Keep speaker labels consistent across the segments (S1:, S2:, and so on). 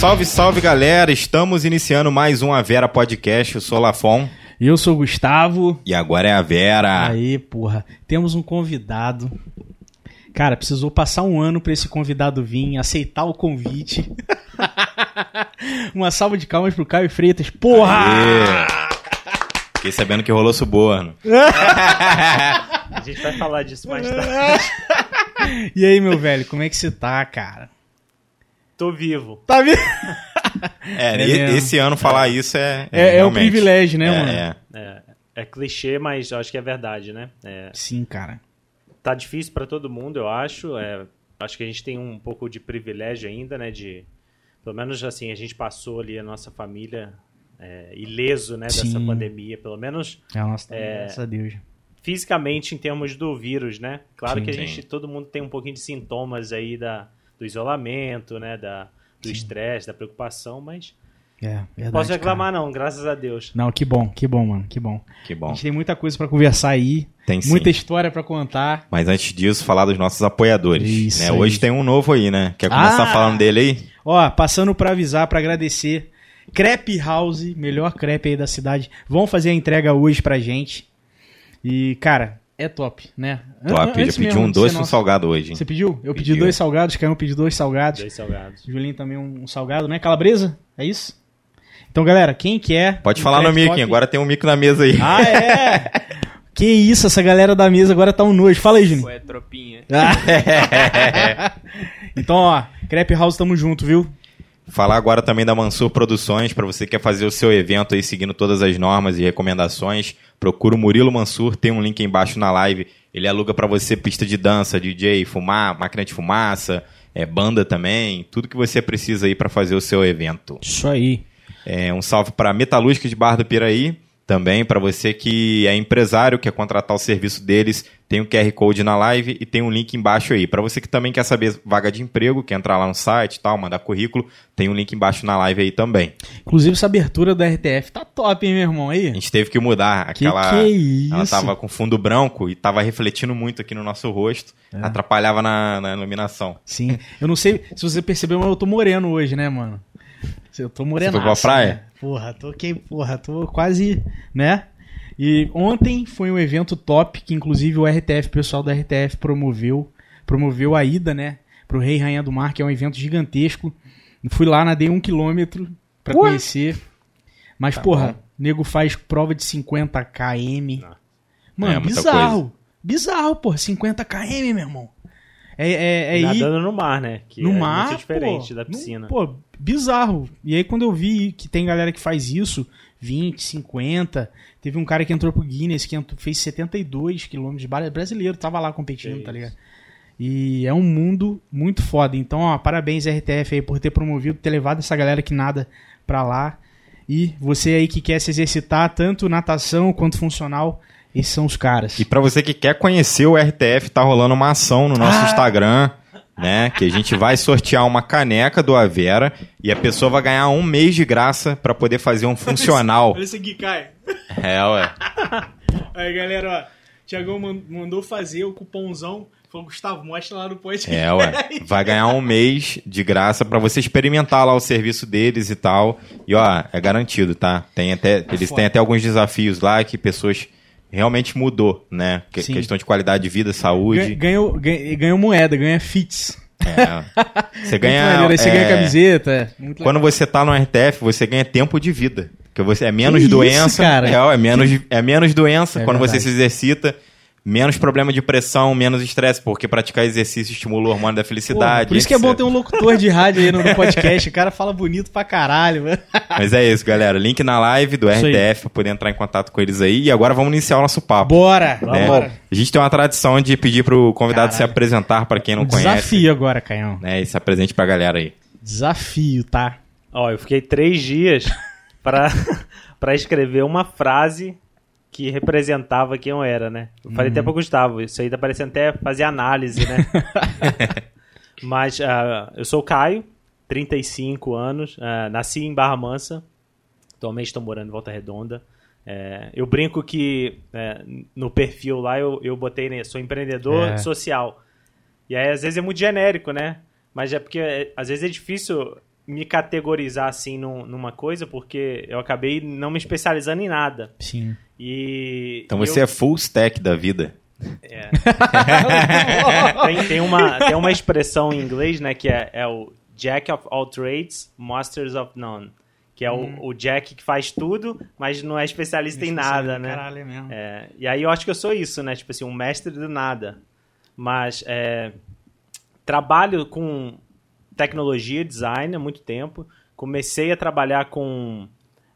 S1: Salve, salve galera! Estamos iniciando mais um A Vera Podcast. Eu sou Lafon.
S2: E eu sou o Gustavo.
S1: E agora é a Vera.
S2: Aí, porra. Temos um convidado. Cara, precisou passar um ano pra esse convidado vir, aceitar o convite. Uma salva de calmas pro Caio Freitas. Porra!
S1: Aê. Fiquei sabendo que rolou suborno.
S3: A gente vai falar disso mais tarde.
S2: E aí, meu velho, como é que você tá, cara?
S3: Tô vivo.
S2: Tá vendo?
S1: É,
S2: É
S1: e- esse ano falar isso é.
S2: É, é um
S1: realmente.
S2: privilégio, né,
S1: É,
S2: mano?
S1: é.
S3: É, é clichê, mas eu acho que é verdade, né? É,
S2: Sim, cara.
S3: tá difícil pra todo mundo, eu acho. É, acho que a gente tem um pouco de privilégio ainda, né? De, pelo menos assim, a gente passou ali a nossa família é, ileso, né? Dessa
S2: Sim.
S3: pandemia. Pelo menos
S2: É, nossa,
S3: É.
S2: graças a Deus.
S3: fisicamente em termos do vírus, né? Claro
S2: Sim.
S3: que a
S1: Sim.
S3: gente, todo mundo tem um pouquinho de sintomas aí da, do isolamento, né? Da, do estresse, da preocupação, mas
S2: É, verdade.
S3: posso reclamar
S2: cara.
S3: não, graças a Deus.
S2: Não, que bom, que bom, mano, que bom.
S1: Que
S2: A
S1: bom.
S2: gente tem muita coisa pra conversar aí,
S1: Tem sim.
S2: muita história pra contar.
S1: Mas antes disso, falar dos nossos apoiadores.
S2: Isso
S1: né?
S2: aí.
S1: Hoje tem um novo aí, né? Quer começar
S2: Ah!
S1: falando dele aí?
S2: Ó, passando pra avisar, pra agradecer. Crepe House, melhor crepe aí da cidade. Vão fazer a entrega hoje pra gente. E, cara, é top, né?
S1: Top,
S2: antes
S1: já pedi um doce e um salgado hoje. hein?
S2: Você pediu? Eu pedi
S1: Pediu.
S2: dois salgados, Caio pediu dois salgados.
S3: Dois salgados.
S2: Julinho também um, um salgado, né? Calabresa? É isso? Então, galera, quem quer...
S1: Pode
S2: um
S1: falar no
S2: crepe
S1: mic,
S2: top-
S1: agora tem um mico na mesa aí.
S2: Ah, é? que isso, essa galera da mesa agora tá um nojo. Fala aí, Juninho.
S4: Ué, tropinha.
S2: então, ó, Crepe House, tamo junto, viu?
S1: Falar agora também da Mansur Produções, para você que quer fazer o seu evento aí seguindo todas as normas e recomendações, procura o Murilo Mansur, tem um link aí embaixo na live. Ele aluga para você pista de dança, DJ, fumar, máquina de fumaça, é, banda também, tudo que você precisa aí para fazer o seu evento.
S2: Isso aí.
S1: É, um salve para Metalúrgica de Barra do Piraí, também para você que é empresário, quer contratar o serviço deles, tem o QR Code na live e tem um link embaixo aí. Para você que também quer saber vaga de emprego, quer entrar lá no site e tal, mandar currículo, tem um link embaixo na live aí também.
S2: Inclusive, essa abertura da RTF tá top, hein, meu irmão? Aí?
S1: A gente teve que mudar
S2: Que
S1: aquela.
S2: que é isso?
S1: Ela tava com fundo branco e tava refletindo muito aqui no nosso rosto,
S2: É.
S1: atrapalhava na, na iluminação.
S2: Sim. Eu não sei se você percebeu, mas eu tô moreno hoje, né, mano? Eu tô moreno.
S1: foi pra praia?
S2: Porra, tô que, porra, tô quase, né? E ontem foi um evento top que inclusive o RTF, o pessoal da RTF promoveu, promoveu a ida, né, pro Rei e Rainha do Mar, que é um evento gigantesco. Fui lá, nadei um quilômetro pra
S3: Ué?
S2: conhecer. Mas,
S1: Tá
S2: porra,
S1: bom.
S2: nego faz prova de 50 km.
S3: Ah.
S2: Mano,
S1: É,
S2: bizarro. Bizarro, porra, 50 km, meu irmão. É, é, é ir
S3: Nadando no mar, né? Que
S2: no
S3: é
S2: mar,
S3: muito diferente
S2: pô,
S3: da
S2: no-
S3: piscina.
S2: pô, bizarro. E aí quando eu vi que tem galera que faz isso, 20, 50, teve um cara que entrou pro Guinness que fez 72 quilômetros, bra- brasileiro, tava lá competindo,
S3: Que
S2: tá ligado? E é um mundo muito foda. Então, ó, parabéns RTF aí por ter promovido, ter levado essa galera que nada pra lá. E você aí que quer se exercitar, tanto natação quanto funcional, esses são os caras.
S1: E para você que quer conhecer o RTF, tá rolando uma ação no nosso
S2: Ah!
S1: Instagram, né? Que a gente vai sortear uma caneca do Avera e a pessoa vai ganhar um mês de graça para poder fazer um funcional.
S2: Olha esse aqui, Caio.
S1: É, ué.
S2: Aí, galera, ó. Tiagão man- mandou fazer o cupomzão. Falou, Gustavo, mostra lá no podcast.
S1: É, ué. Vai ganhar um mês de graça para você experimentar lá o serviço deles e tal. E ó, é garantido, tá? Tem até, eles têm até alguns desafios lá que pessoas realmente mudou, né? Que- questão de qualidade de vida, saúde.
S2: Ganhou, ganhou, ganhou moeda, ganha fits.
S1: É. Você ganha.
S2: maneiro, aí você
S1: é,
S2: ganha camiseta. Muito
S1: Quando você tá no RTF, você ganha tempo de vida. Porque você é menos
S2: Que isso,
S1: doença.
S2: cara?
S1: É, é menos, é menos doença
S2: É
S1: quando você
S2: verdade.
S1: se exercita. Menos problema de pressão, menos estresse, porque praticar exercício estimula o hormônio da felicidade.
S2: por isso que é bom ter um locutor de rádio aí no, no podcast. O cara fala bonito pra caralho, mano.
S1: Mas é isso, galera. Link na live do
S2: Isso aí.
S1: RTF pra poder entrar em contato com eles aí. E agora vamos iniciar o nosso papo.
S2: Bora!
S1: né?
S2: Bora!
S1: A gente tem uma tradição de pedir pro convidado se
S2: Caralho.
S1: apresentar pra quem não conhece.
S2: Desafio agora, Canhão.
S1: Né? E se apresente pra galera aí.
S2: Desafio, tá?
S3: Ó, eu fiquei três dias pra, pra escrever uma frase que representava quem eu era, né? Eu falei
S2: Uhum.
S3: até pro Gustavo, isso aí tá parecendo até fazer análise, né? Mas ah, eu sou o Caio, 35 anos, ah, nasci em Barra Mansa, atualmente estou morando em Volta Redonda. É, eu brinco que é, no perfil lá eu, eu botei, né, sou empreendedor
S2: É.
S3: social. E aí às vezes é muito genérico, né? Mas é porque é, às vezes é difícil me categorizar assim num- numa coisa, porque eu acabei não me especializando em nada.
S2: Sim.
S3: E
S1: Então
S3: e
S1: você
S3: eu-
S1: é full stack da vida.
S3: tem, tem uma, tem uma expressão em inglês, né, que é, é o Jack of all trades, masters of none. Que é o, o Jack que faz tudo, mas não é especialista em nada, né?
S2: Caralho, é mesmo.
S3: É, e aí eu acho que eu sou isso, né? Tipo assim, um mestre do nada. Mas é, trabalho com tecnologia, design há muito tempo. Comecei a trabalhar com,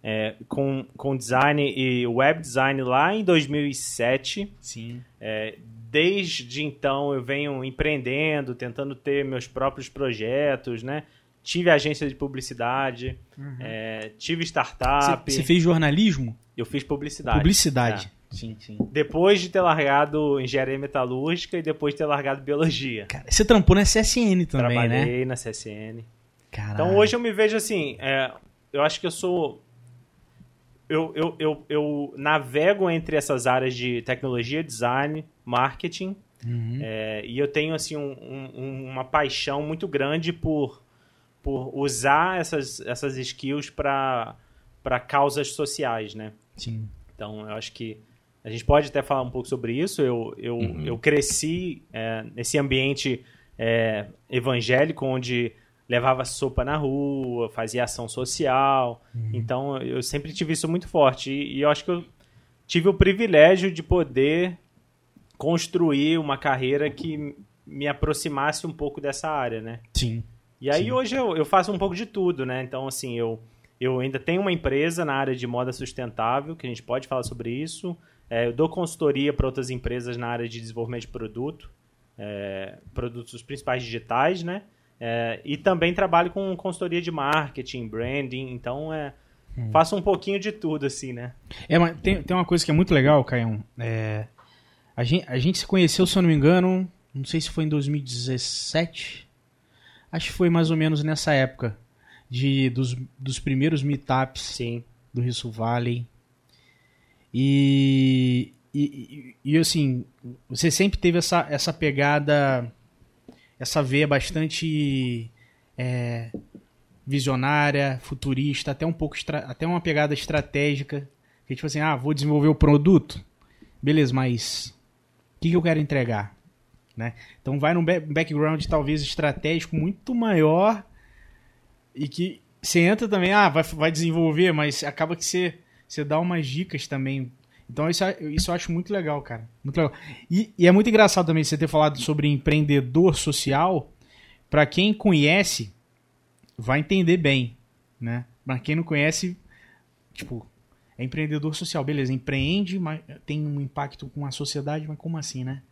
S3: é, com, com design e web design lá em 2007.
S2: Sim.
S3: É, desde então eu venho empreendendo, tentando ter meus próprios projetos, né? Tive agência de publicidade, é, tive startup,
S2: Você fez jornalismo?
S3: eu fiz publicidade.
S2: Publicidade.
S3: É.
S2: Sim, sim.
S3: Depois de ter largado engenharia metalúrgica e depois de ter largado biologia.
S2: Cara, você trampou na CSN também, né?
S3: Trabalhei na CSN.
S2: Caralho.
S3: Então hoje eu me vejo assim, é, eu acho que eu sou. Eu, eu, eu, eu navego entre essas áreas de tecnologia, design, marketing,
S2: Uhum.
S3: é, e eu tenho assim um- um- uma paixão muito grande por, por usar essas, essas skills para causas sociais, né?
S2: Sim.
S3: Então, eu acho que a gente pode até falar um pouco sobre isso. Eu, eu, eu cresci é, nesse ambiente é, evangélico, onde levava sopa na rua, fazia ação social. Então, eu sempre tive isso muito forte. E, e eu acho que eu tive o privilégio de poder construir uma carreira que me aproximasse um pouco dessa área, né?
S2: Sim.
S3: E aí
S2: Sim.
S3: hoje eu, eu faço um pouco de tudo, né? Então, assim, eu, eu ainda tenho uma empresa na área de moda sustentável, que a gente pode falar sobre isso. É, eu dou consultoria para outras empresas na área de desenvolvimento de produto, é, produtos principais digitais, né? É, e também trabalho com consultoria de marketing, branding, então é, faço um pouquinho de tudo, assim, né?
S2: É, mas tem, tem uma coisa que é muito legal, Caião. É, a, gente, a gente se conheceu, se eu não me engano, não sei se foi em 2017. Acho que foi mais ou menos nessa época. De, dos, dos primeiros meetups
S3: Sim.
S2: do Rio Valley. E, e, e, e, assim, você sempre teve essa, essa pegada, essa veia bastante é, visionária, futurista, até um pouco até uma pegada estratégica. Que tipo assim, ah, vou desenvolver o produto. Beleza, mas o que, que eu quero entregar? Né? Então vai num ba- background talvez estratégico muito maior e que você entra também, ah, vai, vai desenvolver, mas acaba que você, você dá umas dicas também. Então isso, isso eu acho muito legal, cara. Muito legal. E, e é muito engraçado também você ter falado sobre empreendedor social. Pra quem conhece, vai entender bem, né? Pra quem não conhece, tipo, é empreendedor social, beleza, empreende, mas tem um impacto com a sociedade, mas como assim, né?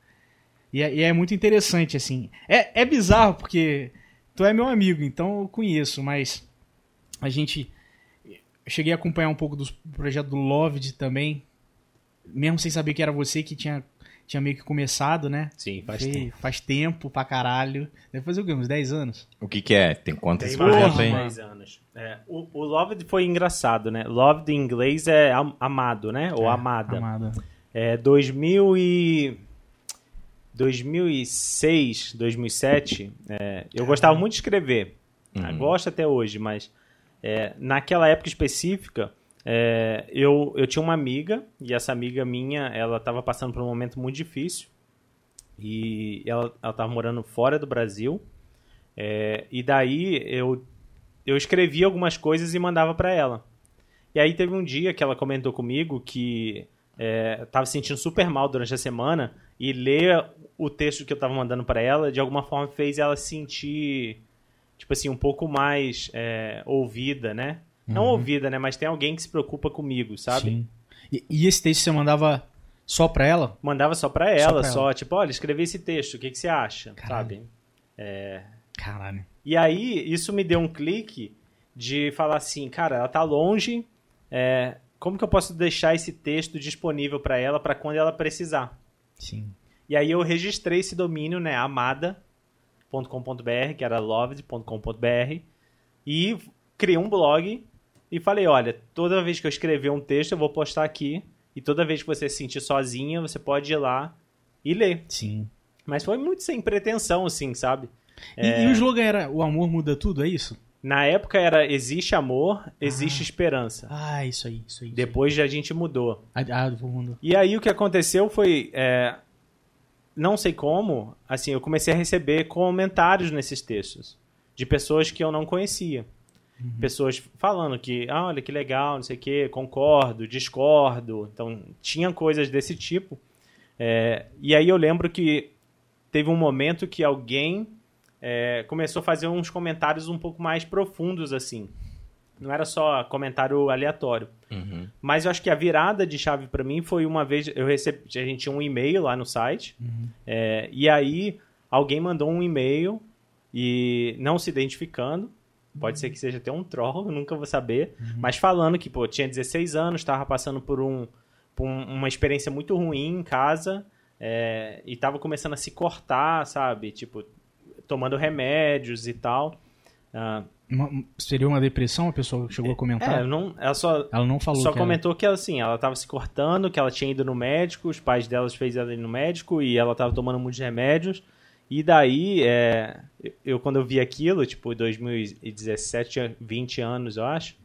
S2: E é, e é muito interessante, assim. É, é bizarro, porque tu é meu amigo, então eu conheço, mas a gente. Eu cheguei a acompanhar um pouco do projeto do Loved também, mesmo sem saber que era você que tinha, tinha meio que começado, né?
S3: Sim, faz tempo.
S2: Faz tempo pra caralho. Deve fazer o quê? Uns 10 anos?
S1: O que que é? Tem projeto
S3: de
S1: aí?
S3: 10 anos. É, o, o Loved foi engraçado, né? Loved em inglês é am- amado, né? Ou
S2: É,
S3: amada.
S2: Amada.
S3: É 2000 e... 2006, 2007, é, eu gostava muito de escrever.
S1: Uhum.
S3: Gosto até hoje, mas é, naquela época específica, é, eu, eu tinha uma amiga, e essa amiga minha, ela estava passando por um momento muito difícil. E ela estava morando fora do Brasil. É, e daí eu, eu escrevia algumas coisas e mandava para ela. E aí teve um dia que ela comentou comigo que é, tava se sentindo super mal durante a semana e ler o texto que eu tava mandando para ela de alguma forma fez ela se sentir tipo assim um pouco mais é, ouvida, né? Não ouvida, né? Mas tem alguém que se preocupa comigo, sabe?
S2: Sim. E, e esse texto você mandava só pra ela?
S3: Mandava só pra ela,
S2: pra
S3: só,
S2: ela.
S3: tipo, olha, escrevi esse texto, o que, que você acha?
S2: Caralho.
S3: Sabe?
S2: Caralho.
S3: E aí, isso me deu um clique de falar assim, cara, ela tá longe, é, como que eu posso deixar esse texto disponível para ela para quando ela precisar?
S2: Sim.
S3: E aí eu registrei esse domínio, né, amada.com.br, que era loved.com.br, e criei um blog e falei, olha, toda vez que eu escrever um texto, eu vou postar aqui, e toda vez que você se sentir sozinha, você pode ir lá e ler.
S2: Sim.
S3: Mas foi muito sem pretensão, assim, sabe?
S2: E,
S3: É.
S2: e o slogan era o amor muda tudo, é isso?
S3: Na época era existe amor, existe esperança.
S2: Ah, isso aí, isso aí. isso
S3: Depois a gente mudou.
S2: aí. Ah, do mundo.
S3: E aí o que aconteceu foi, é, não sei como, assim, eu comecei a receber comentários nesses textos de pessoas que eu não conhecia. Pessoas falando que, ah, olha que legal, não sei o quê, concordo, discordo. Então, tinha coisas desse tipo. É, e aí eu lembro que teve um momento que alguém é, começou a fazer uns comentários um pouco mais profundos, assim. Não era só comentário aleatório.
S1: Uhum.
S3: Mas eu acho que a virada de chave pra mim foi uma vez eu recebi, a gente tinha um e-mail lá no site é, e aí alguém mandou um e-mail e não se identificando. Pode ser que seja até um troll, nunca vou saber. Mas falando que, pô, tinha 16 anos, estava passando por, um, por um- uma experiência muito ruim em casa é, e tava começando a se cortar, sabe? Tipo, tomando remédios e tal. Ah,
S2: Uma- seria uma depressão? A pessoa chegou a comentar?
S3: é, não, ela só,
S2: Ela não falou
S3: só
S2: que
S3: comentou que assim, ela tava se cortando, que ela tinha ido no médico, os pais delas fez ela ir no médico e ela tava tomando muitos remédios. E daí, é, eu- quando eu vi aquilo, tipo, 2017, tinha 20 anos, eu acho,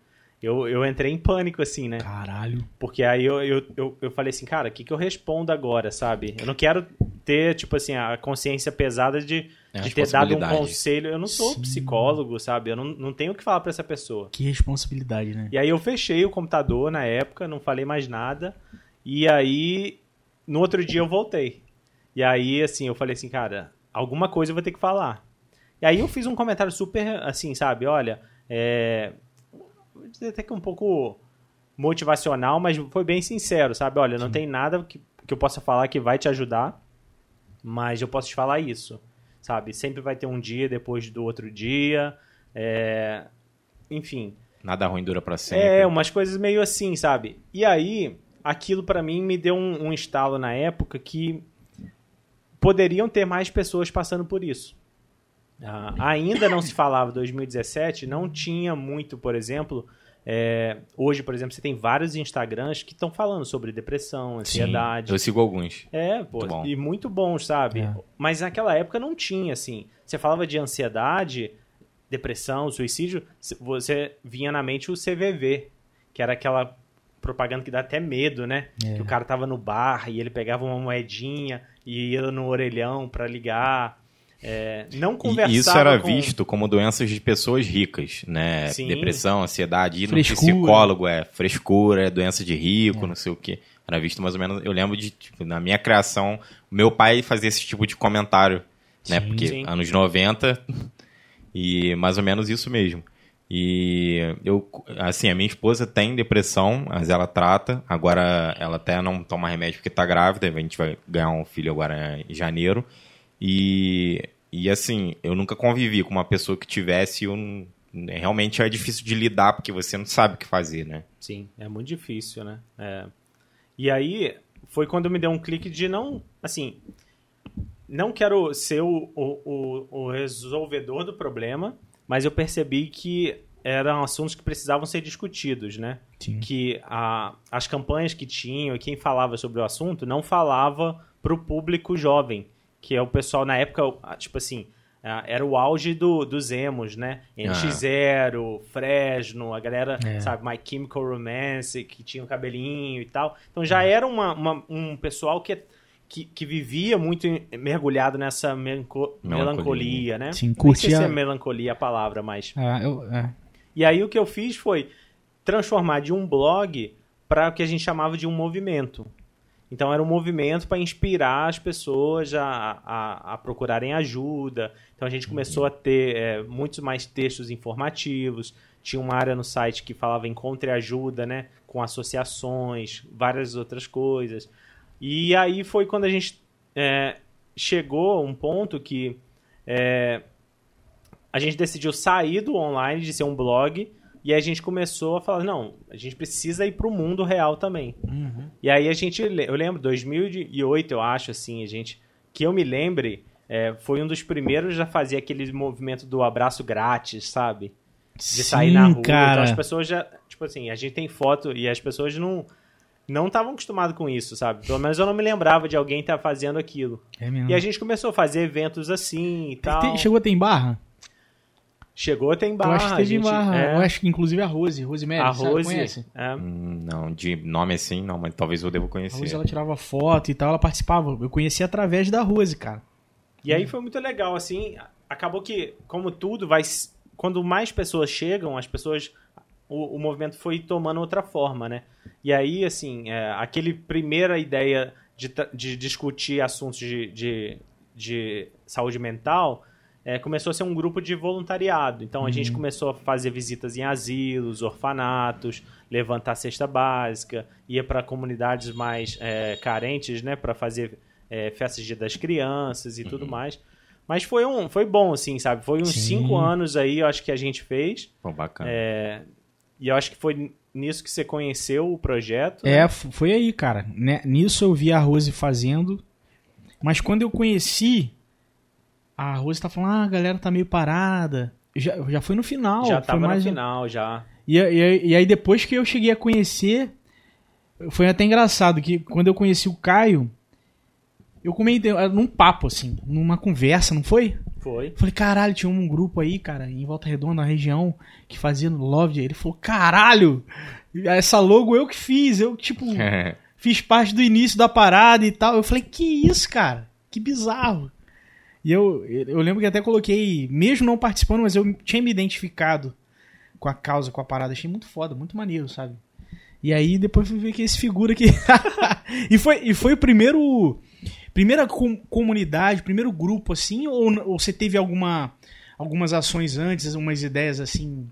S3: eu, eu entrei em pânico, assim, né?
S2: Caralho.
S3: Porque aí eu, eu, eu, eu falei assim, cara, o que, que eu respondo agora, sabe? Eu não quero ter, tipo assim, a consciência pesada de,
S1: É,
S3: de ter dado um conselho. Eu não sou
S2: Sim.
S3: psicólogo, sabe? Eu não, não tenho o que falar pra essa pessoa.
S2: Que responsabilidade, né?
S3: E aí eu fechei o computador na época, não falei mais nada. E aí, no outro dia eu voltei. E aí, assim, eu falei assim, cara, alguma coisa eu vou ter que falar. E aí eu fiz um comentário super, assim, sabe? Olha, é... Vou dizer até que um pouco motivacional, mas foi bem sincero, sabe? Olha, não tem nada que, que eu possa falar que vai te ajudar, mas eu posso te falar isso, sabe? Sempre vai ter um dia depois do outro dia, é... enfim...
S1: Nada ruim dura pra sempre.
S3: É, umas coisas meio assim, sabe? E aí, aquilo pra mim me deu um, um estalo na época que poderiam ter mais pessoas passando por isso. Ah, ainda não se falava 2017, não tinha muito, por exemplo. é, hoje, por exemplo, você tem vários Instagrams que estão falando sobre depressão,
S1: Sim,
S3: ansiedade.
S1: Eu sigo alguns.
S3: É, pô,
S1: Muito bom.
S3: e muito bons, sabe?
S2: É.
S3: Mas naquela época não tinha, assim. Você falava de ansiedade, depressão, suicídio, você vinha na mente o CVV, que era aquela propaganda que dá até medo, né?
S2: É.
S3: Que o cara tava no bar e ele pegava uma moedinha e ia no orelhão pra ligar. É, não
S1: E
S3: conversava
S1: isso era
S3: com...
S1: visto como doenças de pessoas ricas, né?
S3: Sim.
S1: Depressão, ansiedade, ir no
S2: Frescura.
S1: psicólogo é frescura, é doença de rico,
S3: É.
S1: não sei o quê. Era visto mais ou menos. Eu lembro de, tipo, na minha criação, meu pai fazia esse tipo de comentário, né?
S2: Sim.
S1: Porque
S3: Sim.
S1: anos 90 e mais ou menos isso mesmo. E eu, assim, a minha esposa tem depressão, mas ela trata. Agora ela até não toma remédio porque tá grávida. A gente vai ganhar um filho agora em janeiro. E, e assim, eu nunca convivi com uma pessoa que tivesse. Não- realmente é difícil de lidar porque você não sabe o que fazer, né?
S3: Sim, é muito difícil, né? É. E aí foi quando me deu um clique de não, assim, não quero ser o, o, o, o resolvedor do problema, mas eu percebi que eram assuntos que precisavam ser discutidos, né?
S2: Sim.
S3: Que a, as campanhas que tinham e quem falava sobre o assunto não falava para o público jovem, que é o pessoal na época, tipo assim, ah, era o auge do, dos emos, né? NX0, Fresno, a galera,
S2: É.
S3: sabe, My Chemical Romance, que tinha o cabelinho e tal. Então já era uma, uma- um pessoal que, que, que vivia muito mergulhado nessa melanco-
S1: Melancolia.
S3: melancolia, né?
S2: Sim,
S3: Nem sei
S2: curtia-
S3: se é melancolia a palavra, mas...
S2: Ah, eu, é.
S3: E aí o que eu fiz foi transformar de um blog para o que a gente chamava de um movimento. Então era um movimento para inspirar as pessoas a, a, a procurarem ajuda. Então a gente começou a ter é, muitos mais textos informativos. Tinha uma área no site que falava encontre ajuda, né? Com associações, várias outras coisas. E aí foi quando a gente é, chegou a um ponto que é, a gente decidiu sair do online, de ser um blog, E a gente começou a falar, não, a gente precisa ir pro mundo real também.
S2: Uhum.
S3: E aí a gente, eu lembro, 2008 eu acho, assim, a gente, que eu me lembre, é, foi um dos primeiros a fazer aquele movimento do abraço grátis, sabe? De sair na rua.
S2: cara.
S3: Então as pessoas já, tipo assim, a gente tem foto e as pessoas não não estavam acostumadas com isso, sabe? Pelo menos eu não me lembrava de alguém estar fazendo aquilo.
S2: É mesmo.
S3: E a gente começou a fazer eventos assim e tal.
S2: Tem- chegou a ter em barra?
S3: Chegou até em barra.
S2: eu acho que teve
S3: a gente,
S2: em barra.
S3: é,
S2: Eu acho que inclusive a Rose, Rose Mary,
S3: a
S2: sabe,
S3: Rose.
S2: conhece?
S3: é.
S1: Hum, Não, de nome assim, não, mas talvez eu devo
S2: A
S1: conhecer.
S2: Rose ela tirava foto e tal, ela participava. Eu conheci através da Rose, cara.
S3: E aí foi muito legal, assim, acabou que, como tudo, vai. Quando mais pessoas chegam, as pessoas. O, o movimento foi tomando outra forma, né? E aí, assim, é, aquele primeira ideia de, de discutir assuntos de, de, de saúde mental é, começou a ser um grupo de voluntariado. Então a gente começou a fazer visitas em asilos, orfanatos, levantar cesta básica, ia para comunidades mais é, carentes, né, para fazer é, festas de das crianças e tudo mais. Mas foi um, foi bom, assim, sabe? Foi uns
S2: Sim.
S3: cinco anos aí, eu acho que a gente fez.
S1: Pô, bacana.
S3: É, e eu acho que foi nisso que você conheceu o projeto.
S2: É,
S3: né?
S2: f- foi aí, cara. Né, Nisso eu vi a Rose fazendo. Mas quando eu conheci, a Rose tá falando, ah, a galera tá meio parada. Já, já foi no final.
S3: já
S2: foi
S3: tava
S2: mais
S3: no final, já.
S2: E, e, e aí depois que eu cheguei a conhecer, foi até engraçado que quando eu conheci o Caio, eu comentei num papo assim, numa conversa, não foi?
S3: Foi.
S2: Falei, caralho, tinha um grupo aí, cara, em Volta Redonda, na região, que fazia Love. Ele falou, caralho, essa logo eu que fiz, eu tipo fiz parte do início da parada e tal. Eu falei, que isso, cara? Que bizarro. E eu, eu lembro que até coloquei, mesmo não participando, mas eu tinha me identificado com a causa, com a parada. Achei muito foda, muito maneiro, sabe? E aí depois fui ver que esse figura aqui. e, foi, e foi o primeiro. Primeira com- comunidade, primeiro grupo assim? Ou, ou você teve alguma, algumas ações antes, umas ideias assim?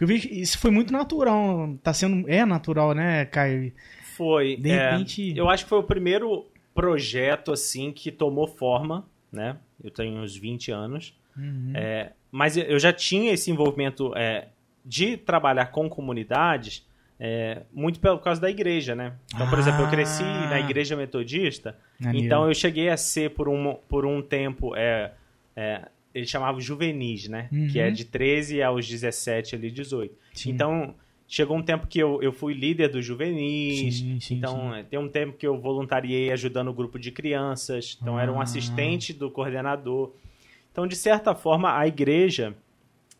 S2: Eu que isso foi muito natural. Tá sendo. É natural, né, Caio?
S3: Foi.
S2: De
S3: é,
S2: repente-
S3: eu acho que foi o primeiro projeto, assim, que tomou forma, né? Eu tenho uns 20 anos.
S2: Uhum.
S3: É, mas eu já tinha esse envolvimento é, de trabalhar com comunidades é, muito pelo causa da igreja, né? Então, por exemplo, eu cresci
S2: Ah.
S3: na igreja metodista,
S2: Maneiro.
S3: então eu cheguei a ser por um, por um tempo, é, é, eles chamavam juvenis, né?
S2: Uhum.
S3: Que é de 13 aos 17, ali 18.
S2: Sim.
S3: Então, chegou um tempo que eu, eu fui líder dos juvenis,
S2: Sim, sim,
S3: então, é, tem um tempo que eu voluntariei ajudando o grupo de crianças. Então, era um
S2: Ah.
S3: assistente do coordenador. Então, de certa forma, a igreja,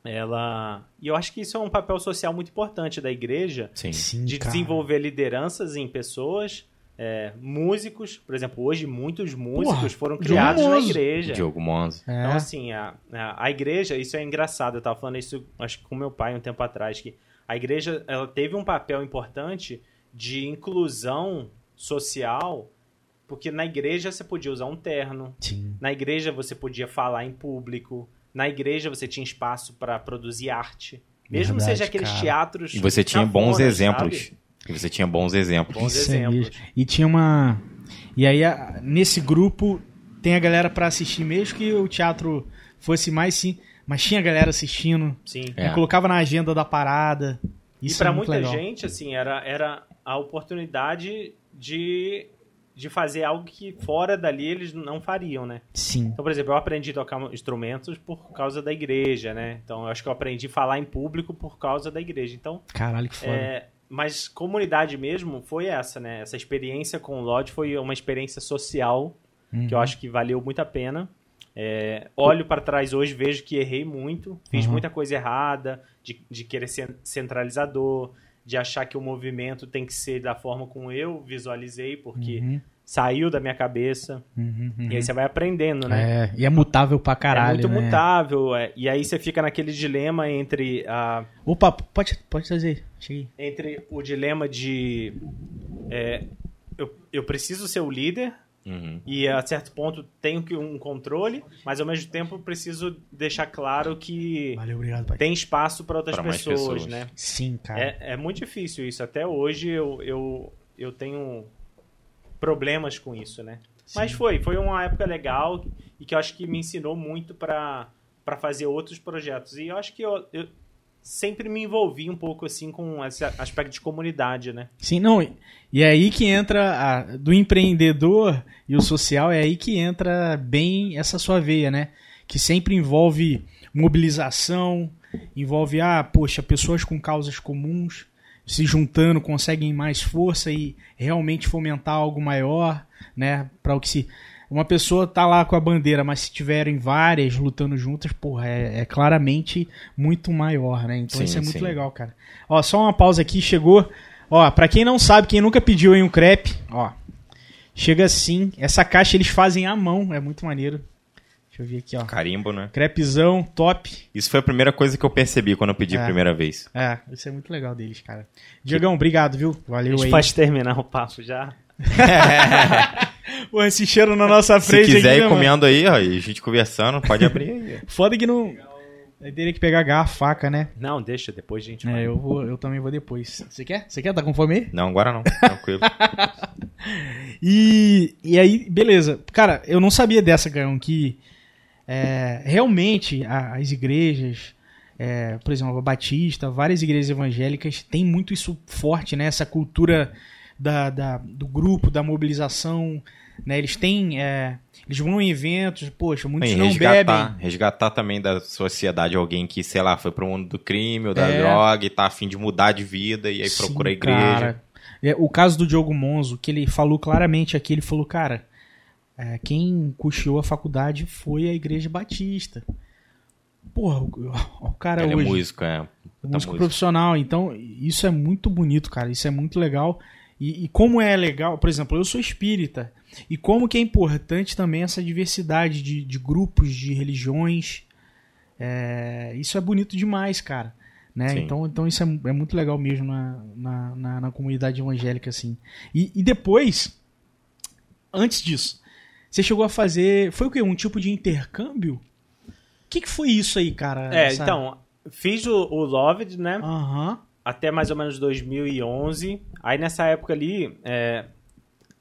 S3: ela... E eu acho que isso é um papel social muito importante da igreja,
S1: Sim.
S2: Sim,
S3: de
S2: cara.
S3: desenvolver lideranças em pessoas, é, músicos. Por exemplo, hoje muitos músicos
S2: Porra,
S3: foram
S2: Diogo
S3: criados na igreja.
S1: Diogo Monza.
S2: É.
S3: Então, assim, a, a, a igreja, isso é engraçado, eu tava falando isso, acho que com meu pai um tempo atrás, que a igreja, ela teve um papel importante de inclusão social, porque na igreja você podia usar um terno,
S2: Sim.
S3: na igreja você podia falar em público, na igreja você tinha espaço para produzir arte. Mesmo
S2: Verdade,
S3: seja aqueles
S2: cara.
S3: teatros.
S1: E você tinha bons
S3: cafonas,
S1: exemplos.
S3: sabe?
S1: E você tinha bons exemplos.
S3: Bons
S2: Isso é
S3: exemplos.
S2: mesmo. E tinha uma. E aí, nesse grupo, tem a galera pra assistir, mesmo que o teatro fosse mais sim. Mas tinha a galera assistindo.
S3: Sim.
S1: É.
S2: Colocava na agenda da parada. Isso
S3: e para
S2: é muito
S3: muita
S2: legal.
S3: gente, assim, era, era a oportunidade de, de fazer algo que fora dali eles não fariam, né?
S2: Sim.
S3: Então, por exemplo, eu aprendi a tocar instrumentos por causa da igreja, né? Então, eu acho que eu aprendi a falar em público por causa da igreja. Então,
S2: Caralho, que foda.
S3: é, mas comunidade mesmo foi essa, né? Essa experiência com o Lodge foi uma experiência social
S2: Uhum.
S3: que eu acho que valeu muito a pena. É, olho para trás hoje, vejo que errei muito, fiz
S2: Uhum.
S3: muita coisa errada, de, de querer ser centralizador, de achar que o movimento tem que ser da forma como eu visualizei, porque
S2: Uhum,
S3: saiu da minha cabeça.
S2: uhum, uhum.
S3: E aí você vai aprendendo, né?
S2: É, e é mutável pra caralho.
S3: é muito
S2: né?
S3: mutável. é, e aí você fica naquele dilema entre, a,
S2: Opa, pode, pode trazer. Cheguei.
S3: entre o dilema de é, eu, eu preciso ser o líder,
S1: Uhum.
S3: e a certo ponto tenho que um controle, mas ao mesmo tempo preciso deixar claro que
S2: Valeu, obrigado, pai.
S3: tem espaço para outras pessoas,
S1: pessoas.
S3: né?
S2: Sim, cara.
S3: É, é muito difícil isso. Até hoje eu, eu, eu tenho problemas com isso, né? Mas foi, foi uma época legal e que eu acho que me ensinou muito para para fazer outros projetos. E eu acho que eu, eu, sempre me envolvi um pouco assim com esse aspecto de comunidade, né?
S2: Sim, não. E é aí que entra a, do empreendedor e o social, é aí que entra bem essa sua veia, né? Que sempre envolve mobilização, envolve, ah, poxa, pessoas com causas comuns se juntando conseguem mais força e realmente fomentar algo maior, né? Para o que se uma pessoa tá lá com a bandeira, mas se tiverem várias lutando juntas, porra, é, é claramente muito maior, né? Então
S1: Sim,
S2: isso é muito
S1: sim.
S2: legal, cara. Ó, só uma pausa aqui, chegou. Ó, pra quem não sabe, quem nunca pediu aí um crepe, ó. Chega assim, essa caixa eles fazem à mão, é muito maneiro. Deixa eu ver aqui, ó.
S1: Carimbo, né?
S2: Crepezão, top.
S1: Isso foi a primeira coisa que eu percebi quando eu pedi
S2: É.
S1: a primeira vez.
S2: É, isso é muito legal deles, cara. Diegão, obrigado, viu?
S3: A
S2: Valeu
S3: gente
S2: aí.
S3: pode terminar o papo já.
S2: Pô, esse cheiro na nossa
S1: Se
S2: frente
S1: quiser
S2: aqui,
S1: ir
S2: né, mano?
S1: comendo aí, ó, e a gente conversando, pode abrir aí.
S2: Foda que não. Aí teria que pegar garrafa, faca, né?
S3: Não, deixa, depois a gente
S2: É,
S3: vai.
S2: eu, vou, eu também vou depois. Você quer? Você quer? Tá com fome aí?
S1: Não, agora não. Tranquilo.
S2: E, e aí, beleza. Cara, eu não sabia dessa, Gaião, que é, realmente a- as igrejas, é, por exemplo, a Batista, várias igrejas evangélicas têm muito isso forte, né? Essa cultura da, da- do grupo, da mobilização. Né? Eles têm. é, eles vão em eventos, poxa, muitos
S1: Bem,
S2: não
S1: resgatar,
S2: bebem.
S1: resgatar também da sociedade alguém que, sei lá, foi pro mundo do crime ou da
S2: É.
S1: droga e tá afim de mudar de vida e aí
S2: Sim,
S1: procura a igreja.
S2: cara. É, o caso do Diogo Monzo, que ele falou claramente aqui, ele falou, cara, é, quem custeou a faculdade foi a Igreja Batista. Porra, o, cara
S1: Ele
S2: hoje,
S1: é músico, é.
S2: Músico
S1: músico.
S2: profissional, então isso é muito bonito, cara, isso é muito legal. E, e como é legal, por exemplo, eu sou espírita, e como que é importante também essa diversidade de, de grupos, de religiões, é, isso é bonito demais, cara. Né? Então, então isso é, é muito legal mesmo na, na, na, na comunidade evangélica, assim. E, e depois, antes disso, você chegou a fazer. Foi o quê? Um tipo de intercâmbio? O que, que foi isso aí, cara?
S3: É,
S2: Essa-
S3: então, fiz o, o Loved, né?
S2: Aham.
S3: Até mais ou menos 2011. Aí nessa época ali, é,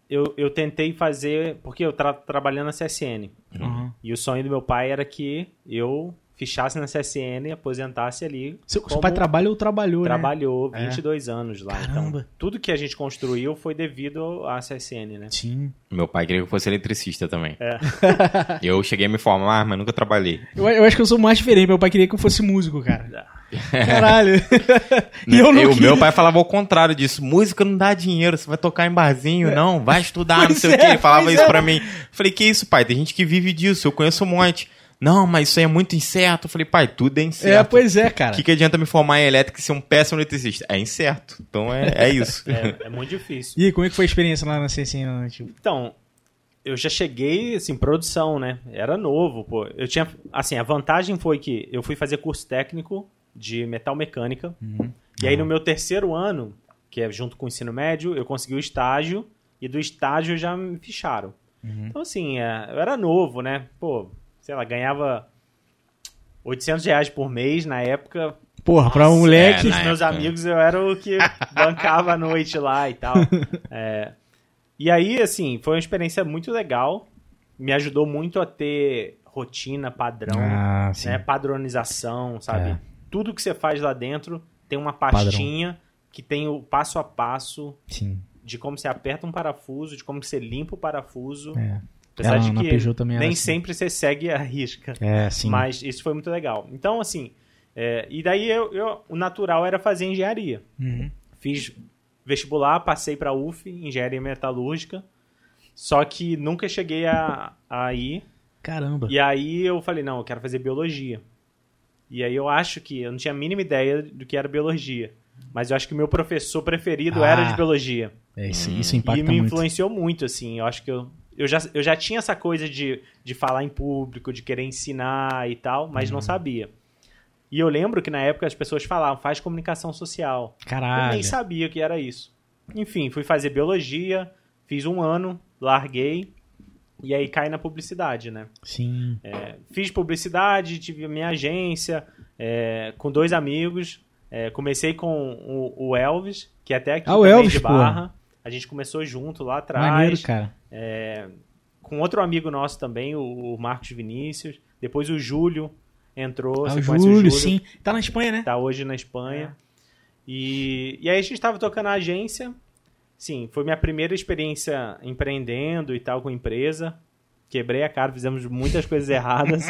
S3: eu, eu tentei fazer. Porque eu tra trabalhando na CSN.
S2: aham.
S3: E o sonho do meu pai era que eu fichasse na CSN e aposentasse ali.
S2: Seu, pai trabalha ou trabalhou, né?
S3: trabalhou
S2: É.
S3: 22 anos lá.
S2: Caramba.
S3: Então, tudo que a gente construiu foi devido à CSN, né?
S2: Sim.
S1: Meu pai queria que eu fosse eletricista também.
S3: É.
S1: Eu cheguei a me formar, mas nunca trabalhei.
S2: Eu, eu acho que eu sou mais diferente. Meu pai queria que eu fosse músico, cara. Caralho. e eu não
S1: o
S2: queria.
S1: meu pai falava ao contrário disso. Música não dá dinheiro, você vai tocar em barzinho, não, vai estudar, não sei o
S2: é,
S1: que. Ele falava isso
S2: é.
S1: pra mim. Falei, que isso, pai? Tem gente que vive disso, eu conheço um monte. Não, mas isso aí é muito incerto. Eu falei, pai, tudo é
S2: É,
S1: incerto.
S2: pois é,
S1: O
S2: cara.
S1: que, que adianta me formar em elétrica e ser um péssimo eletricista? É incerto. Então é, é isso.
S3: É, é muito difícil.
S2: E como é que foi a experiência lá na CSN? Né? Tipo,
S3: Então, eu já cheguei, assim, produção, né? Era novo, pô. Eu tinha, assim, a vantagem foi que eu fui fazer curso técnico de metal mecânica. E aí no meu terceiro ano, que é junto com o ensino médio, eu consegui o estágio e do estágio já me ficharam. Então, assim, é, eu era novo, né? Pô, sei lá, ganhava 800 reais por mês na época.
S2: Porra, pra um moleque.
S1: é,
S3: Os meus
S1: época.
S3: amigos, eu era o que bancava a noite lá e tal. É, e aí, assim, foi uma experiência muito legal. Me ajudou muito a ter rotina, padrão,
S2: Ah,
S3: né? Padronização, sabe?
S2: É.
S3: Tudo que você faz lá dentro tem uma pastinha que tem o passo a passo
S2: Sim.
S3: de como você aperta um parafuso, de como você limpa o parafuso.
S2: É.
S3: Apesar
S2: É,
S3: de que nem
S2: assim.
S3: sempre você segue a risca.
S2: É, sim.
S3: Mas isso foi muito legal. Então, assim, é, e daí eu, eu- o natural era fazer engenharia.
S2: Uhum.
S3: Fiz vestibular, passei para UF, engenharia metalúrgica. Só que nunca cheguei a, a ir.
S2: Caramba.
S3: E aí eu falei, não, eu quero fazer biologia. E aí eu acho que eu não tinha a mínima ideia do que era biologia. Mas eu acho que o meu professor preferido
S2: Ah,
S3: era de biologia.
S2: É, isso, isso impacta
S3: e me
S2: muito.
S3: influenciou muito, assim. Eu acho que eu, eu, já, eu já tinha essa coisa de, de falar em público, de querer ensinar e tal, mas
S2: Uhum.
S3: não sabia. E eu lembro que na época as pessoas falavam, faz comunicação social. Eu
S2: Caralho.
S3: nem sabia o que era isso. Enfim, fui fazer biologia, fiz um ano, larguei, e aí caí na publicidade, né?
S2: Sim.
S3: É, fiz publicidade, tive a minha agência, é, com dois amigos. É, comecei com o, o Elvis, que é até aqui
S2: Ah, o Elvis,
S3: de
S2: pô.
S3: Barra. A gente começou junto lá atrás.
S2: Maneiro, cara.
S3: com outro amigo nosso também, o, o Marcos Vinícius. Depois o Júlio. entrou,
S2: Ah, o
S3: conhece
S2: Júlio, sim. Tá na Espanha, né?
S3: Tá hoje na Espanha. E, e aí a gente tava tocando a agência. Sim, foi minha primeira experiência empreendendo e tal com empresa. Quebrei a cara, fizemos muitas coisas erradas.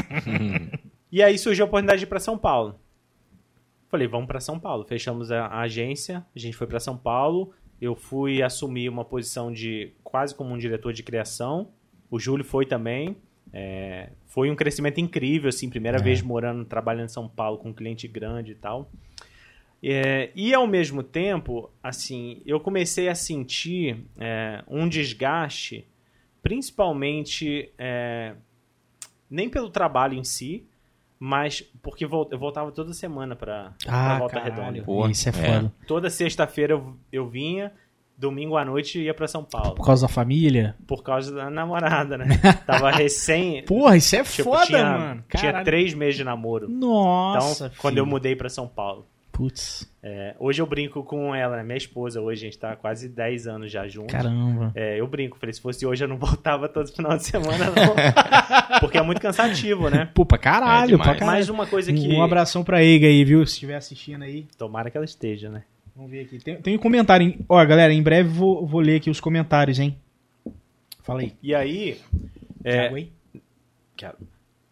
S3: e aí surgiu a oportunidade de ir para São Paulo. Falei, vamos para São Paulo. Fechamos a, a agência, a gente foi para São Paulo. Eu fui assumir uma posição de quase como um diretor de criação. O Júlio foi também. É, foi um crescimento incrível, assim, primeira vez morando, trabalhando em São Paulo com um cliente grande e tal. É, e ao mesmo tempo, assim, eu comecei a sentir é, um desgaste, principalmente é, nem pelo trabalho em si, mas porque eu voltava toda semana para
S2: Ah,
S3: Volta
S2: caralho.
S3: Redonda.
S1: Pô,
S2: Isso é
S1: é.
S2: foda.
S3: Toda sexta-feira eu, eu vinha, domingo à noite ia para São Paulo.
S2: Por causa da família?
S3: Por causa da namorada, né? Tava recém.
S2: Porra, isso é
S3: tipo,
S2: foda,
S3: tinha,
S2: mano.
S3: Tinha
S2: Caralho.
S3: três meses de namoro.
S2: Nossa,
S3: então, quando eu
S2: filho.
S3: mudei para São Paulo.
S2: Putz,
S3: É, hoje eu brinco com ela, né? minha esposa. Hoje a gente tá há quase 10 anos já juntos.
S2: caramba.
S3: É, eu brinco. Falei, se fosse hoje eu não voltava todo final de semana, não. Porque é muito cansativo, né?
S2: Pô, pra caralho,
S1: É
S2: pra caralho.
S3: Mais uma coisa que.
S2: Um abração pra Eiga aí, viu? Se estiver assistindo aí.
S3: Tomara que ela esteja, né?
S2: Vamos ver aqui. Tem, tem um comentário. Em... Ó, galera, em breve vou, vou ler aqui os comentários, hein? Fala aí.
S3: E aí. É,
S2: hein?
S3: Quero.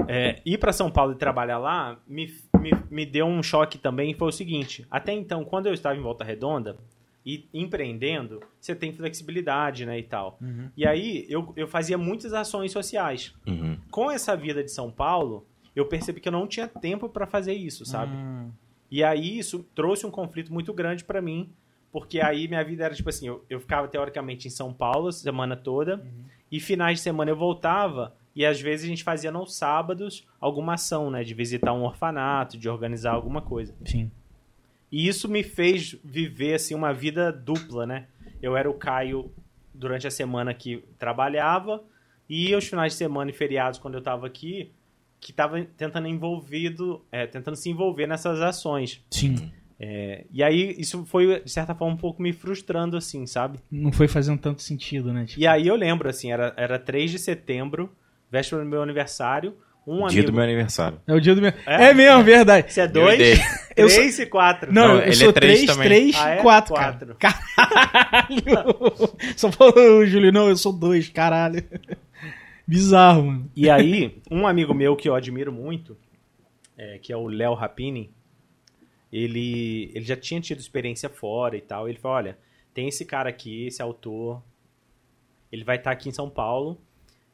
S3: É, ir para São Paulo e trabalhar lá me, me, me deu um choque também. Foi o seguinte: até então, quando eu estava em Volta Redonda e empreendendo, você tem flexibilidade, né? E tal.
S2: Uhum.
S3: E aí eu, eu fazia muitas ações sociais.
S1: Uhum.
S3: Com essa vida de São Paulo, eu percebi que eu não tinha tempo para fazer isso, sabe?
S2: Hum,
S3: E aí isso trouxe um conflito muito grande pra mim, porque aí minha vida era tipo assim, eu, eu ficava teoricamente em São Paulo a semana toda, e finais de semana eu voltava, e às vezes a gente fazia nos sábados alguma ação, né, de visitar um orfanato, de organizar alguma coisa.
S2: sim.
S3: E isso me fez viver assim uma vida dupla, né? Eu era o Caio durante a semana que trabalhava e os finais de semana e feriados quando eu estava aqui, que estava tentando envolvido, é, tentando se envolver nessas ações.
S2: Sim.
S3: É, e aí isso foi de certa forma um pouco me frustrando assim, sabe?
S2: Não foi fazendo tanto sentido, né? Tipo,
S3: E aí eu lembro assim, era era 3 de setembro, véspera do meu aniversário, um
S1: Dia
S3: amigo
S1: do meu aniversário.
S2: É o dia do meu.
S3: É?
S2: É, mesmo, verdade.
S3: Você é dois.
S2: Eu sou-
S3: três e quatro.
S2: Não,
S1: Não,
S2: eu sou
S1: é três
S2: 3,
S1: também.
S2: 3
S3: Ah, é?
S2: e 4,
S3: Quatro.
S2: cara. Caralho! Só falou Júlio, não, eu sou 2, caralho. Bizarro, mano.
S3: E aí, um amigo meu que eu admiro muito, é, que é o Léo Rapini, ele, ele já tinha tido experiência fora e tal. Ele falou: olha, tem esse cara aqui, esse autor, ele vai estar aqui em São Paulo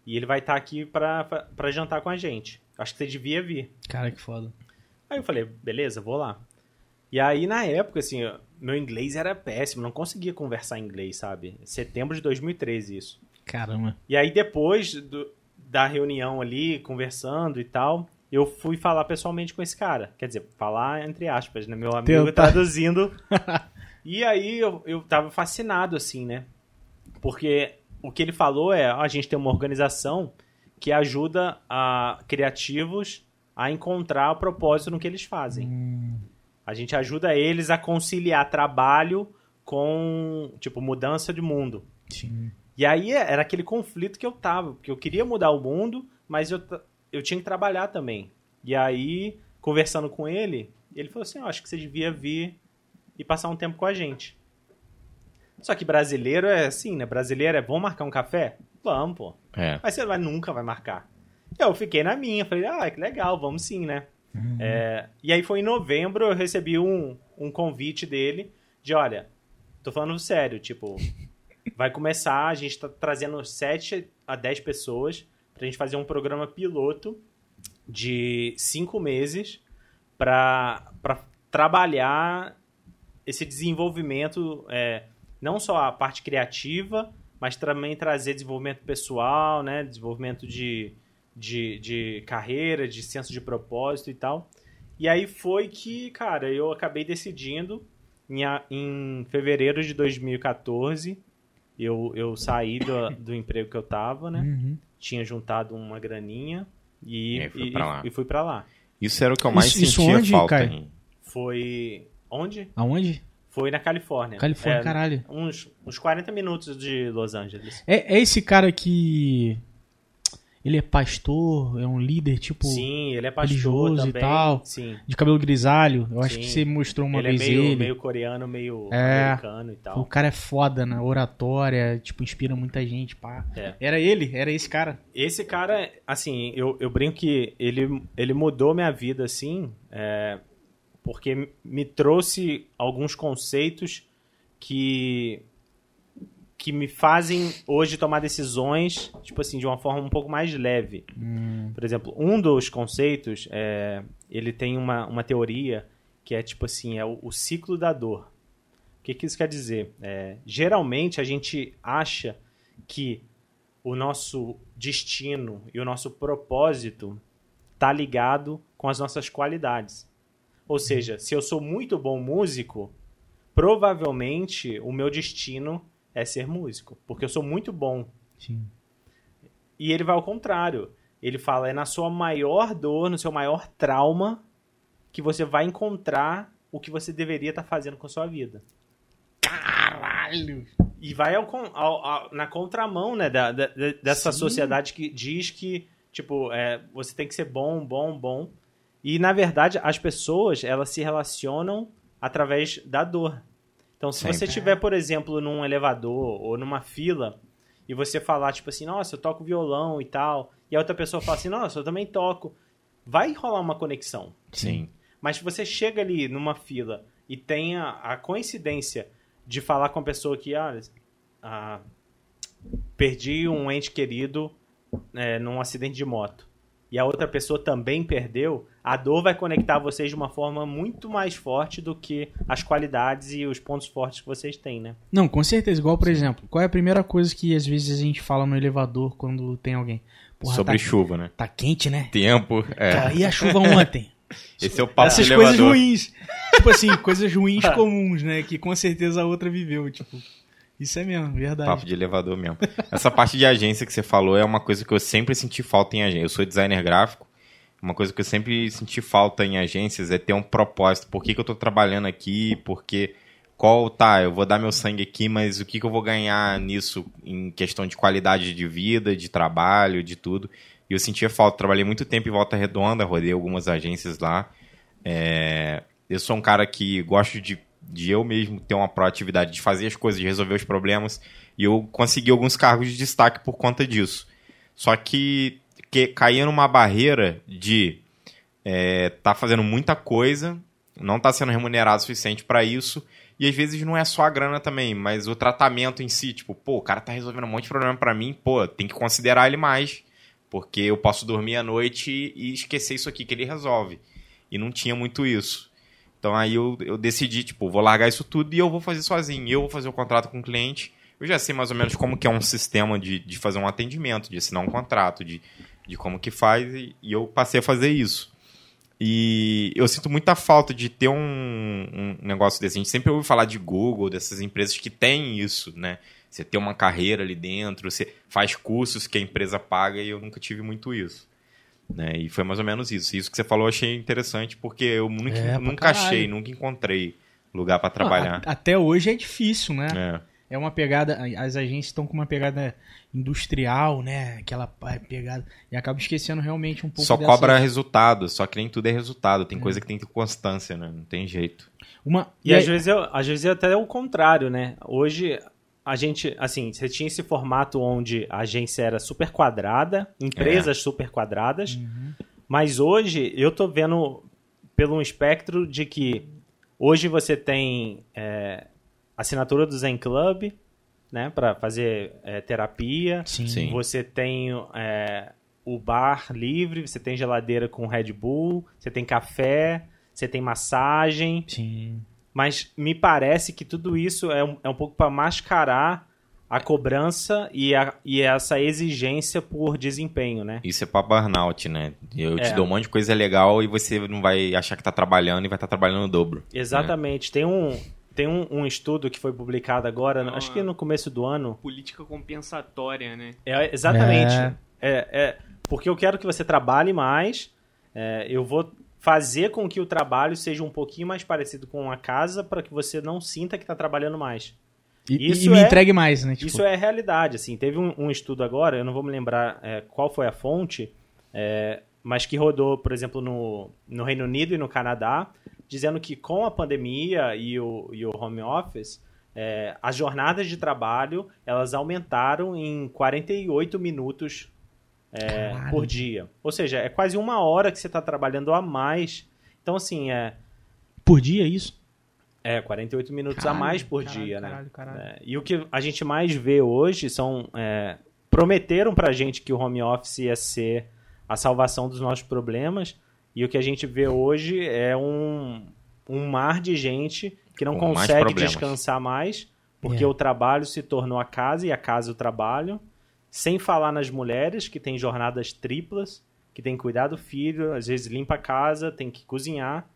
S3: e ele vai estar aqui pra, pra, pra jantar com a gente. Acho que você devia vir.
S2: Cara, que foda.
S3: Aí eu falei: beleza, vou lá. E aí, na época, assim, meu inglês era péssimo, não conseguia conversar inglês, sabe? Setembro de 2013, isso.
S2: Caramba.
S3: E aí, depois do- da reunião ali, conversando e tal, eu fui falar pessoalmente com esse cara. Quer dizer, falar entre aspas, né? Meu amigo
S2: Tentar.
S3: traduzindo. e aí eu, eu tava fascinado, assim, né? Porque o que ele falou é: ó, a gente tem uma organização que ajuda a criativos a encontrar o propósito no que eles fazem.
S2: Hum,
S3: A gente ajuda eles a conciliar trabalho com, tipo, mudança de mundo.
S2: sim.
S3: E aí é, era aquele conflito que eu tava, porque eu queria mudar o mundo, mas eu, eu tinha que trabalhar também. E aí, conversando com ele, ele falou assim: "Eu acho que você devia vir e passar um tempo com a gente. Só que brasileiro é assim, né? Brasileiro é, vamos marcar um café? Vamos, pô.
S1: É.
S3: Mas você vai, nunca vai marcar. Eu fiquei na minha, falei, ah, que legal, vamos sim, né? É, e aí foi em novembro, eu recebi um, um convite dele de, olha, tô falando sério, tipo, vai começar, a gente tá trazendo 7 a 10 pessoas pra gente fazer um programa piloto de 5 meses pra, pra trabalhar esse desenvolvimento, é, não só a parte criativa, mas também trazer desenvolvimento pessoal, né? Desenvolvimento de, de, de carreira, de senso de propósito e tal. E aí foi que, cara, eu acabei decidindo em, em fevereiro de 2014. Eu, eu saí do, do emprego que eu tava, né?
S2: Uhum.
S3: Tinha juntado uma graninha e,
S1: E foi
S3: e-
S1: pra
S3: e fui pra lá.
S1: Isso era o que eu mais
S2: Isso- isso
S1: sentia
S2: onde,
S1: falta.
S3: Foi. Onde?
S2: Aonde?
S3: Foi na Califórnia.
S2: Califórnia,
S3: É,
S2: caralho.
S3: Uns, uns 40 minutos de Los Angeles.
S2: É, é esse cara que. Ele é pastor, é um líder, tipo,
S3: Sim, ele é pastor
S2: religioso e
S3: também.
S2: tal.
S3: Sim.
S2: de cabelo grisalho. Eu acho
S3: Sim.
S2: que você mostrou uma
S3: ele
S2: vez
S3: é meio,
S2: ele.
S3: meio coreano, meio
S2: É.
S3: americano e tal.
S2: O cara é foda na oratória, tipo, inspira muita gente, pá.
S3: É.
S2: Era ele, era esse cara.
S3: Esse cara, assim, eu, eu brinco que ele, ele mudou minha vida, assim, é, porque me trouxe alguns conceitos que, que me fazem hoje tomar decisões, tipo assim, de uma forma um pouco mais leve. Por exemplo, um dos conceitos, é, ele tem uma, uma teoria que é tipo assim, é o, o ciclo da dor. O que, que isso quer dizer? É, geralmente a gente acha que o nosso destino e o nosso propósito tá ligado com as nossas qualidades. Ou seja, se eu sou muito bom músico, provavelmente o meu destino é ser músico, porque eu sou muito bom.
S2: Sim.
S3: E ele vai ao contrário. Ele fala, é na sua maior dor, no seu maior trauma, que você vai encontrar o que você deveria estar fazendo com a sua vida.
S2: Caralho!
S3: E vai ao, ao- ao- na contramão, né, da- da- dessa
S2: Sim.
S3: sociedade que diz que, tipo, é, você tem que ser bom, bom, bom. E, na verdade, as pessoas, elas se relacionam através da dor. Então, se
S1: Sempre.
S3: você estiver, por exemplo, num elevador ou numa fila, e você falar, tipo assim, nossa, eu toco violão e tal, e a outra pessoa fala assim, nossa, eu também toco, vai rolar uma conexão.
S1: Sim.
S3: Mas se você chega ali numa fila e tem a, a coincidência de falar com a pessoa que, olha, ah, perdi um ente querido é, num acidente de moto, e a outra pessoa também perdeu, a dor vai conectar vocês de uma forma muito mais forte do que as qualidades e os pontos fortes que vocês têm, né?
S2: Não, com certeza. Igual, por exemplo, qual é a primeira coisa que às vezes a gente fala no elevador quando tem alguém? Porra,
S1: Sobre
S2: tá,
S1: chuva, né?
S2: tá quente, né?
S1: Tempo. É.
S2: Cara, e a chuva ontem?
S1: Esse é o papo
S2: Essas coisas
S1: elevador.
S2: ruins. tipo assim, coisas ruins comuns, né? Que com certeza a outra viveu, tipo. Isso é mesmo, verdade.
S1: Papo de elevador mesmo. Essa parte de agência que você falou é uma coisa que eu sempre senti falta em agência. Eu sou designer gráfico. Uma coisa que eu sempre senti falta em agências é ter um propósito. Por que, que eu tô trabalhando aqui? Porque qual tá, eu vou dar meu sangue aqui, mas o que, que eu vou ganhar nisso em questão de qualidade de vida, de trabalho, de tudo. E eu sentia falta. Trabalhei muito tempo em Volta Redonda, rodei algumas agências lá. É, eu sou um cara que gosto de, de eu mesmo ter uma proatividade, de fazer as coisas, de resolver os problemas. E eu consegui alguns cargos de destaque por conta disso. Só que, que caía numa barreira de é, tá fazendo muita coisa, não tá sendo remunerado o suficiente para isso. E às vezes não é só a grana também, mas o tratamento em si, tipo, pô, o cara tá resolvendo um monte de problema para mim, pô, tem que considerar ele mais, porque eu posso dormir à noite e esquecer isso aqui que ele resolve. E não tinha muito isso. Então aí eu, eu decidi, tipo, vou largar isso tudo e eu vou fazer sozinho. Eu vou fazer o contrato com o cliente. Eu já sei mais ou menos como que é um sistema de, de fazer um atendimento, de assinar um contrato, de, de como que faz, e, e eu passei a fazer isso. E eu sinto muita falta de ter um, um negócio desse. A gente sempre ouve falar de Google, dessas empresas que têm isso, né? Você tem uma carreira ali dentro, você faz cursos que a empresa paga e eu nunca tive muito isso. Né? E foi mais ou menos isso. Isso que você falou eu achei interessante porque eu nunca,
S2: É,
S1: nunca achei, nunca encontrei lugar para
S2: Não,
S1: trabalhar.
S2: a- até hoje é difícil, né?
S1: É.
S2: É uma pegada. As agências estão com uma pegada industrial, né? Aquela pa- pegada. E acaba esquecendo realmente um pouco
S1: Só
S2: dessa-
S1: cobra resultado, só que nem tudo é resultado. Tem coisa que tem que ter constância, né? Não tem jeito.
S2: Uma,
S3: E,
S2: aí-
S3: às, vezes é, às vezes é até o contrário, né? Hoje a gente, assim, você tinha esse formato onde a agência era super quadrada, empresas super quadradas, mas hoje eu tô vendo pelo um espectro de que hoje você tem é, assinatura do Zen Club, né, para fazer é, terapia.
S2: Sim.
S1: Sim.
S3: Você tem é, o bar livre, você tem geladeira com Red Bull, você tem café, você tem massagem.
S2: Sim.
S3: Mas me parece que tudo isso é um, é um pouco para mascarar a cobrança e, a- e essa exigência por desempenho, né?
S1: Isso é pra burnout, né? Eu te
S3: É.
S1: dou um monte de coisa legal e você não vai achar que tá trabalhando e vai estar trabalhando o dobro.
S3: Exatamente. Tem, um, tem um, um estudo que foi publicado agora,
S4: Ah.
S3: acho que no começo do ano.
S4: Política compensatória, né?
S3: É, exatamente.
S2: É.
S3: É. É, porque eu quero que você trabalhe mais. é, eu vou fazer com que o trabalho seja um pouquinho mais parecido com a casa para que você não sinta que está trabalhando mais.
S2: E,
S3: Isso
S2: e me
S3: é-
S2: entregue mais, né? Tipo,
S3: Isso é realidade, assim. Teve um, um estudo agora, eu não vou me lembrar é, qual foi a fonte, é, mas que rodou, por exemplo, no, no Reino Unido e no Canadá, dizendo que com a pandemia e o, e o home office, é, as jornadas de trabalho elas aumentaram em 48 minutos é, por dia. Ou seja, é quase uma hora que você está trabalhando a mais. Então, assim, é,
S2: Por dia, isso?
S3: é 48 minutos a
S2: Caralho,
S3: mais por
S2: caralho,
S3: dia, né?
S2: caralho, caralho.
S3: É, e o que a gente mais vê hoje são. é, prometeram pra gente que o home office ia ser a salvação dos nossos problemas. E o que a gente vê hoje é um, um mar de gente que não
S1: Com mais
S3: consegue
S1: problemas.
S3: descansar mais, porque
S2: É.
S3: o trabalho se tornou a casa e a casa o trabalho. Sem falar nas mulheres que têm jornadas triplas, que têm que cuidar do filho, às vezes limpa a casa, tem que cozinhar.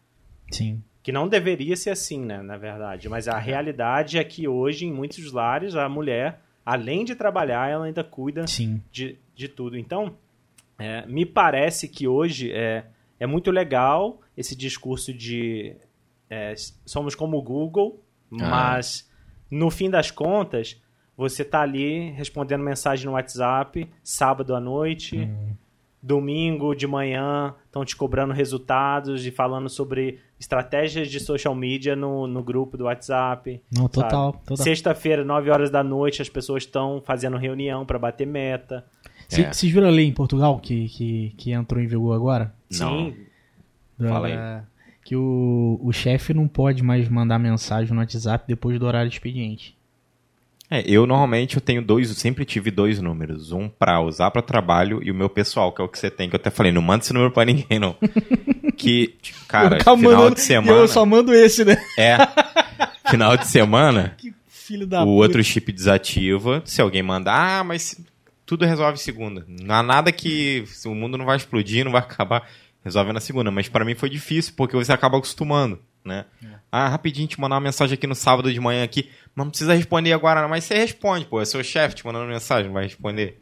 S2: Sim.
S3: Que não deveria ser assim, né, na verdade. Mas a realidade é que hoje, em muitos lares, a mulher, além de trabalhar, ela ainda cuida
S2: Sim.
S3: de, de tudo. Então, é, me parece que hoje é, é muito legal esse discurso de é, somos como o Google, mas no fim das contas, você tá ali respondendo mensagem no WhatsApp, sábado à noite, domingo de manhã, estão te cobrando resultados e falando sobre estratégias de social media no, no grupo do WhatsApp.
S2: Não, total.
S3: Sexta-feira, 9 horas da noite, as pessoas estão fazendo reunião para bater meta.
S2: Cê-
S1: É.
S2: Vocês viram a lei em Portugal que, que, que entrou em vigor agora?
S1: Não.
S3: Sim,
S1: Fala aí.
S2: Da- Que o, o chefe não pode mais mandar mensagem no WhatsApp depois do horário de expediente.
S1: É, eu normalmente eu tenho dois, eu sempre tive dois números, um pra usar pra trabalho e o meu pessoal, que é o que você tem, que eu até falei, não manda esse número pra ninguém não. que, cara, final
S2: mandando-
S1: de semana,
S2: Eu só mando esse, né?
S1: é, final de semana,
S2: Que filho da
S1: o
S2: puta.
S1: outro chip desativa, se alguém mandar, ah, mas tudo resolve segunda. Não há nada que o mundo não vai explodir, não vai acabar, resolve na segunda, mas pra mim foi difícil, porque você acaba acostumando, né? Ah, rapidinho, te mandar uma mensagem aqui no sábado de manhã aqui, mas não precisa responder agora, não. mas você responde, pô, é seu chefe te mandando mensagem, vai responder.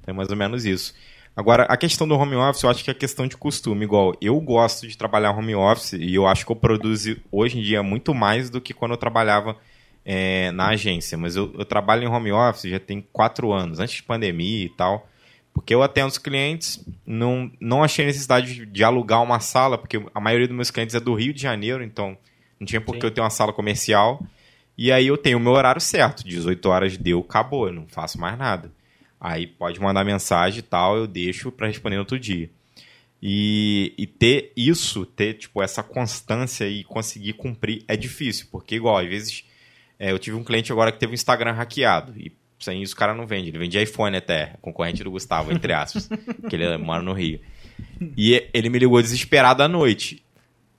S1: Então é mais ou menos isso. Agora, a questão do home office, eu acho que é questão de costume. Igual, eu gosto de trabalhar home office e eu acho que eu produzo hoje em dia muito mais do que quando eu trabalhava é, na agência. Mas eu, eu trabalho em home office já tem quatro anos, antes de pandemia e tal. Porque eu atendo os clientes, não, não achei necessidade de, alugar uma sala, porque a maioria dos meus clientes é do Rio de Janeiro, então não tinha por que eu ter uma sala comercial. E aí eu tenho o meu horário certo, 18 horas deu, acabou, eu não faço mais nada. Aí pode mandar mensagem e tal, eu deixo para responder no outro dia. E, e ter isso, ter tipo essa constância e conseguir cumprir é difícil, porque igual, às vezes é, eu tive um cliente agora que teve um Instagram hackeado e sem isso o cara não vende, ele vende iPhone até, concorrente do Gustavo, entre aspas, que ele mora no Rio. E ele me ligou desesperado à noite.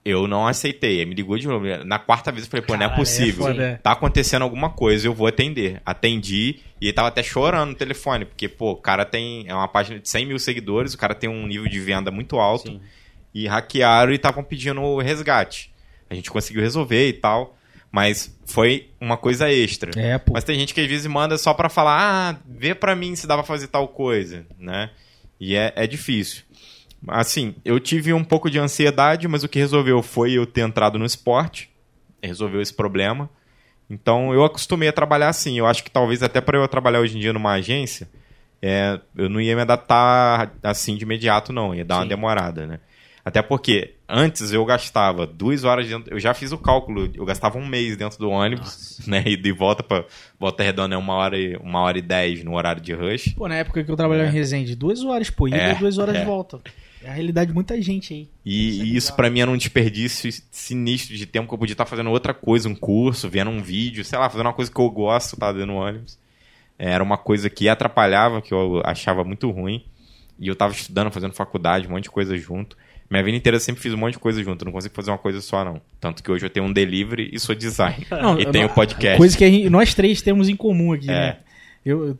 S1: Eu não aceitei. Ele me ligou de novo. Na quarta vez eu falei, pô, não é
S2: é
S1: possível.
S2: foda.
S1: tá acontecendo alguma coisa, eu vou atender. Atendi e ele tava até chorando no telefone, porque, pô, o cara tem. É uma página de 100 mil seguidores, o cara tem um nível de venda muito alto.
S3: Sim.
S1: E hackearam e estavam pedindo o resgate. A gente conseguiu resolver e tal. Mas foi uma coisa extra.
S2: É, pô.
S1: Mas tem gente que às vezes manda só pra falar, ah, vê pra mim se dá pra fazer tal coisa, né? E é, é difícil. Assim, eu tive um pouco de ansiedade, mas o que resolveu foi eu ter entrado no esporte. Resolveu esse problema. Então eu acostumei a trabalhar assim. Eu acho que talvez até para eu trabalhar hoje em dia numa agência, é, eu não ia me adaptar assim de imediato, não. Ia dar uma
S3: Sim.
S1: demorada, né? Até porque antes eu gastava duas horas dentro. Eu já fiz o cálculo, eu gastava um mês dentro do ônibus, né? E de volta para Volta Redonda é uma hora, e, uma hora e dez no horário de rush.
S2: Pô, na época que eu trabalhava
S1: É.
S2: em Resende, duas horas, pô, ida
S1: É,
S2: e duas horas
S1: é.
S2: de volta. É a realidade de muita gente aí.
S1: E
S2: Isso é
S1: isso pra mim era um desperdício sinistro de tempo que eu podia estar fazendo outra coisa, um curso, vendo um vídeo, sei lá, fazendo uma coisa que eu gosto, tá dando ônibus. Era uma coisa que atrapalhava, que eu achava muito ruim. E eu tava estudando, fazendo faculdade, um monte de coisa junto. Minha vida inteira eu sempre fiz um monte de coisa junto, não consigo fazer uma coisa só, não. Tanto que hoje eu tenho um delivery e sou design.
S2: Não,
S1: e tenho
S2: não-
S1: podcast.
S2: Coisa que a gente- nós três temos em comum aqui,
S1: É.
S2: né? Eu, eu-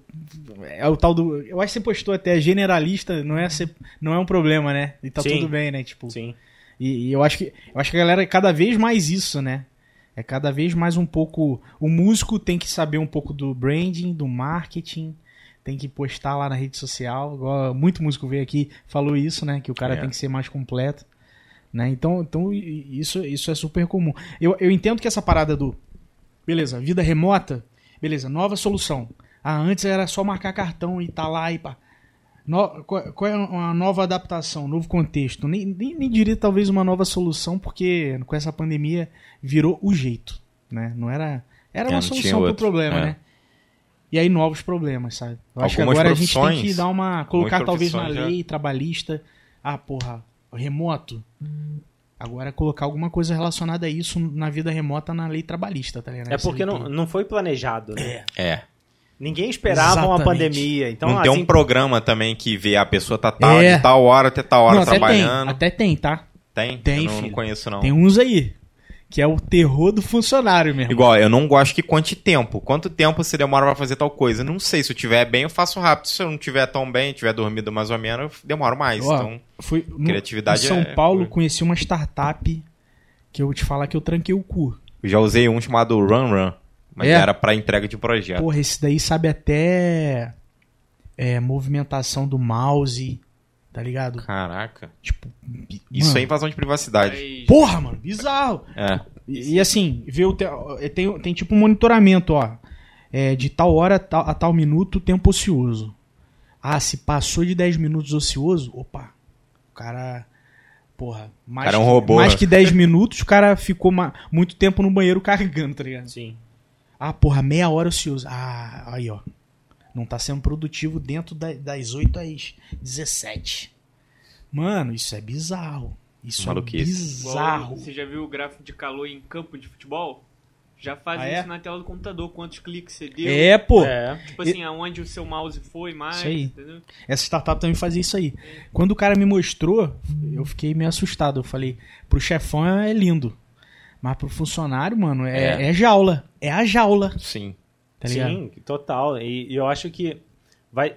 S2: é o tal do. Eu acho que você postou até generalista, não é, ser, não é um problema, né? E tá
S3: Sim.
S2: tudo bem, né? Tipo,
S3: Sim.
S2: E, e eu acho que eu acho que a galera é cada vez mais isso, né? É cada vez mais um pouco. O músico tem que saber um pouco do branding, do marketing, tem que postar lá na rede social. Igual muito músico veio aqui falou isso, né? Que o cara
S1: É.
S2: tem que ser mais completo. Né? Então, então isso, isso é super comum. Eu, eu entendo que essa parada do. Beleza, vida remota. Beleza, nova solução. Ah, antes era só marcar cartão e tá lá e pá. No- qual, qual é uma nova adaptação, novo contexto? Nem, nem, nem diria talvez uma nova solução, porque com essa pandemia virou o jeito, né? Não era... Era
S1: É,
S2: uma solução pro
S1: outro,
S2: problema,
S1: é.
S2: né? E aí novos problemas, sabe? Eu acho que
S1: Algumas
S2: agora a gente tem que dar uma... Colocar talvez na
S1: já-
S2: lei trabalhista... Ah, porra, remoto... Agora colocar alguma coisa relacionada a isso na vida remota na lei trabalhista, tá ligado?
S3: É porque não,
S2: tem-
S3: não foi planejado, né?
S1: É.
S3: Ninguém esperava uma
S2: Exatamente.
S3: pandemia. Então,
S1: não tem
S3: assim,
S1: um programa também que vê a pessoa tá tal,
S2: É.
S1: de tal hora até tal hora
S2: Não, até tem,
S1: trabalhando.
S2: até tem, tá?
S1: Tem?
S2: Tem,
S1: Eu não, não
S2: filho.
S1: conheço, não.
S2: Tem uns aí. Que é o terror do funcionário mesmo.
S1: Igual, eu não gosto que conte tempo. Quanto tempo você demora pra fazer tal coisa? Não sei. Se eu tiver bem, eu faço rápido. Se eu não tiver tão bem, tiver dormido mais ou menos, eu demoro mais.
S2: Ó,
S1: então,
S2: Fui no,
S1: criatividade
S2: em São
S1: é-
S2: Paulo, conheci uma startup que eu vou te falar que eu tranquei o cu.
S1: eu já usei um chamado Run Run. Mas
S2: É?
S1: era pra entrega de projeto.
S2: Porra, esse daí sabe até é, movimentação do mouse, tá ligado?
S1: Caraca.
S2: Tipo,
S1: Isso
S2: mano,
S1: é invasão de privacidade.
S2: Porra, mano, bizarro.
S1: É.
S2: E, e assim, vê o te- é, tem, tem tipo um monitoramento, ó. É, de tal hora a tal, a tal minuto, tempo ocioso. Ah, se passou de 10 minutos ocioso, opa, o cara. Porra, mais,
S1: cara é um
S2: que-
S1: robô,
S2: mais
S1: né?
S2: que 10 minutos, o cara ficou ma- muito tempo no banheiro carregando, tá ligado?
S3: sim.
S2: Ah, porra, meia hora ocioso. Ah, aí, ó. Não tá sendo produtivo dentro da- das 8 às 17. Mano, isso é bizarro. Isso
S1: Maluquice.
S2: é bizarro.
S4: Você já viu o gráfico de calor em campo de futebol? Já faz
S2: Ah, é?
S4: isso na tela do computador, quantos cliques você deu.
S2: É, pô.
S3: É.
S4: Tipo assim, aonde o seu mouse foi mais,
S2: Isso aí.
S4: entendeu?
S2: Essa startup também fazia isso aí. Quando o cara me mostrou, eu fiquei meio assustado. Eu falei, pro chefão é lindo. Mas pro funcionário, mano, é,
S1: É.
S2: é jaula. É a jaula,
S1: Sim.
S2: Tá?
S3: Sim, total. E, e eu acho que vai.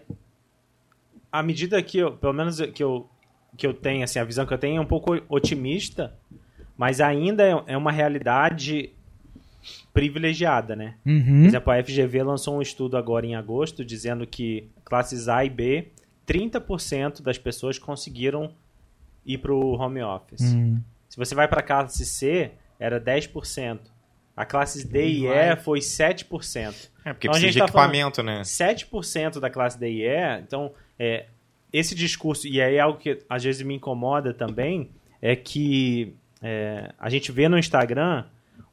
S3: À medida que eu, pelo menos que eu, que eu tenho, assim, a visão que eu tenho é um pouco otimista, mas ainda é, é uma realidade privilegiada, né? Por
S2: Uhum.
S3: exemplo, a FGV lançou um estudo agora em agosto dizendo que classes A e B, 30% das pessoas conseguiram ir para o home office.
S2: Hum.
S3: Se você vai para classe C, era 10%. A classe D e E foi 7%.
S1: É, porque
S3: Então, a
S1: precisa
S3: gente
S1: de
S3: tá falando-
S1: equipamento, né?
S3: 7% da classe D e E, então, é, esse discurso, e aí é algo que às vezes me incomoda também, é que é, a gente vê no Instagram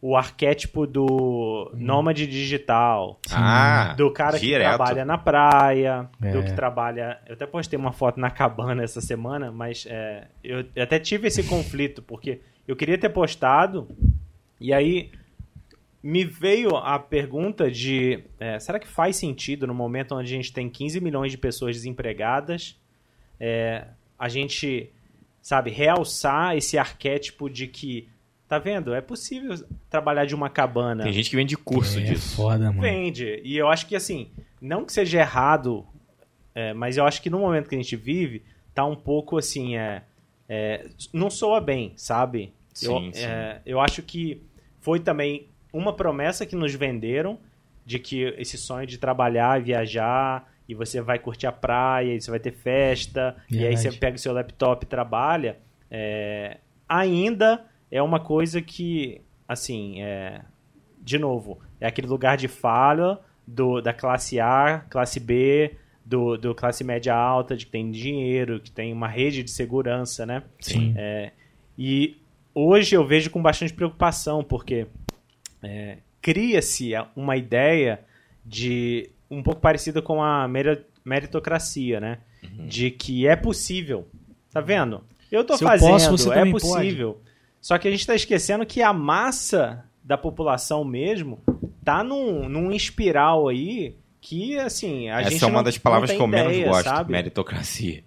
S3: o arquétipo do nômade digital,
S1: Ah,
S3: do cara que
S1: direto.
S3: trabalha na praia,
S2: É.
S3: do que trabalha. Eu até postei uma foto na cabana essa semana, mas é, eu até tive esse conflito, porque eu queria ter postado, e aí me veio a pergunta de: é, será que faz sentido no momento onde a gente tem 15 milhões de pessoas desempregadas, é, a gente, sabe, realçar esse arquétipo de que. Tá vendo? É possível trabalhar de uma cabana.
S1: Tem gente que vende curso
S2: é
S1: disso.
S2: foda, mano.
S3: Vende. E eu acho que, assim, não que seja errado, é, mas eu acho que no momento que a gente vive, tá um pouco assim, é, é, não soa bem, sabe? eu,
S1: Sim, sim.
S3: é, eu acho que foi também uma promessa que nos venderam de que esse sonho de trabalhar e viajar e você vai curtir a praia, e você vai ter festa, e aí
S2: Verdade.
S3: você pega o seu laptop e trabalha, é, ainda é uma coisa que, assim, é, de novo, é aquele lugar de fala do, da classe A, classe B, do, do classe média alta, de que tem dinheiro, que tem uma rede de segurança, né?
S2: Sim.
S3: E hoje eu vejo com bastante preocupação, porque é, cria-se uma ideia de um pouco parecida com a meri- meritocracia, né? De que é possível. Tá vendo? Eu tô
S2: Se eu
S3: fazendo,
S2: posso, você
S3: é possível. Só que a gente tá esquecendo que a massa da população mesmo tá num, num espiral aí que, assim, a gente
S1: Essa é uma
S3: não-
S1: das palavras que eu
S3: tem
S1: menos
S3: ideia,
S1: gosto,
S3: sabe?
S1: meritocracia.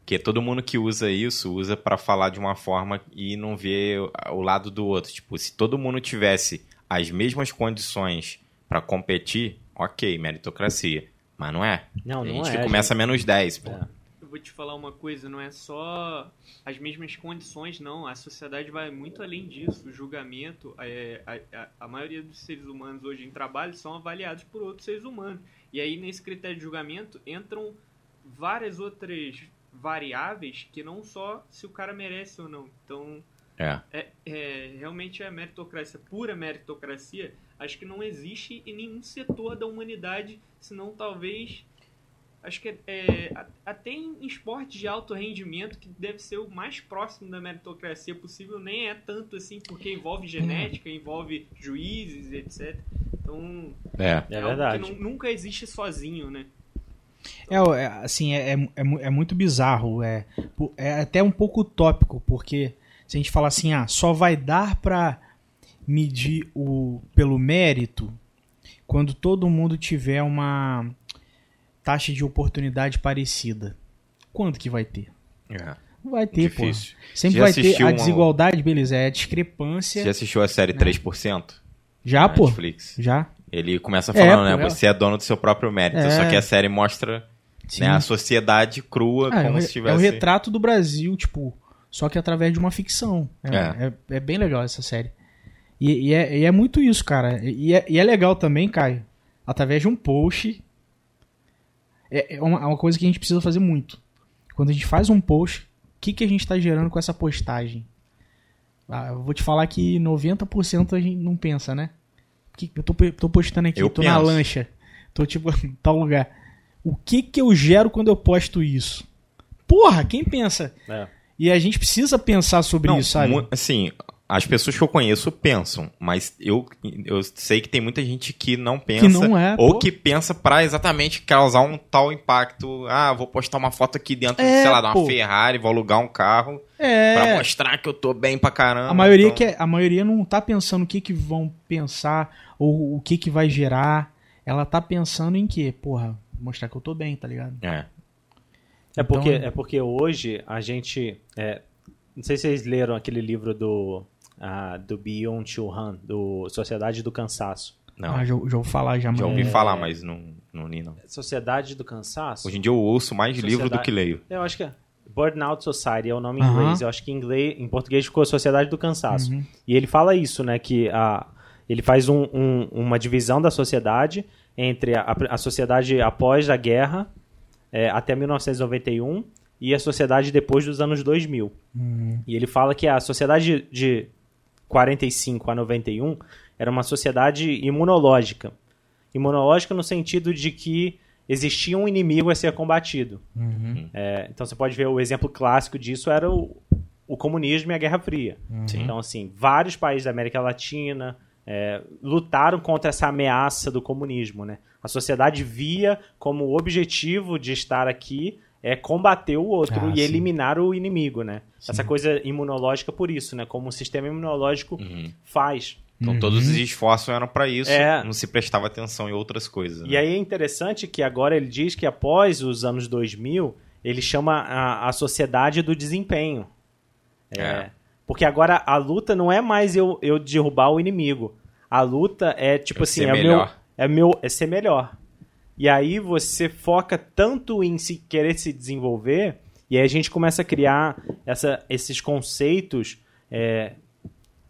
S1: Porque todo mundo que usa isso, usa pra falar de uma forma e não vê o lado do outro. Tipo, se todo mundo tivesse as mesmas condições pra competir, ok, meritocracia. Mas não é.
S3: Não,
S1: a
S3: não
S1: gente
S3: é,
S1: começa menos 10, pô.
S3: É.
S4: Eu vou te falar uma coisa, não é só as mesmas condições, não. A sociedade vai muito além disso. O julgamento, é, a, a- a maioria dos seres humanos hoje em trabalho são avaliados por outros seres humanos. E aí, nesse critério de julgamento, entram várias outras variáveis que não só se o cara merece ou não. Então,
S1: É.
S4: é, é, realmente é meritocracia, pura meritocracia, acho que não existe em nenhum setor da humanidade, senão talvez. Acho que é, é, até em esportes de alto rendimento, que deve ser o mais próximo da meritocracia possível, nem é tanto assim, porque envolve genética, envolve juízes, etc. Então,
S1: É.
S3: É
S4: algo
S3: verdade.
S4: que nu- nunca existe sozinho, né?
S2: É, é, assim, é, é, é mu- é muito bizarro. É, é até um pouco utópico, porque se a gente falar assim, ah, só vai dar pra medir o, pelo mérito quando todo mundo tiver uma taxa de oportunidade parecida. Quando que vai ter?
S1: é.
S2: Não vai ter, pô. Sempre vai ter a desigualdade, beleza, é a discrepância.
S1: Você já assistiu a série 3%?
S2: Já, pô.
S1: Netflix.
S2: Já.
S1: Ele começa
S2: É,
S1: falando,
S2: pô,
S1: né?
S2: é.
S1: Você é dono do seu próprio mérito.
S2: É.
S1: Só que a série mostra né, a sociedade crua,
S2: Ah, é,
S1: como
S2: o,
S1: se tivesse.
S2: é o retrato do Brasil, tipo, só que através de uma ficção. É,
S1: É.
S2: é- é bem legal essa série. E, e é, e é muito isso, cara. E é, e é legal também, Caio, através de um post. É, é uma, uma coisa que a gente precisa fazer muito. Quando a gente faz um post, o que, que a gente está gerando com essa postagem? Ah, eu vou te falar que 90% a gente não pensa, né? Que- Eu tô, tô postando aqui,
S1: Eu
S2: tô na
S1: penso.
S2: lancha, tô tipo em tal lugar. O que que eu gero quando eu posto isso? Porra, quem pensa?
S3: É.
S2: E a gente precisa pensar sobre
S1: Não,
S2: isso, sabe?
S1: assim, as pessoas que eu conheço pensam, mas eu, eu sei que tem muita gente que não pensa.
S2: não é,
S1: Ou
S2: pô.
S1: que pensa pra exatamente causar um tal impacto. Ah, vou postar uma foto aqui dentro,
S2: É,
S1: sei lá, de uma
S2: pô.
S1: Ferrari, vou alugar um carro pra
S2: É,
S1: mostrar que eu tô bem pra caramba.
S2: a maioria
S1: então-
S2: que é- a maioria não tá pensando o que que vão pensar ou o que que vai gerar. Ela tá pensando em quê? Porra, mostrar que eu tô bem, tá ligado?
S1: É.
S3: É porque,
S2: Então-
S3: é porque hoje a gente. é, não sei se vocês leram aquele livro do, ah, do Byung Chul Han, do Sociedade do Cansaço.
S1: Não,
S2: Ah, já, já vou falar já,
S1: já ouvi falar, mas não, não li, não.
S3: Sociedade do Cansaço?
S1: Hoje em dia eu ouço mais livro do
S3: Sociedade-
S1: que leio.
S3: Eu acho que é. Burnout Society é o nome em inglês. Eu acho que em, inglês, em português ficou Sociedade do Cansaço.
S2: Uhum.
S3: E ele fala isso, né? Que a, ele faz um- um- uma divisão da sociedade entre a, a sociedade após a guerra, é, até 1991, e a sociedade depois dos anos 2000.
S2: Uhum.
S3: E ele fala que a sociedade de 45 a 91 era uma sociedade imunológica. Imunológica no sentido de que existia um inimigo a ser combatido.
S2: Uhum.
S3: É, então você pode ver o exemplo clássico disso era o, o comunismo e a Guerra Fria.
S1: Sim.
S3: Então, assim, vários países da América Latina é, lutaram contra essa ameaça do comunismo, né? A sociedade via como objetivo de estar aqui é combater o outro
S2: Ah,
S3: e
S2: sim.
S3: eliminar o inimigo, né?
S2: Sim.
S3: Essa coisa imunológica por isso, né? Como o sistema imunológico
S1: Uhum.
S3: faz.
S1: Então todos os esforços eram pra isso,
S3: É.
S1: não se prestava atenção em outras coisas. né?
S3: E aí é interessante que agora ele diz que após os anos 2000, ele chama a, a sociedade do desempenho. É,
S1: É.
S3: Porque agora a luta não é mais eu, eu derrubar o inimigo. A luta é tipo
S1: Eu
S3: assim,
S1: ser
S3: é meu,
S1: melhor.
S3: é meu é ser melhor. E aí você foca tanto em se querer se desenvolver, e aí a gente começa a criar essa, esses conceitos. é,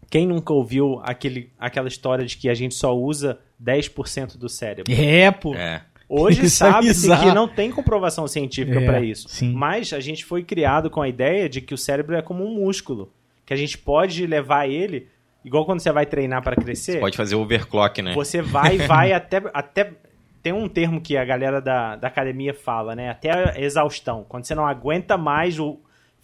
S3: quem nunca ouviu aquele, aquela história de que a gente só usa 10% do cérebro?
S2: É, pô.
S1: É.
S3: Hoje
S2: é
S3: sabe-se que não tem comprovação científica
S2: É,
S3: para isso.
S2: sim.
S3: Mas a gente foi criado com a ideia de que o cérebro é como um músculo, que a gente pode levar ele, igual quando você vai treinar para crescer,
S1: Pode fazer overclock, né?
S3: você vai vai até até tem um termo que a galera da, da academia fala, né? Até a exaustão. Quando você não aguenta mais, o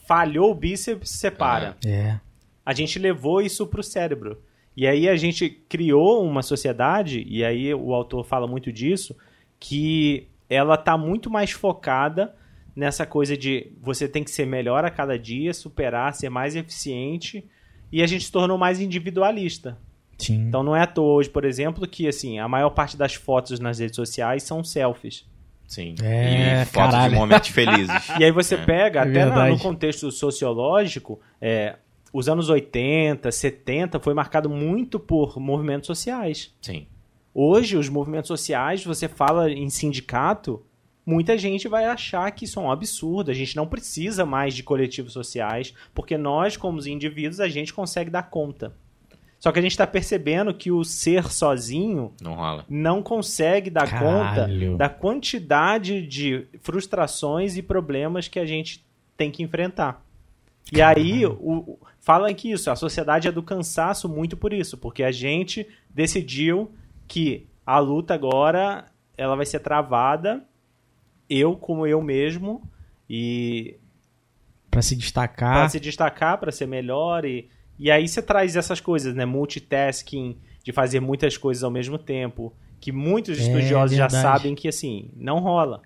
S3: falhou o bíceps, você para
S2: É.
S3: a gente levou isso para o cérebro. E aí a gente criou uma sociedade, e aí o autor fala muito disso, que ela está muito mais focada nessa coisa de você tem que ser melhor a cada dia, superar, ser mais eficiente, e a gente se tornou mais individualista.
S2: Sim.
S3: Então não é à toa hoje, por exemplo, que assim, a maior parte das fotos nas redes sociais são selfies.
S1: Sim.
S2: É,
S1: e fotos
S2: caralho.
S1: de momentos felizes.
S3: E aí você pega,
S2: É
S3: até na-
S2: verdade.
S3: no contexto sociológico, é, os anos 80, 70 foi marcado muito por movimentos sociais.
S1: Sim.
S3: Hoje, os movimentos sociais, você fala em sindicato, muita gente vai achar que isso é um absurdo. A gente não precisa mais de coletivos sociais, porque nós, como os indivíduos, a gente consegue dar conta. Só que a gente está percebendo que o ser sozinho
S1: Não rola.
S3: não consegue dar
S2: Caralho.
S3: conta da quantidade de frustrações e problemas que a gente tem que enfrentar. E aí, o, o- fala que isso, a sociedade é do cansaço muito por isso, porque a gente decidiu que a luta agora ela vai ser travada, eu como eu mesmo, e
S2: Pra se
S3: para
S2: destacar.
S3: se destacar, para ser melhor, e, e aí você traz essas coisas, né? Multitasking, de fazer muitas coisas ao mesmo tempo, que muitos
S2: É,
S3: estudiosos já
S2: verdade.
S3: sabem que assim, não rola.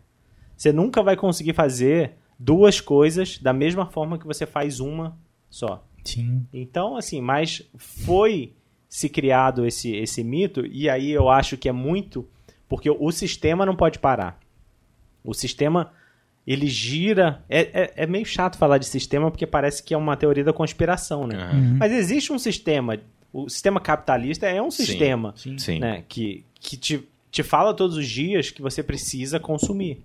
S3: Você nunca vai conseguir fazer duas coisas da mesma forma que você faz uma só.
S2: Sim.
S3: Então, assim, mas foi se criado esse, esse mito, e aí eu acho que é muito. Porque o sistema não pode parar. O sistema, ele gira. É, é, é meio chato falar de sistema, porque parece que é uma teoria da conspiração, né?
S1: Aham.
S3: Mas existe um sistema. O sistema capitalista é um
S1: Sim.
S3: sistema
S1: Sim.
S3: né, que, que te, te fala todos os dias que você precisa consumir.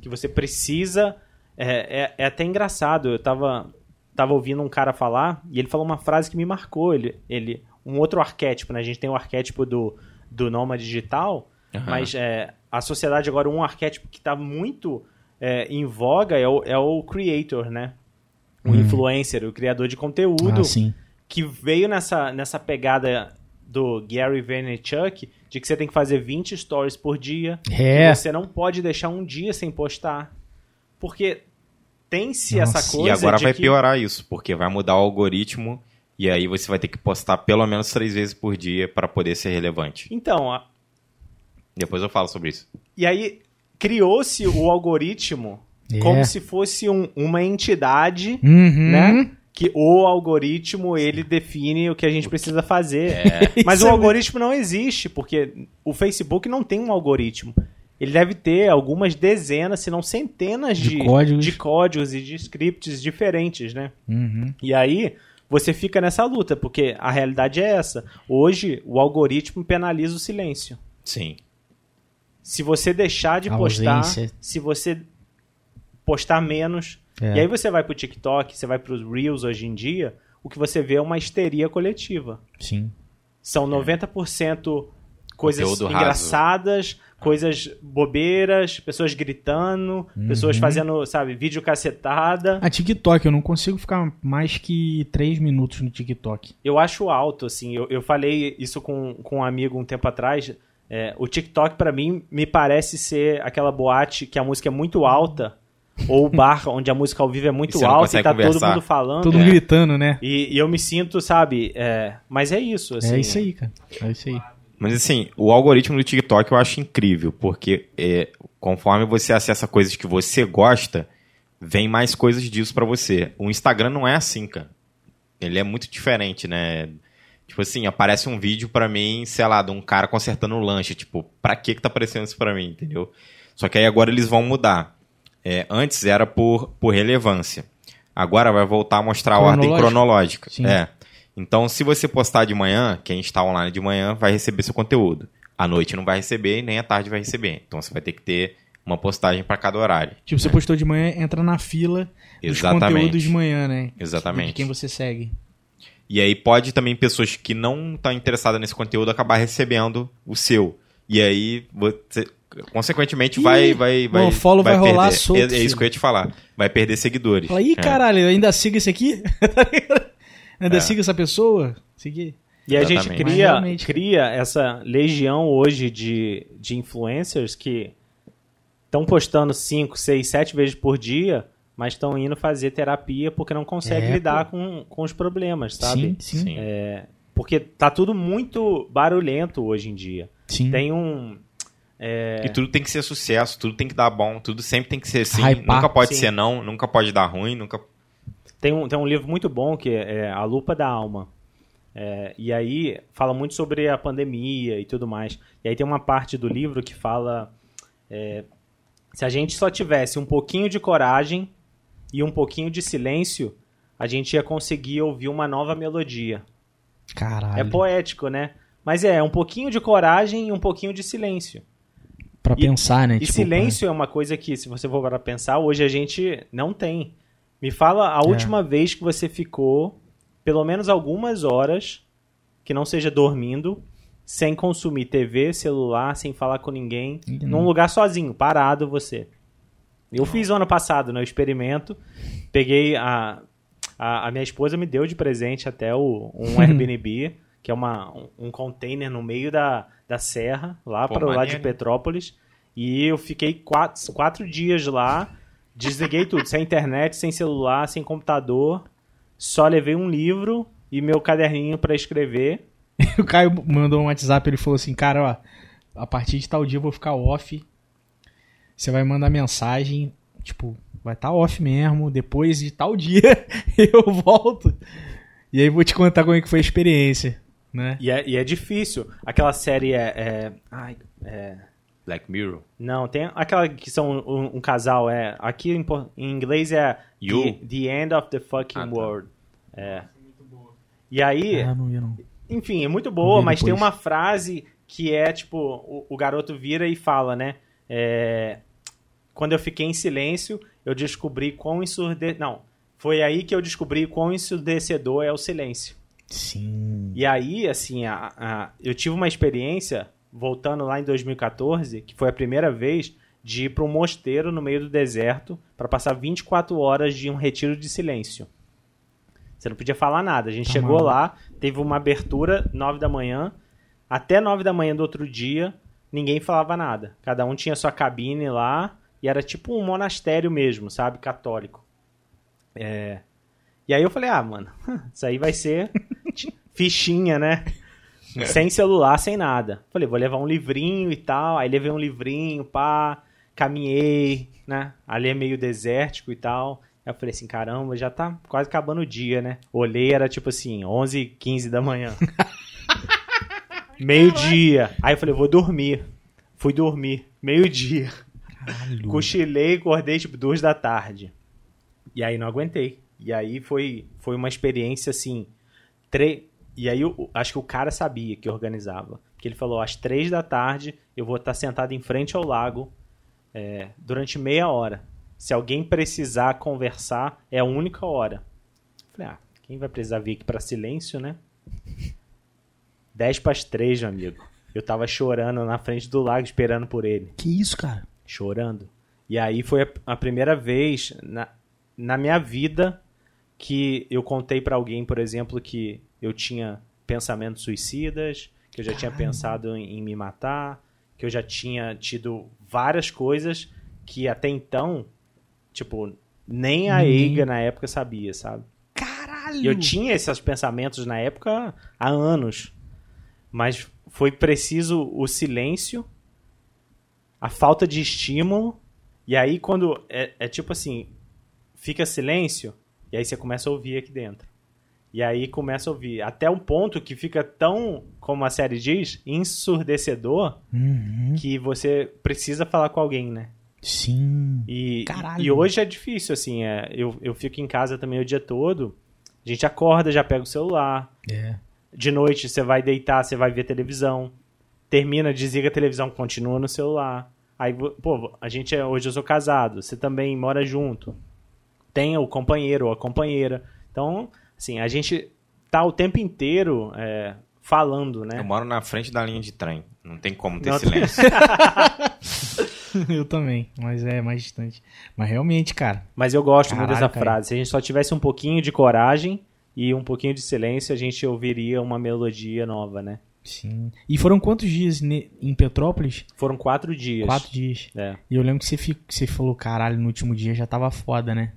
S3: Que você precisa. É, é, é até engraçado. Eu tava, tava ouvindo um cara falar e ele falou uma frase que me marcou. Ele, ele, um outro arquétipo, né? A gente tem o arquétipo do, do nômade digital,
S1: Aham.
S3: mas é, a sociedade agora, um arquétipo que está muito é, em voga é o, é o creator, né? O
S2: Hum.
S3: influencer, o criador de conteúdo
S2: Ah, sim.
S3: que veio nessa, nessa pegada do Gary Vaynerchuk de que você tem que fazer 20 stories por dia.
S2: É.
S3: E você não pode deixar um dia sem postar. Porque tem-se essa coisa
S1: E agora
S3: de
S1: vai
S3: que...
S1: piorar isso, porque vai mudar o algoritmo e aí você vai ter que postar pelo menos três vezes por dia para poder ser relevante.
S3: Então, a-
S1: Depois eu falo sobre isso.
S3: e aí criou-se o algoritmo
S2: É.
S3: como se fosse um- uma entidade,
S2: Uhum.
S3: né? Que o algoritmo, ele define o que a gente precisa fazer.
S1: É.
S3: Mas o
S2: é
S3: algoritmo não existe, porque o Facebook não tem um algoritmo. Ele deve ter algumas dezenas, se não centenas
S2: De
S3: de,
S2: códigos.
S3: de códigos e de scripts diferentes, né?
S2: Uhum.
S3: E aí você fica nessa luta, porque a realidade é essa. Hoje, o algoritmo penaliza o silêncio.
S1: Sim.
S3: Se você deixar de
S2: A
S3: postar,
S2: ausência.
S3: se você postar menos,
S2: É.
S3: e aí você vai pro TikTok, você vai pros Reels hoje em dia, o que você vê é uma histeria coletiva.
S2: Sim.
S3: São 90% coisas
S1: Conteúdo raso.
S3: engraçadas, coisas bobeiras, pessoas gritando,
S2: Uhum.
S3: pessoas fazendo, sabe, vídeo cacetada.
S2: A TikTok, eu não consigo ficar mais que 3 minutos no TikTok.
S3: Eu acho alto, assim. Eu, eu falei isso com, com um amigo um tempo atrás. É, o TikTok, pra mim, me parece ser aquela boate que a música é muito alta, ou o bar onde a música ao vivo é muito
S1: E
S3: alta e tá todo
S1: conversar.
S3: mundo falando.
S2: Todo mundo gritando, né?
S3: E, e eu me sinto, sabe, é, mas é isso, assim.
S2: é isso aí, cara. É isso aí.
S1: Mas assim, o algoritmo do TikTok eu acho incrível, porque é, conforme você acessa coisas que você gosta, vem mais coisas disso pra você. O Instagram não é assim, cara. Ele é muito diferente, né? Tipo assim, aparece um vídeo pra mim, sei lá, de um cara consertando o lanche. Tipo, pra que que tá aparecendo isso pra mim, entendeu? Só que aí agora eles vão mudar. É, antes era por, por relevância. Agora vai voltar a mostrar a ordem cronológica.
S2: Sim.
S1: É. Então, se você postar de manhã, quem está online de manhã vai receber seu conteúdo. À noite não vai receber, nem à tarde vai receber. Então, você vai ter que ter uma postagem para cada horário.
S2: Tipo, você postou de manhã, entra na fila dos
S1: Exatamente.
S2: conteúdos de manhã, né?
S1: Exatamente.
S2: De quem você segue.
S1: E aí pode também pessoas que não estão interessadas nesse conteúdo acabar recebendo o seu. E aí você consequentemente vai
S2: Ih,
S1: vai vai
S2: o follow vai rolar
S1: perder.
S2: solto,
S1: É, é isso que eu ia te falar. Vai perder seguidores.
S2: Fala, ih,
S1: É.
S2: caralho, eu ainda sigo esse aqui? Ainda
S1: É.
S2: sigo essa pessoa? Segui.
S3: E a gente
S1: Exatamente.
S3: Cria,
S2: realmente-
S3: cria essa legião hoje de, de influencers que estão postando 5, 6, 7 vezes por dia, mas estão indo fazer terapia porque não conseguem
S2: É,
S3: lidar
S2: pô.
S3: com, com os problemas, sabe?
S2: Sim, sim.
S1: Sim.
S3: Porque tá tudo muito barulhento hoje em dia.
S2: Sim.
S3: Tem um.
S1: E tudo tem que ser sucesso, tudo tem que dar bom, tudo sempre tem que ser sim,
S2: Hypar.
S1: nunca pode
S3: Sim.
S1: ser não, nunca pode dar ruim, nunca
S3: Tem um, tem um livro muito bom que é A Lupa da Alma. É, e aí fala muito sobre a pandemia e tudo mais. E aí tem uma parte do livro que fala é, se a gente só tivesse um pouquinho de coragem e um pouquinho de silêncio, a gente ia conseguir ouvir uma nova melodia.
S2: Caralho.
S3: É poético, né? Mas é um pouquinho de coragem e um pouquinho de silêncio.
S2: Pra
S3: E-
S2: pensar, né?
S3: E
S2: Tipo,
S3: silêncio é uma coisa que, se você for para pensar, hoje a gente não tem. Me fala a
S2: É.
S3: última vez que você ficou pelo menos algumas horas, que não seja dormindo, sem consumir TV, celular, sem falar com ninguém, num lugar sozinho, parado você. Eu fiz ano passado, no experimento, peguei a A, a minha esposa me deu de presente até o, um Airbnb, que é uma, um, um container no meio da, da serra, lá para o lado de. Petrópolis. E eu fiquei quatro, quatro dias lá, desliguei tudo, sem internet, sem celular, sem computador. Só levei um livro e meu caderninho para escrever.
S2: O Caio mandou um WhatsApp, ele falou assim, cara, ó, a partir de tal dia eu vou ficar off. Você vai mandar mensagem, tipo, vai estar off mesmo, depois de tal dia eu volto. E aí vou te contar como é que foi a experiência, né?
S3: E é, e é difícil. Aquela série é. é- ai, é-
S1: Black Mirror.
S3: Não, tem aquela que são um, um casal, é. Aqui em, em inglês é
S1: You.
S3: the, the End of the Fucking
S1: Ah, tá.
S3: World. É. E aí,
S2: Ah, não não.
S3: enfim, é muito boa, mas tem uma frase que é tipo: o, o garoto vira e fala, né? É, quando eu fiquei em silêncio, eu descobri quão ensurde... Não, foi aí que eu descobri quão ensurdecedor é o silêncio.
S2: Sim.
S3: E aí, assim, a, a- eu tive uma experiência, voltando lá em 2014, que foi a primeira vez de ir para um mosteiro no meio do deserto para passar 24 horas de um retiro de silêncio. Você não podia falar nada. A gente
S2: Tá
S3: chegou
S2: maluco.
S3: lá, teve uma abertura 9 da manhã, até 9 da manhã do outro dia, ninguém falava nada. Cada um tinha sua cabine lá e era tipo um monastério mesmo, sabe? Católico. É. E aí eu falei, ah, mano, isso aí vai ser fichinha, né? Sem celular, sem nada. Falei, vou levar um livrinho e tal. Aí levei um livrinho, pá, caminhei, né? Ali é meio desértico e tal. Aí eu falei assim, caramba, já tá quase acabando o dia, né? Olhei, era tipo assim, 11, 15 da manhã. Meio-dia. Aí eu falei, vou dormir. Fui dormir. Meio-dia.
S2: Caralho.
S3: Cochilei, acordei tipo duas da tarde. E aí não aguentei. E aí foi, foi uma experiência assim. Tre... E aí eu acho que o cara sabia que organizava. Porque ele falou: às três da tarde eu vou estar sentado em frente ao lago é, durante meia hora. Se alguém precisar conversar, é a única hora. Falei: ah, quem vai precisar vir aqui para silêncio, né? Dez para as três, meu amigo. Eu tava chorando na frente do lago esperando por ele
S2: Que isso, cara?
S3: Chorando. E aí foi a, a primeira vez na, na minha vida que eu contei pra alguém, por exemplo, que eu tinha pensamentos suicidas, que eu já tinha
S2: Caralho.
S3: pensado em, em me matar, que eu já tinha tido várias coisas que até então, tipo, nem a
S2: Ninguém-
S3: Eiga na época sabia, sabe?
S2: Caralho!
S3: E eu tinha esses pensamentos na época há anos. Mas foi preciso o silêncio, a falta de estímulo. E aí, quando. É, é tipo assim: fica silêncio, e aí você começa a ouvir aqui dentro. E aí começa a ouvir. Até um ponto que fica tão, como a série diz, ensurdecedor,
S2: Uhum.
S3: que você precisa falar com alguém, né?
S2: Sim.
S3: E,
S2: Caralho.
S3: e hoje é difícil, assim. É, eu, eu fico em casa também o dia todo. A gente acorda, já pega o celular.
S2: É.
S3: De noite você vai deitar, você vai ver televisão. Termina, desliga a televisão, continua no celular. Aí, pô, a gente é, hoje eu sou casado, você também mora junto. Tem o companheiro ou a companheira. Então, assim, a gente tá o tempo inteiro é, falando, né?
S1: Eu moro na frente da linha de trem. Não tem como ter
S3: Não,
S1: silêncio.
S2: eu também, mas é mais distante. Mas realmente, cara.
S3: Mas eu gosto muito dessa
S2: cara.
S3: frase. Se a gente só tivesse um pouquinho de coragem e um pouquinho de silêncio, a gente ouviria uma melodia nova, né?
S2: Sim. E foram quantos dias em Petrópolis?
S3: Foram quatro dias.
S2: Quatro dias.
S3: É.
S2: E eu lembro que você, fi- que você falou, caralho, no último dia já tava foda, né?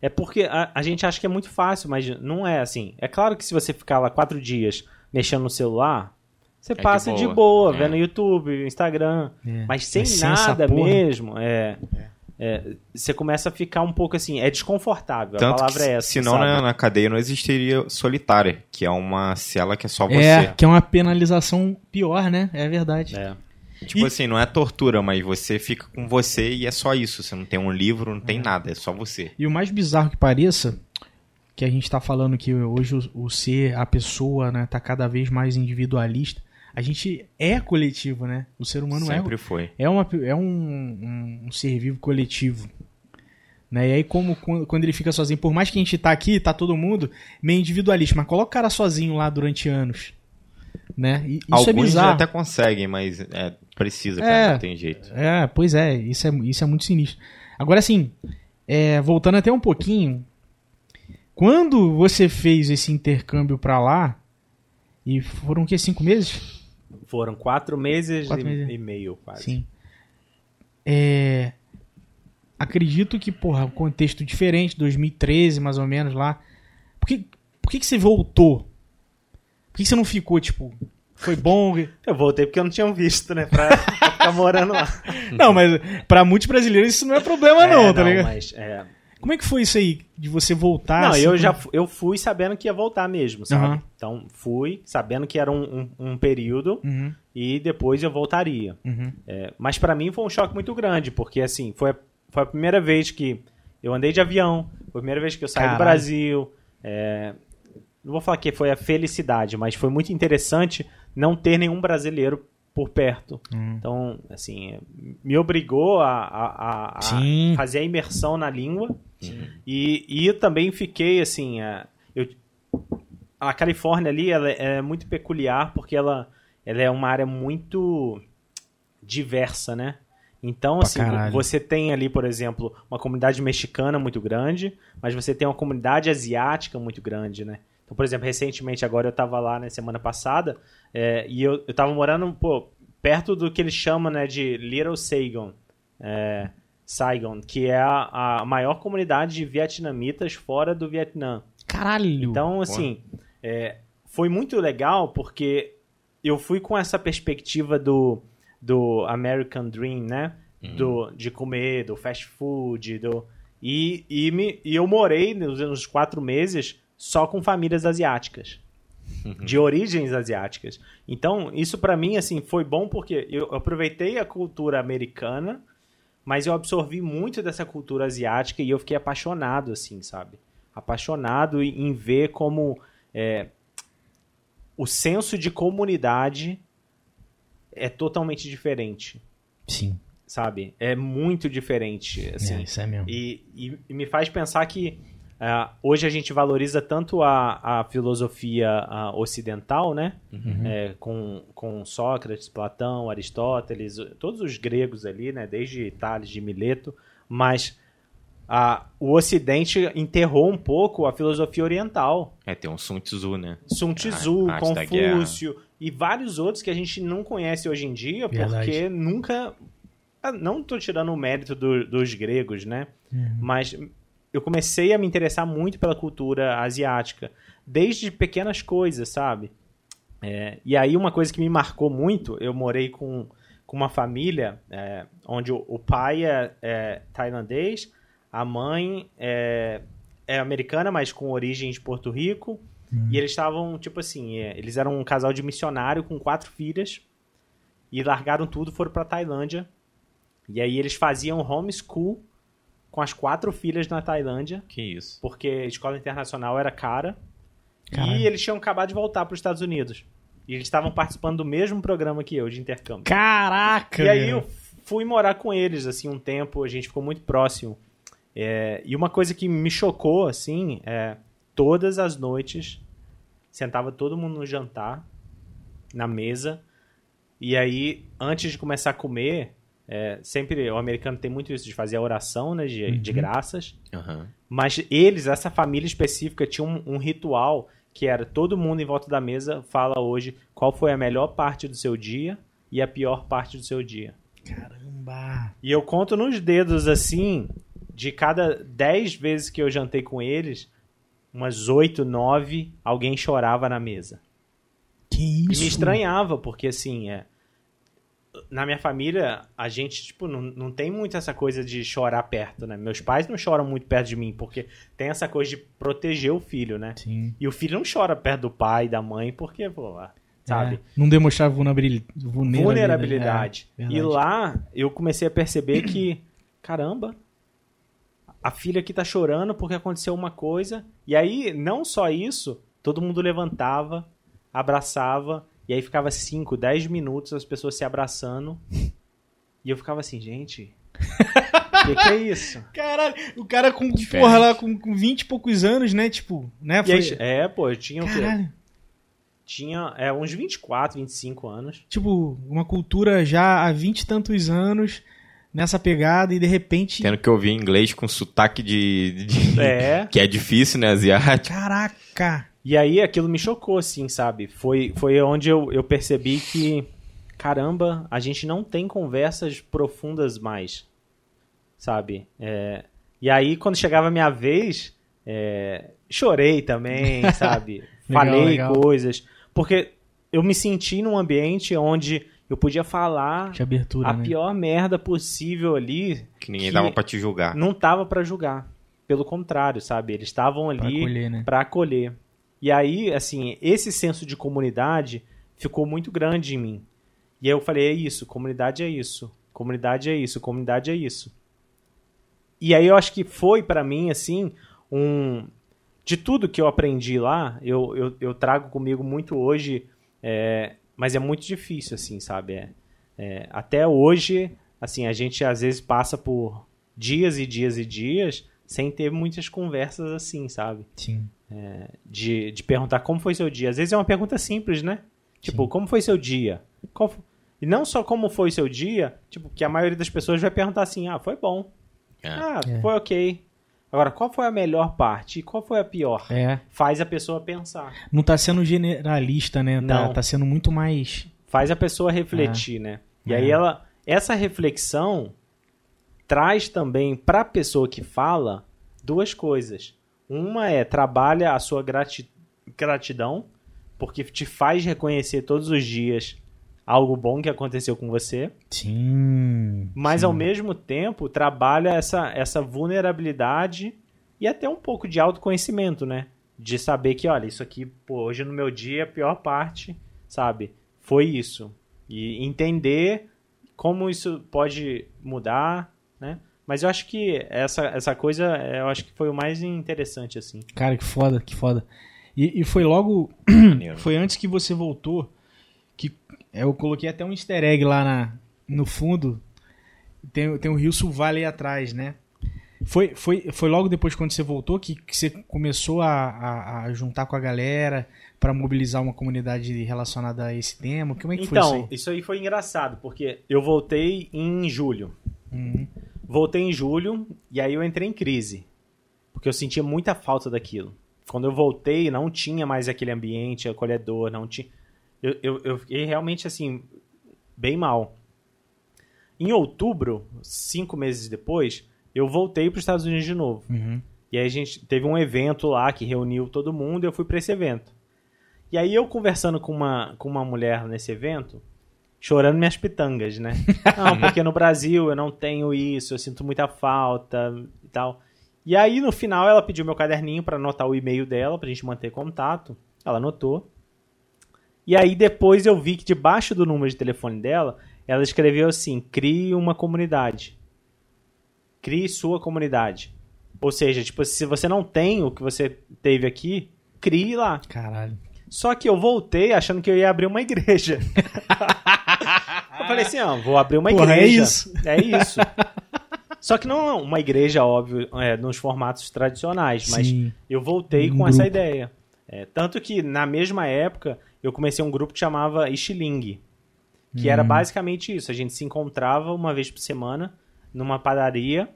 S3: É porque a, a gente acha que é muito fácil, mas não é assim. É claro que se você ficar lá quatro dias mexendo no celular, você
S1: de
S3: passa de
S1: boa.
S3: boa,
S1: É.
S3: vendo YouTube, Instagram.
S2: É.
S3: Mas sem
S2: Mas
S3: nada mesmo, é, é, Você começa a ficar um pouco assim, é desconfortável. a
S1: Tanto
S3: palavra
S1: que,
S3: é essa.
S1: senão
S3: sabe?
S1: na, na cadeia não existiria solitária, que é uma cela que é só você.
S2: É, que é uma penalização pior, né? É verdade.
S3: É.
S1: Tipo
S2: E-
S1: assim, não é tortura, mas você fica com você e é só isso. Você não tem um livro, não
S2: É.
S1: tem nada, é só você.
S2: E o mais bizarro que pareça, que a gente tá falando que hoje o, o ser, a pessoa, né, tá cada vez mais individualista. A gente é coletivo, né? O ser humano é,
S1: Sempre foi.
S2: é, uma, é um, um, um ser vivo coletivo. Né? E aí, como quando ele fica sozinho, por mais que a gente tá aqui, tá todo mundo meio individualista, mas coloca o cara sozinho lá durante anos. Né? E isso
S1: Alguns
S2: é bizarro.
S1: até conseguem, mas é, precisa,
S2: É.
S1: cara, não tem jeito.
S2: É, pois é, isso é, isso é muito sinistro. Agora, assim, é, voltando até um pouquinho, Quando você fez esse intercâmbio pra lá, e foram o quê? Cinco meses?
S3: Foram quatro meses,
S2: Quatro
S3: e,
S2: meses.
S3: e meio, quase.
S2: Sim. É, acredito que, porra, um contexto diferente, 2013 mais ou menos lá. Por que, por que, que você voltou? Por que, que você não ficou, tipo, foi bom?
S3: Eu voltei porque eu não tinha visto, né? Pra, pra ficar morando lá.
S2: não, mas pra muitos brasileiros isso não é problema, não,
S3: É,
S2: tá ligado?
S3: Mas, é,
S2: Como é que foi isso aí, de você voltar?
S3: não,
S2: assim,
S3: eu
S2: pra-
S3: já eu fui sabendo que ia voltar mesmo, sabe?
S2: Aham.
S3: Então, fui sabendo que era um, um, um período
S2: Uhum,
S3: e depois eu voltaria.
S2: uhum.
S3: É, mas pra mim foi um choque muito grande, porque assim, foi, a- foi a primeira vez que eu andei de avião, foi a primeira vez que eu saí
S2: Caralho.
S3: do Brasil. é, não vou falar que foi a felicidade, mas foi muito interessante não ter nenhum brasileiro por perto.
S2: Hum.
S3: Então, assim, me obrigou a, a- a- a fazer a imersão na língua. E, e eu também fiquei, assim, a, eu, a Califórnia ali, ela é muito peculiar porque ela, ela é uma área muito diversa, né? Então, assim, você tem ali, por exemplo, uma comunidade mexicana muito grande, mas você tem uma comunidade asiática muito grande, né? Então, por exemplo, recentemente, agora eu tava lá na semana passada, é, e eu, eu tava morando, pô, perto do que eles chamam, né, de Little Saigon, é, Saigon, que é a, a maior comunidade de vietnamitas fora do Vietnã.
S2: Caralho!
S3: Então, assim, é, foi muito legal porque eu fui com essa perspectiva do, do American Dream, né? Do, de comer, do fast food, do... E, e, me, e eu morei nos, nos quatro meses só com famílias asiáticas. De origens asiáticas. Então, isso pra mim, assim, foi bom porque eu aproveitei a cultura americana, mas eu absorvi muito dessa cultura asiática e eu fiquei apaixonado, assim, sabe? Apaixonado em ver como é, o senso de comunidade é totalmente diferente,
S2: Sim,
S3: sabe? É muito diferente, assim.
S2: é, isso é mesmo.
S3: E, e- e me faz pensar que ah, hoje a gente valoriza tanto a, a filosofia ocidental, né? É, com, com Sócrates, Platão, Aristóteles, todos os gregos ali, né? Desde Tales de Mileto, mas ah, o Ocidente enterrou um pouco a filosofia oriental.
S1: É, tem um Sun Tzu, né?
S3: Sun Tzu,
S1: A
S3: Confúcio e vários outros que a gente não conhece hoje em dia
S2: Verdade.
S3: porque nunca. ah, Não estou tirando o mérito do- dos gregos, né? Mas eu comecei a me interessar muito pela cultura asiática, desde pequenas coisas, sabe? É, e aí uma coisa que me marcou muito, eu morei com, com uma família é, onde o, o pai é, é tailandês, a mãe é, é americana, mas com origem de Porto Rico, e eles estavam, tipo assim, é, eles eram um casal de missionário com quatro filhas, e largaram tudo, foram pra Tailândia, e aí eles faziam homeschool com as quatro filhas na Tailândia,
S1: Que isso.
S3: porque a escola internacional era cara.
S2: Caralho.
S3: E eles tinham acabado de voltar para os Estados Unidos. E eles estavam participando do mesmo programa que eu, de intercâmbio.
S2: Caraca!
S3: E aí eu fui morar com eles, assim, um tempo, a gente ficou muito próximo. É, e uma coisa que me chocou, assim, é todas as noites sentava todo mundo no jantar, na mesa, e aí, antes de começar a comer, é, sempre o americano tem muito isso de fazer a oração, né, de, de graças.
S1: Aham.
S3: Mas eles, essa família específica, tinha um, um ritual que era todo mundo em volta da mesa fala hoje qual foi a melhor parte do seu dia e a pior parte do seu dia.
S2: Caramba!
S3: E eu conto nos dedos assim, de cada 10 vezes que eu jantei com eles, umas 8, 9, alguém chorava na mesa.
S2: Que
S3: E
S2: isso?
S3: me estranhava, porque assim, é. Na minha família, a gente, tipo, não, não tem muito essa coisa de chorar perto, né? Meus pais não choram muito perto de mim, porque tem essa coisa de proteger o filho, né?
S2: Sim.
S3: E o filho não chora perto do pai da mãe, porque, pô, sabe?
S2: É, não demonstrar vulnerabil- vulnerabilidade.
S3: vulnerabilidade.
S2: É,
S3: e lá eu comecei a perceber que, caramba, a filha aqui tá chorando porque aconteceu uma coisa. E aí, não só isso, todo mundo levantava, abraçava, e aí ficava 5, 10 minutos as pessoas se abraçando. E eu ficava assim, gente, o que, que é isso?
S2: Caralho, o cara com,
S1: Diferente.
S2: porra, lá com, com 20 e poucos anos, né? Tipo, né?
S3: E aí,
S2: Foi,
S3: é, pô, eu tinha o quê?
S2: caralho.
S3: Tinha é, uns 24, 25 anos.
S2: Tipo, uma cultura já há 20 e tantos anos, nessa pegada e de repente.
S1: Tendo que ouvir inglês com sotaque de. de-
S3: É.
S1: que é difícil, né? Asiático.
S2: Caraca!
S3: E aí aquilo me chocou, assim, sabe? Foi, foi onde eu, eu percebi que, caramba, a gente não tem conversas profundas mais, sabe? É, e aí, quando chegava a minha vez, é, chorei também, sabe?
S2: Legal,
S3: Falei
S2: legal.
S3: coisas. Porque eu me senti num ambiente onde eu podia falar
S2: De abertura,
S3: a
S2: né?
S3: pior merda possível ali.
S1: Que ninguém
S3: Que-
S1: dava pra te julgar.
S3: Não tava pra julgar. Pelo contrário, sabe? Eles estavam
S2: Pra
S3: ali
S2: acolher, né?
S3: para acolher. E aí, assim, esse senso de comunidade ficou muito grande em mim. E aí eu falei, é isso, comunidade é isso, comunidade é isso, comunidade é isso. E aí eu acho que foi pra mim, assim, um... De tudo que eu aprendi lá, eu, eu, eu trago comigo muito hoje, é, mas é muito difícil, assim, sabe? É, é, até hoje, assim, a gente às vezes passa por dias e dias e dias sem ter muitas conversas assim, sabe?
S2: Sim.
S3: De, de perguntar como foi seu dia. Às vezes é uma pergunta simples, né? Tipo,
S2: Sim.
S3: como foi seu dia? Qual fo- E não só como foi seu dia, tipo, que a maioria das pessoas vai perguntar assim, ah, foi bom.
S1: É.
S3: Ah,
S2: É.
S3: foi ok. Agora, qual foi a melhor parte e qual foi a pior?
S2: É.
S3: Faz a pessoa pensar.
S2: Não tá sendo generalista, né? Tá,
S3: Não.
S2: tá sendo muito mais.
S3: Faz a pessoa refletir, né? E
S2: É.
S3: aí ela, essa reflexão traz também para a pessoa que fala duas coisas. Uma é trabalha a sua grati- gratidão, porque te faz reconhecer todos os dias algo bom que aconteceu com você,
S2: Sim.
S3: mas
S2: sim.
S3: ao mesmo tempo trabalha essa, essa vulnerabilidade e até um pouco de autoconhecimento, né? De saber que, olha, isso aqui, pô, hoje no meu dia, a pior parte, sabe? Foi isso. E entender como isso pode mudar, né? Mas eu acho que essa, essa coisa, é, eu acho que foi o mais interessante, assim.
S2: Cara, que foda, que foda. E, e foi logo. Foi antes que você voltou que eu coloquei até um easter egg lá na, no fundo. Tem, tem o Rio Valley atrás, né? Foi, foi, foi logo depois quando você voltou que, que você começou a, a, a juntar com a galera para mobilizar uma comunidade relacionada a esse tema? Como é que foi isso
S3: Então,
S2: aí?
S3: isso aí foi engraçado, porque eu voltei em julho.
S2: Uhum.
S3: Voltei em julho e aí eu entrei em crise. Porque eu sentia muita falta daquilo. Quando eu voltei, não tinha mais aquele ambiente acolhedor, não tinha. Eu, eu, eu fiquei realmente assim, bem mal. Em outubro, cinco meses depois, eu voltei para os Estados Unidos de novo.
S2: Uhum.
S3: E aí a gente teve um evento lá que reuniu todo mundo e eu fui para esse evento. E aí eu conversando com uma, com uma mulher nesse evento, chorando minhas pitangas, né? Não, porque no Brasil eu não tenho isso, eu sinto muita falta e tal. E aí no final ela pediu meu caderninho para anotar o e-mail dela pra gente manter contato. Ela anotou. E aí depois eu vi que debaixo do número de telefone dela, ela escreveu assim: "Crie uma comunidade. Crie sua comunidade." Ou seja, tipo, se você não tem o que você teve aqui, crie lá.
S2: Caralho.
S3: Só que eu voltei achando que eu ia abrir uma igreja. eu falei assim, ó, vou abrir uma
S2: Porra, é
S3: igreja.
S2: isso.
S3: É isso. Só que não é uma igreja, óbvio, é, nos formatos tradicionais, mas
S2: Sim.
S3: eu voltei
S2: Um
S3: com essa
S2: grupo.
S3: ideia. É, tanto que, na mesma época, eu comecei um grupo que chamava Estiling, que
S2: Hum.
S3: era basicamente isso. A gente se encontrava uma vez por semana numa padaria,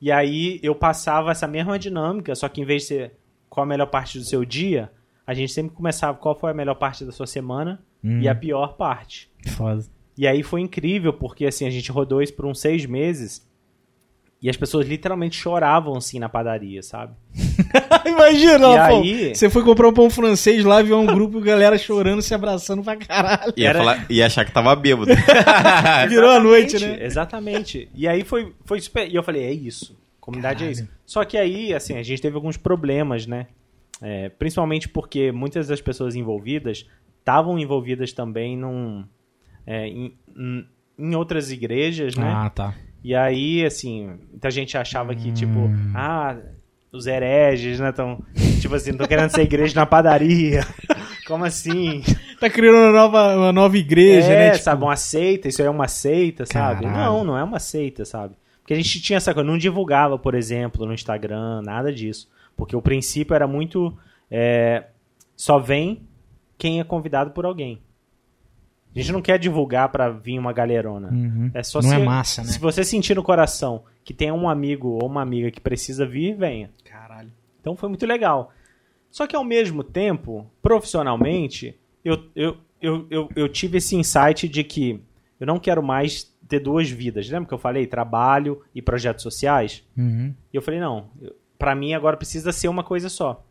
S3: e aí eu passava essa mesma dinâmica, só que em vez de ser qual a melhor parte do seu dia, a gente sempre começava qual foi a melhor parte da sua semana
S2: Hum.
S3: e a pior parte.
S2: Foda.
S3: E aí foi incrível, porque assim, a gente rodou isso por uns seis meses. E as pessoas literalmente choravam assim na padaria, sabe?
S2: Imagina,
S3: E
S2: pô,
S3: aí-
S2: você foi comprar um pão francês lá, viu um grupo, galera chorando, se abraçando pra caralho.
S1: Ia,
S3: Era-
S1: falar- ia achar que tava bêbado.
S2: Virou a noite,
S3: Exatamente,
S2: né?
S3: Exatamente. E aí foi, foi super. E eu falei, é isso. Comunidade é
S2: Caralho.
S3: isso. Só que aí, assim, a gente teve alguns problemas, né? É, principalmente porque muitas das pessoas envolvidas estavam envolvidas também num, é, em, em- outras igrejas, né?
S2: Ah, tá.
S3: E aí, assim, muita gente achava que, tipo,
S2: Hum.
S3: ah, os hereges, né? Tão, tipo assim, não tô querendo ser igreja na padaria. Como assim?
S2: Tá criando uma nova, uma nova igreja,
S3: é,
S2: né? Tipo,
S3: sabe, uma seita, isso aí é uma seita, sabe?
S2: Caralho.
S3: Não, não é uma seita, sabe? Porque a gente tinha essa coisa, não divulgava, por exemplo, no Instagram, nada disso. Porque o princípio era muito. é, só vem quem é convidado por alguém. A gente não quer divulgar pra vir uma galerona.
S2: Uhum.
S3: É só
S2: Não
S3: se,
S2: é massa, né?
S3: Se você sentir no coração que tem um amigo ou uma amiga que precisa vir, venha.
S2: Caralho.
S3: Então foi muito legal. Só que ao mesmo tempo, profissionalmente, eu, eu, eu, eu, eu tive esse insight de que eu não quero mais ter duas vidas. Lembra que eu falei trabalho e projetos sociais?
S2: Uhum.
S3: E eu falei, não, pra mim agora precisa ser uma coisa só.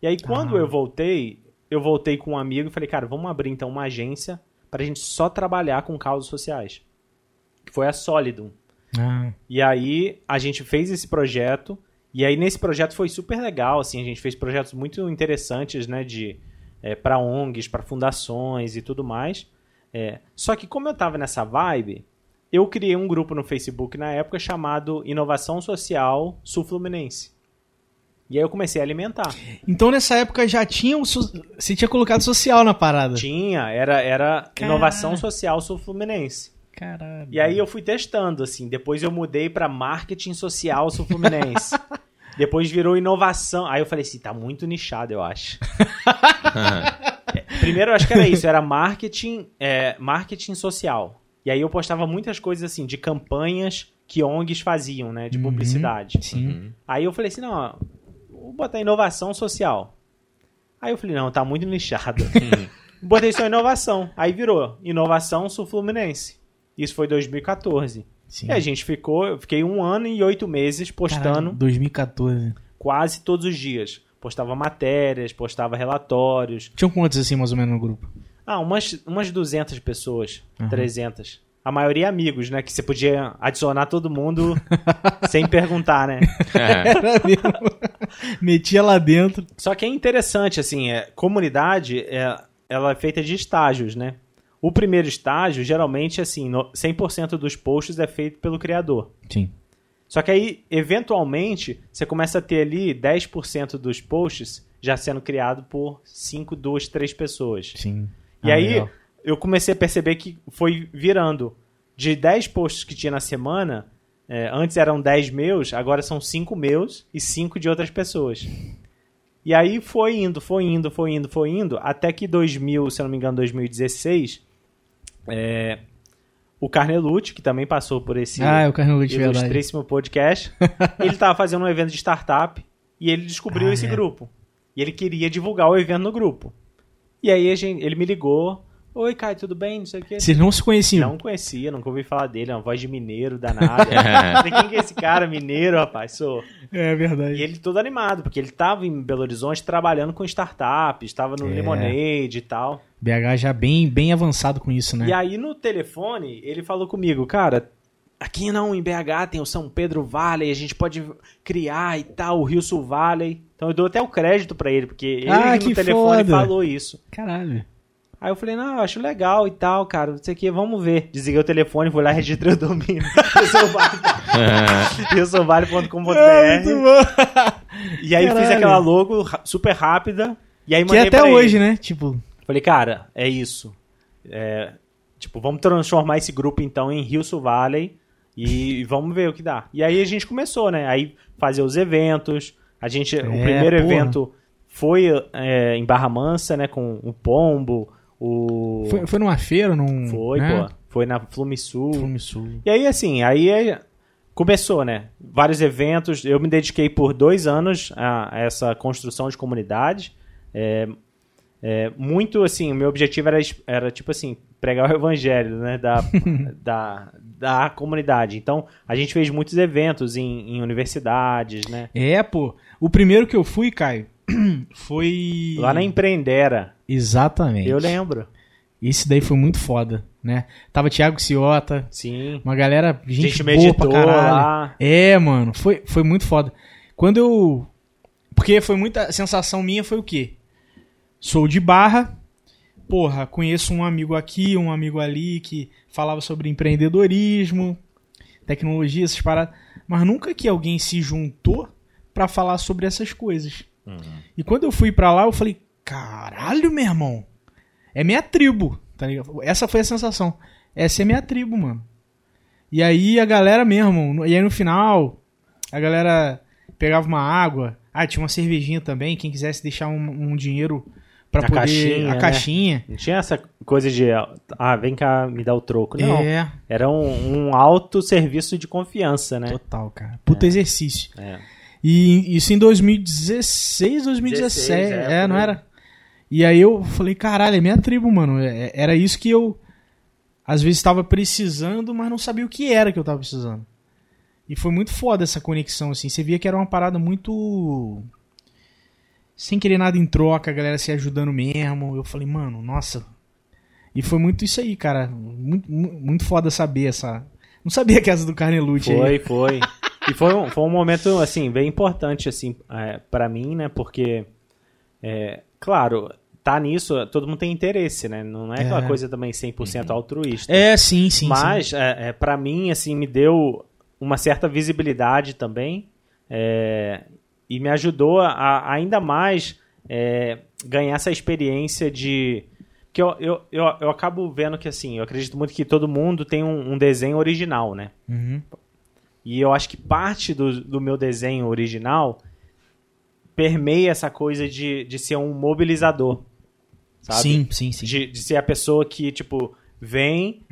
S3: E aí quando
S2: Ah.
S3: eu voltei, eu voltei com um amigo e falei, cara, vamos abrir então uma agência pra gente só trabalhar com causas sociais. Que foi a Solidum.
S2: Ah,
S3: E aí a gente fez esse projeto e aí nesse projeto foi super legal, assim, a gente fez projetos muito interessantes, né, de é, para ONGs, para fundações e tudo mais. É, só que como eu tava nessa vibe, eu criei um grupo no Facebook na época chamado Inovação Social Sul Fluminense. E aí eu comecei a alimentar.
S2: Então nessa época já tinha o. so- Você tinha colocado social na parada.
S3: Tinha, era, era. Inovação Social Sul Fluminense.
S2: Caralho.
S3: E aí eu fui testando, assim. Depois eu mudei pra marketing social sul fluminense. Depois virou inovação. Aí eu falei assim, tá muito nichado, eu acho. Primeiro eu acho que era isso, era marketing, é, marketing social. E aí eu postava muitas coisas assim, de campanhas que ONGs faziam, né? De
S2: Uhum.
S3: publicidade.
S2: Sim.
S3: Aí eu falei assim, não, ó, vou botar inovação social. Aí eu falei, não, tá muito nichado. Botei só inovação. Aí virou inovação sul fluminense. Isso foi 2014.
S2: Sim.
S3: E a gente ficou, eu fiquei um ano e oito meses postando
S2: Caralho, 2014.
S3: quase todos os dias. Postava matérias, postava relatórios.
S2: Tinham quantos assim, mais ou menos, no grupo?
S3: Ah, umas, umas 200 pessoas,
S2: Aham.
S3: 300. A maioria amigos, né? Que você podia adicionar todo mundo sem perguntar, né?
S1: É.
S2: Era mesmo. Metia lá dentro.
S3: Só que é interessante, assim, é, comunidade, é, ela é feita de estágios, né? O primeiro estágio, geralmente, assim, no- 100% dos posts é feito pelo criador.
S2: Sim.
S3: Só que aí, eventualmente, você começa a ter ali 10% dos posts já sendo criado por 5, 2, 3 pessoas.
S2: Sim.
S3: E
S2: Ah,
S3: aí,
S2: legal.
S3: Eu comecei a perceber que foi virando. De 10 posts que tinha na semana, é, antes eram 10 meus, agora são 5 meus e 5 de outras pessoas. E aí foi indo, foi indo, foi indo, foi indo, até que 2000, se eu não me engano, 2016, é, o Carnelucci, que também passou por esse
S2: Ah, é o Carnolite, verdade.
S3: ilustríssimo podcast, ele estava fazendo um evento de startup e ele descobriu
S2: Ah,
S3: esse
S2: é.
S3: grupo. E ele queria divulgar o evento no grupo. E aí a gente, ele me ligou. Oi, Caio, tudo bem? Não sei o quê.
S2: Vocês não se conheciam?
S3: Não conhecia, nunca ouvi falar dele. é Uma voz de mineiro danada. Falei, quem que é esse cara? Mineiro, rapaz? Sou.
S2: É verdade.
S3: E ele todo animado, porque ele estava em Belo Horizonte trabalhando com startups, estava no
S2: É.
S3: Lemonade e tal.
S2: BH já bem, bem avançado com isso, né?
S3: E aí no telefone, ele falou comigo, cara, aqui não, em BH tem o São Pedro Valley, a gente pode criar e tal, o Rio Sul Valley. Então eu dou até o crédito pra ele, porque ele
S2: Ah,
S3: no
S2: que
S3: telefone
S2: foda.
S3: falou isso.
S2: Caralho.
S3: Aí eu falei, não, eu acho legal e tal, cara, não sei o que, vamos ver. Desliguei o telefone, fui lá e registrei o domínio. riosovale.com.br
S2: É, muito bom.
S3: E aí fiz
S2: Caralho.
S3: aquela logo super rápida. E aí
S2: Que
S3: mandei
S2: até
S3: pra ele.
S2: hoje, né? Tipo,
S3: Falei, cara, é isso. É, tipo, vamos transformar esse grupo então em Rio Valley e vamos ver o que dá. E aí a gente começou, né? Aí fazer os eventos. A gente, o
S2: É,
S3: primeiro
S2: porra.
S3: evento foi é, em Barra Mansa, né? Com o Pombo, o
S2: foi, foi numa feira, num.
S3: foi,
S2: né?
S3: pô, foi na Flumisul.
S2: Flume Sul.
S3: E aí, assim, aí é- começou, né? Vários eventos. Eu me dediquei por dois anos a, essa construção de comunidade. É, é, muito, assim, o meu objetivo era, era, tipo assim, pregar o evangelho, né? Da, da, da comunidade. Então, a gente fez muitos eventos em, em universidades, né?
S2: É, pô. O primeiro que eu fui, Caio, foi.
S3: Lá na Empreendera.
S2: Exatamente.
S3: Eu lembro.
S2: Esse daí foi muito foda, né? Tava Thiago Ciota,
S3: Sim.
S2: uma galera, gente,
S3: gente
S2: boa pra caralho.
S3: lá.
S2: É, mano, foi, foi muito foda. Quando eu. Porque foi muita. A sensação minha foi o quê? Sou de barra, porra, conheço um amigo aqui, um amigo ali que falava sobre empreendedorismo, tecnologia, essas paradas. Mas nunca que alguém se juntou pra falar sobre essas coisas. E quando eu fui pra lá, eu falei: caralho, meu irmão, é minha tribo, tá ligado? Essa foi a sensação. Essa é minha tribo, mano. E aí a galera mesmo, e aí no final, a galera pegava uma água, ah, tinha uma cervejinha também, quem quisesse deixar um, um dinheiro pra
S3: A
S2: poder.
S3: caixinha,
S2: a
S3: né?
S2: caixinha.
S3: Não tinha essa coisa de, ah, vem cá me dar o troco. Não.
S2: É,
S3: Era um, um alto serviço de confiança, né?
S2: total, cara. Puta exercício.
S3: É.
S2: E isso em 2016, 2017.
S3: 16, é,
S2: é, não era? E aí eu falei, caralho, é minha tribo, mano. É- Era isso que eu, às vezes, estava precisando, mas não sabia o que era que eu tava precisando. E foi muito foda essa conexão, assim. Você via que era uma parada muito. Sem querer nada em troca, a galera se ajudando mesmo. Eu falei, mano, nossa. E foi muito isso aí, cara. Muito, mu- muito foda saber essa. Não sabia que essa do Carnelucci aí.
S3: Foi, foi. E foi um, foi um momento, assim, bem importante, assim, é, para mim, né? Porque, é, claro, tá nisso, todo mundo tem interesse, né? Não é aquela
S2: É.
S3: coisa também 100% altruísta.
S2: É, sim, sim. sim.
S3: Mas, é, é, para mim, assim, me deu uma certa visibilidade também é, e me ajudou a, a ainda mais é, ganhar essa experiência de... que eu, eu, eu, eu acabo vendo que, assim, eu acredito muito que todo mundo tem um, um desenho original, né?
S2: Uhum.
S3: E eu acho que parte do, do meu desenho original permeia essa coisa de, de ser um mobilizador. Sabe?
S2: Sim, sim, sim.
S3: De, de ser a pessoa que, tipo, vem,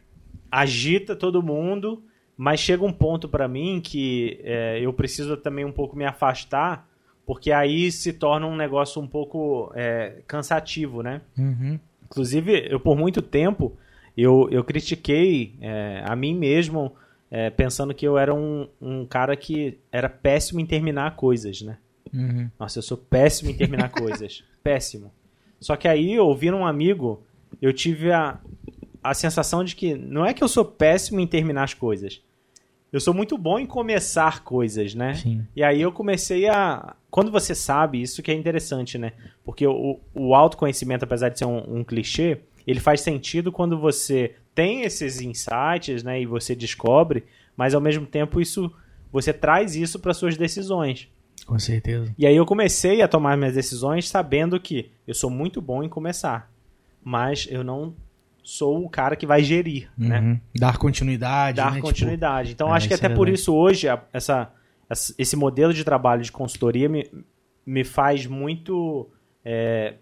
S3: agita todo mundo, mas chega um ponto pra mim que é, eu preciso também um pouco me afastar, porque aí se torna um negócio um pouco é, cansativo, né?
S2: Uhum.
S3: Inclusive, eu por muito tempo, eu, eu critiquei é, a mim mesmo, é, pensando que eu era um, um cara que era péssimo em terminar coisas, né?
S2: Uhum.
S3: Nossa, eu sou péssimo em terminar coisas. Péssimo. Só que aí, ouvindo um amigo, eu tive a, a sensação de que não é que eu sou péssimo em terminar as coisas. Eu sou muito bom em começar coisas, né?
S2: Sim.
S3: E aí eu comecei a. Quando você sabe, isso que é interessante, né? Porque o, o autoconhecimento, apesar de ser um, um clichê, ele faz sentido quando você tem esses insights, né? E você descobre, mas ao mesmo tempo isso você traz isso para suas decisões.
S2: Com certeza.
S3: E aí eu comecei a tomar minhas decisões sabendo que eu sou muito bom em começar, mas eu não sou o cara que vai gerir, né?
S2: Uhum. Dar continuidade.
S3: Dar
S2: né?
S3: continuidade. Então
S2: é,
S3: acho que
S2: isso é
S3: até por isso hoje a- essa, essa- esse modelo de trabalho de consultoria me, me faz muito é,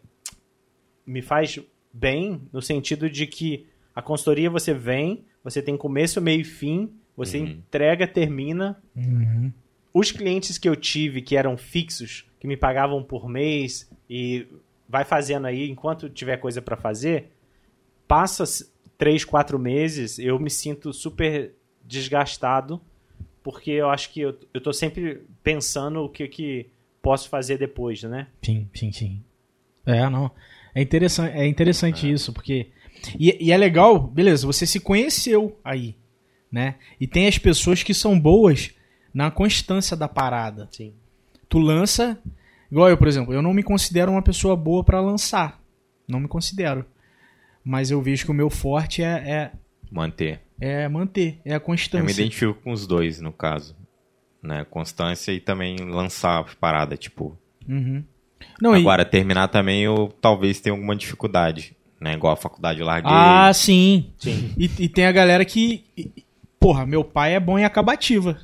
S3: me faz bem no sentido de que a consultoria você vem, você tem começo, meio e fim, você
S1: Uhum.
S3: entrega, termina,
S2: Tipo, uhum.
S3: Os clientes que eu tive que eram fixos, que me pagavam por mês e vai fazendo aí enquanto tiver coisa para fazer, passa três, quatro meses, eu me sinto super desgastado, porque eu acho que eu, eu tô sempre pensando o que, que posso fazer depois, né?
S2: Sim, sim, sim. É, não. É interessante, é interessante isso, porque. E, e é legal, beleza, você se conheceu aí, né? E tem as pessoas que são boas na constância da parada.
S3: Sim.
S2: Tu lança. Igual eu, por exemplo, eu não me considero uma pessoa boa pra lançar. Não me considero. Mas eu vejo que o meu forte é,
S1: Manter.
S2: é, é manter, é a
S1: Eu me
S2: constância.
S1: identifico com os dois, no caso. Né? Constância e também lançar as paradas, tipo.
S2: Uhum. Não, e-
S1: Agora, terminar também eu talvez tenha alguma dificuldade. Né? Igual a faculdade eu larguei.
S2: Ah, sim.
S3: Sim.
S2: E, e tem a galera que. e- e- Porra, meu pai é bom em acabativa.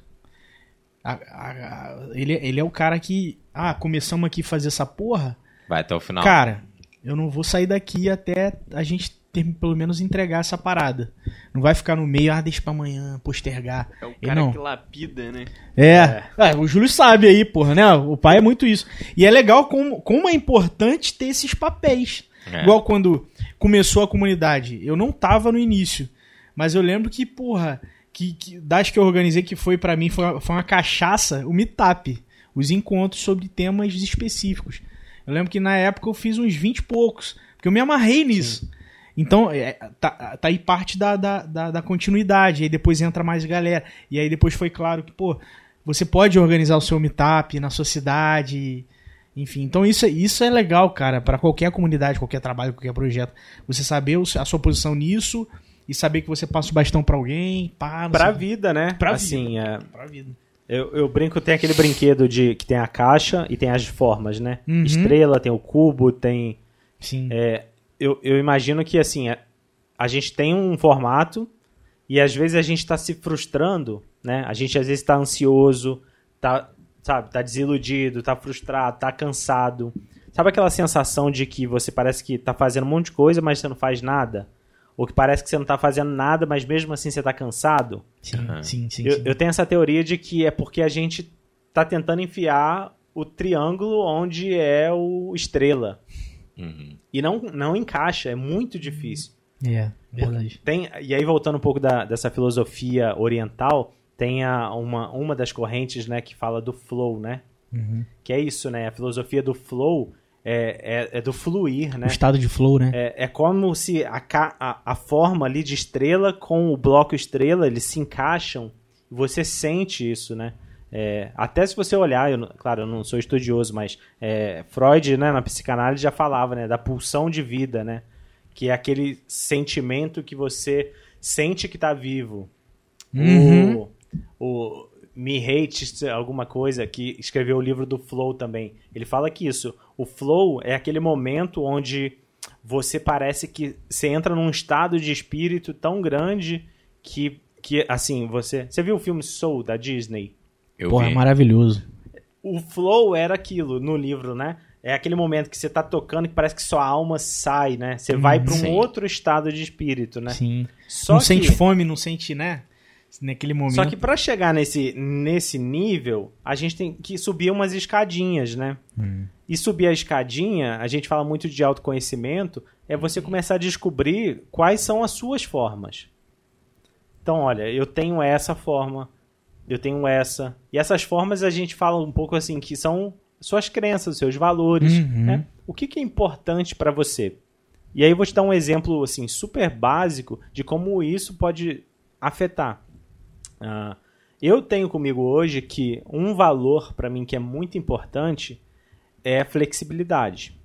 S2: A- a- a- ele, ele é o cara que. Ah, começamos aqui a fazer essa porra.
S1: Vai até o final.
S2: Cara, eu não vou sair daqui até a gente ter, pelo menos entregar essa parada. Não vai ficar no meio, ah, deixa pra amanhã, postergar.
S4: É o
S2: E
S4: cara
S2: não.
S4: que lapida, né?
S2: É. É, o Júlio sabe aí, porra, né? O pai é muito isso. E é legal como, como é importante ter esses papéis.
S1: É.
S2: Igual quando começou a comunidade. Eu não tava no início. Mas eu lembro que, porra, que, que das que eu organizei, que foi pra mim, foi, uma- foi uma cachaça, o Meetup. Os encontros sobre temas específicos. Eu lembro que na época eu fiz uns 20 e poucos. Porque eu me amarrei nisso. Então, é, tá, tá aí parte da, da, da, da continuidade. Aí depois entra mais galera. E aí depois foi claro que, pô, você pode organizar o seu meetup na sua cidade. Enfim, então isso, é- isso é legal, cara, para qualquer comunidade, qualquer trabalho, qualquer projeto. Você saber a sua posição nisso e saber que você passa o bastão pra alguém, pá,
S3: Pra vida, né?
S2: Pra
S3: assim, é,
S2: pra vida.
S3: Eu, eu brinco, tem aquele brinquedo de que tem a caixa e tem as formas, né?
S2: Uhum.
S3: Estrela, tem o cubo, tem.
S2: Sim.
S3: é, eu, eu imagino que assim, a, a gente tem um formato e às vezes a gente tá se frustrando, né? A gente às vezes tá ansioso, tá, sabe, tá desiludido, tá frustrado, tá cansado. Sabe aquela sensação de que você parece que tá fazendo um monte de coisa, mas você não faz nada? Ou que parece que você não tá fazendo nada, mas mesmo assim você tá cansado?
S2: Sim,
S1: Aham.
S2: sim, sim.
S3: Eu,
S2: sim.
S3: eu tenho essa teoria de que é porque a gente tá tentando enfiar o triângulo onde é o estrela.
S1: Uhum.
S3: E não, não encaixa, é muito difícil.
S2: É, verdade.
S3: Tem, e aí, voltando um pouco da- dessa filosofia oriental, tem a, uma, uma das correntes né, que fala do flow, né?
S2: Uhum.
S3: Que é isso, né? A filosofia do flow é, é, é do fluir, né?
S2: O estado de flow, né?
S3: É, é como se a, a, a forma ali de estrela com o bloco estrela, eles se encaixam. E você sente isso, né? É, até se você olhar, eu claro, eu não sou estudioso, mas é, Freud, né, na psicanálise já falava, né, da pulsão de vida, né? Que é aquele sentimento que você sente que está vivo.
S2: Uhum.
S3: O, o Me Hate, alguma coisa, que escreveu o livro do Flow também. Ele fala que isso, o Flow é aquele momento onde você parece que você entra num estado de espírito tão grande que, que assim, você... Você viu o filme Soul, da Disney?
S1: Eu
S2: Porra,
S1: vi.
S2: é maravilhoso.
S3: O flow era aquilo no livro, né? É aquele momento que você tá tocando que parece que sua alma sai, né? Você vai para um
S1: Sim.
S3: outro estado de espírito, né?
S2: Sim.
S3: Só
S2: não
S3: que,
S2: sente fome, não sente, né? Naquele momento.
S3: Só que para chegar nesse, nesse nível, a gente tem que subir umas escadinhas, né?
S2: Hum.
S3: E subir a escadinha, a gente fala muito de autoconhecimento, é você começar a descobrir quais são as suas formas. Então, olha, eu tenho essa forma, eu tenho essa. E essas formas a gente fala um pouco assim, que são suas crenças, seus valores.
S2: Uhum.
S3: Né? O que, que é importante para você? E aí eu vou te dar um exemplo assim super básico de como isso pode afetar. Ah, eu tenho comigo hoje que um valor para mim que é muito importante é flexibilidade.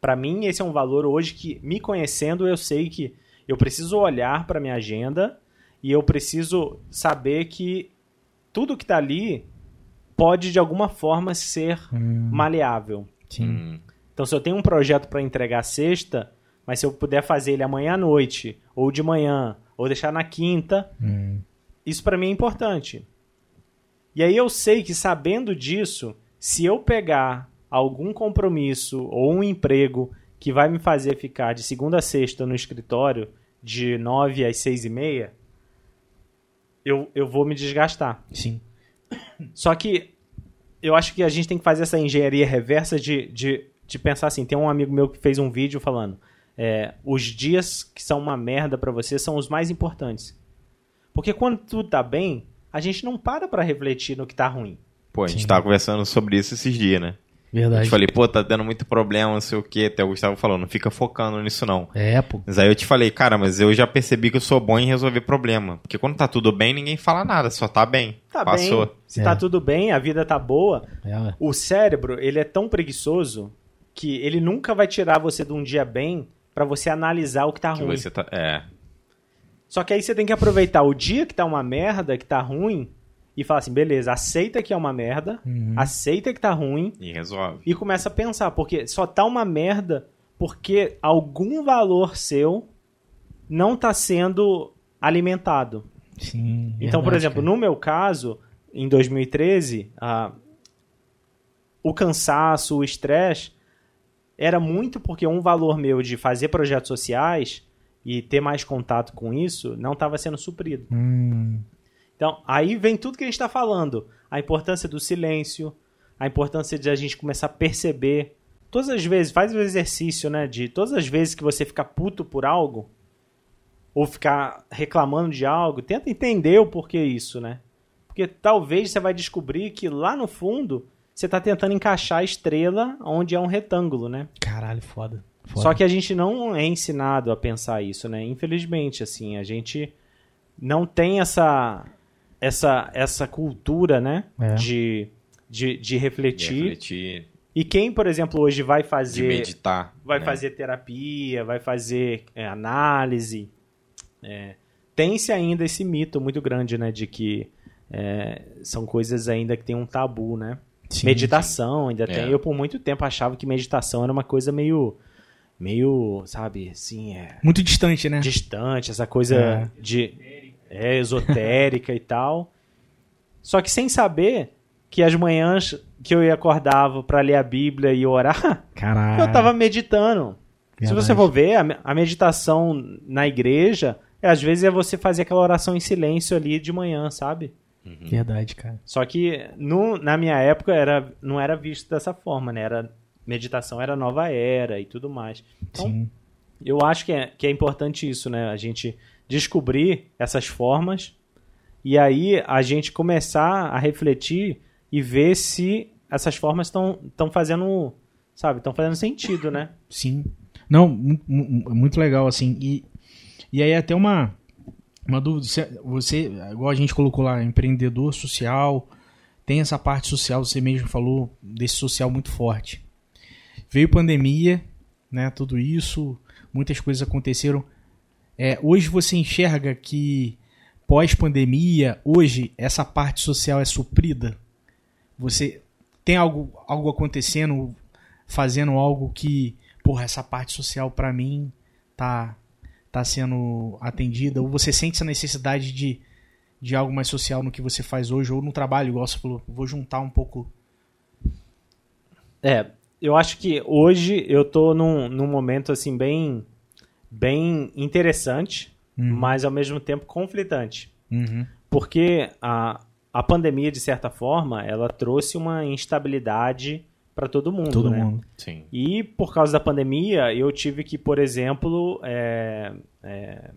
S3: Para mim esse é um valor hoje que me conhecendo eu sei que eu preciso olhar para minha agenda e eu preciso saber que tudo que está ali pode de alguma forma ser
S2: Hum,
S3: maleável.
S2: sim.
S1: Hum.
S3: Então, se eu tenho um projeto para entregar sexta, mas se eu puder fazer ele amanhã à noite, ou de manhã, ou deixar na quinta,
S2: Hum.
S3: isso para mim é importante. E aí eu sei que sabendo disso, se eu pegar algum compromisso ou um emprego que vai me fazer ficar de segunda a sexta no escritório, de nove às seis e meia, eu, eu vou me desgastar.
S2: Sim.
S3: Só que eu acho que a gente tem que fazer essa engenharia reversa de, de, de pensar assim. Tem um amigo meu que fez um vídeo falando: é, os dias que são uma merda pra você são os mais importantes. Porque quando tudo tá bem, a gente não para pra refletir no que tá ruim.
S1: Pô, a gente
S2: Sim.
S1: tava conversando sobre isso esses dias, né? Eu
S2: Verdade.
S1: te falei, pô, tá dando muito problema, não sei o quê. Até o Gustavo falou, não fica focando nisso não.
S2: É, pô.
S1: Mas aí eu te falei, cara, mas eu já percebi que eu sou bom em resolver problema. Porque quando tá tudo bem, ninguém fala nada, só tá bem.
S3: Tá
S1: Passou.
S3: bem, se
S2: É.
S3: tá tudo bem, a vida tá boa.
S2: É.
S3: O cérebro, ele é tão preguiçoso que ele nunca vai tirar você de um dia bem pra você analisar o que tá
S1: Que
S3: ruim.
S1: você tá. É.
S3: Só que aí você tem que aproveitar o dia que tá uma merda, que tá ruim, e falar assim, beleza, aceita que é uma merda,
S2: Uhum.
S3: aceita que tá ruim,
S1: E resolve.
S3: e começa a pensar, porque só tá uma merda porque algum valor seu não tá sendo alimentado.
S2: Sim.
S3: então, por exemplo,
S2: cara.
S3: no meu caso, em 2013, ah, o cansaço, o estresse, era muito porque um valor meu de fazer projetos sociais e ter mais contato com isso não estava sendo suprido.
S2: Hum,
S3: Então, aí vem tudo que a gente está falando. A importância do silêncio, a importância de a gente começar a perceber. Todas as vezes, faz o exercício, né? De todas as vezes que você fica puto por algo, ou ficar reclamando de algo, tenta entender o porquê isso, né? Porque talvez você vai descobrir que lá no fundo você está tentando encaixar a estrela onde é um retângulo, né?
S2: caralho, foda. foda.
S3: Só que a gente não é ensinado a pensar isso, né? Infelizmente, assim, a gente não tem essa essa essa cultura, né?
S2: É.
S3: De, de, de
S1: De
S3: refletir.
S1: refletir,
S3: E quem, por exemplo, hoje vai
S1: de
S3: fazer
S1: meditar.
S3: vai
S1: né?
S3: fazer terapia, vai fazer é, análise, é, tem-se ainda esse mito muito grande, né? De que é, são coisas ainda que tem um tabu, né?
S2: Sim,
S3: meditação ainda
S1: É.
S3: tem. Eu por muito tempo achava que meditação era uma coisa meio meio, sabe, assim, é
S2: Muito distante, né?
S3: distante, essa coisa
S2: É.
S3: de é, esotérica e tal. Só que sem saber, que as manhãs que eu ia acordava para ler a Bíblia e orar,
S2: Caralho.
S3: eu tava meditando. Se
S2: Verdade.
S3: você for ver, a, a meditação na igreja, é, às vezes é você fazer aquela oração em silêncio ali de manhã, sabe?
S2: Verdade, cara.
S3: Só que no, na minha época era, não era visto dessa forma, né? Era, meditação era nova era e tudo mais. Então,
S2: Sim.
S3: eu acho que é, que é importante isso, né? A gente descobrir essas formas e aí a gente começar a refletir e ver se essas formas estão fazendo, sabe, estão fazendo sentido, né?
S2: Sim. Não, mu- muito legal, assim. E, e aí até uma, uma dúvida. Você, você, igual a gente colocou lá, empreendedor social, tem essa parte social, você mesmo falou, desse social muito forte. Veio pandemia, né, tudo isso, muitas coisas aconteceram. É, hoje você enxerga que pós-pandemia, hoje, essa parte social é suprida? Você tem algo, algo acontecendo, fazendo algo que, porra, essa parte social pra mim tá, tá sendo atendida? Ou você sente essa necessidade de, de algo mais social no que você faz hoje, ou no trabalho, igual você falou, vou juntar um pouco.
S3: É, eu acho que hoje eu tô num, num momento assim bem bem interessante, mas ao mesmo tempo conflitante.
S2: Uhum.
S3: Porque a, a pandemia, de certa forma, ela trouxe uma instabilidade para todo mundo.
S2: Todo
S3: né?
S2: mundo.
S1: Sim.
S3: E por causa da pandemia, eu tive que, por exemplo, é, é,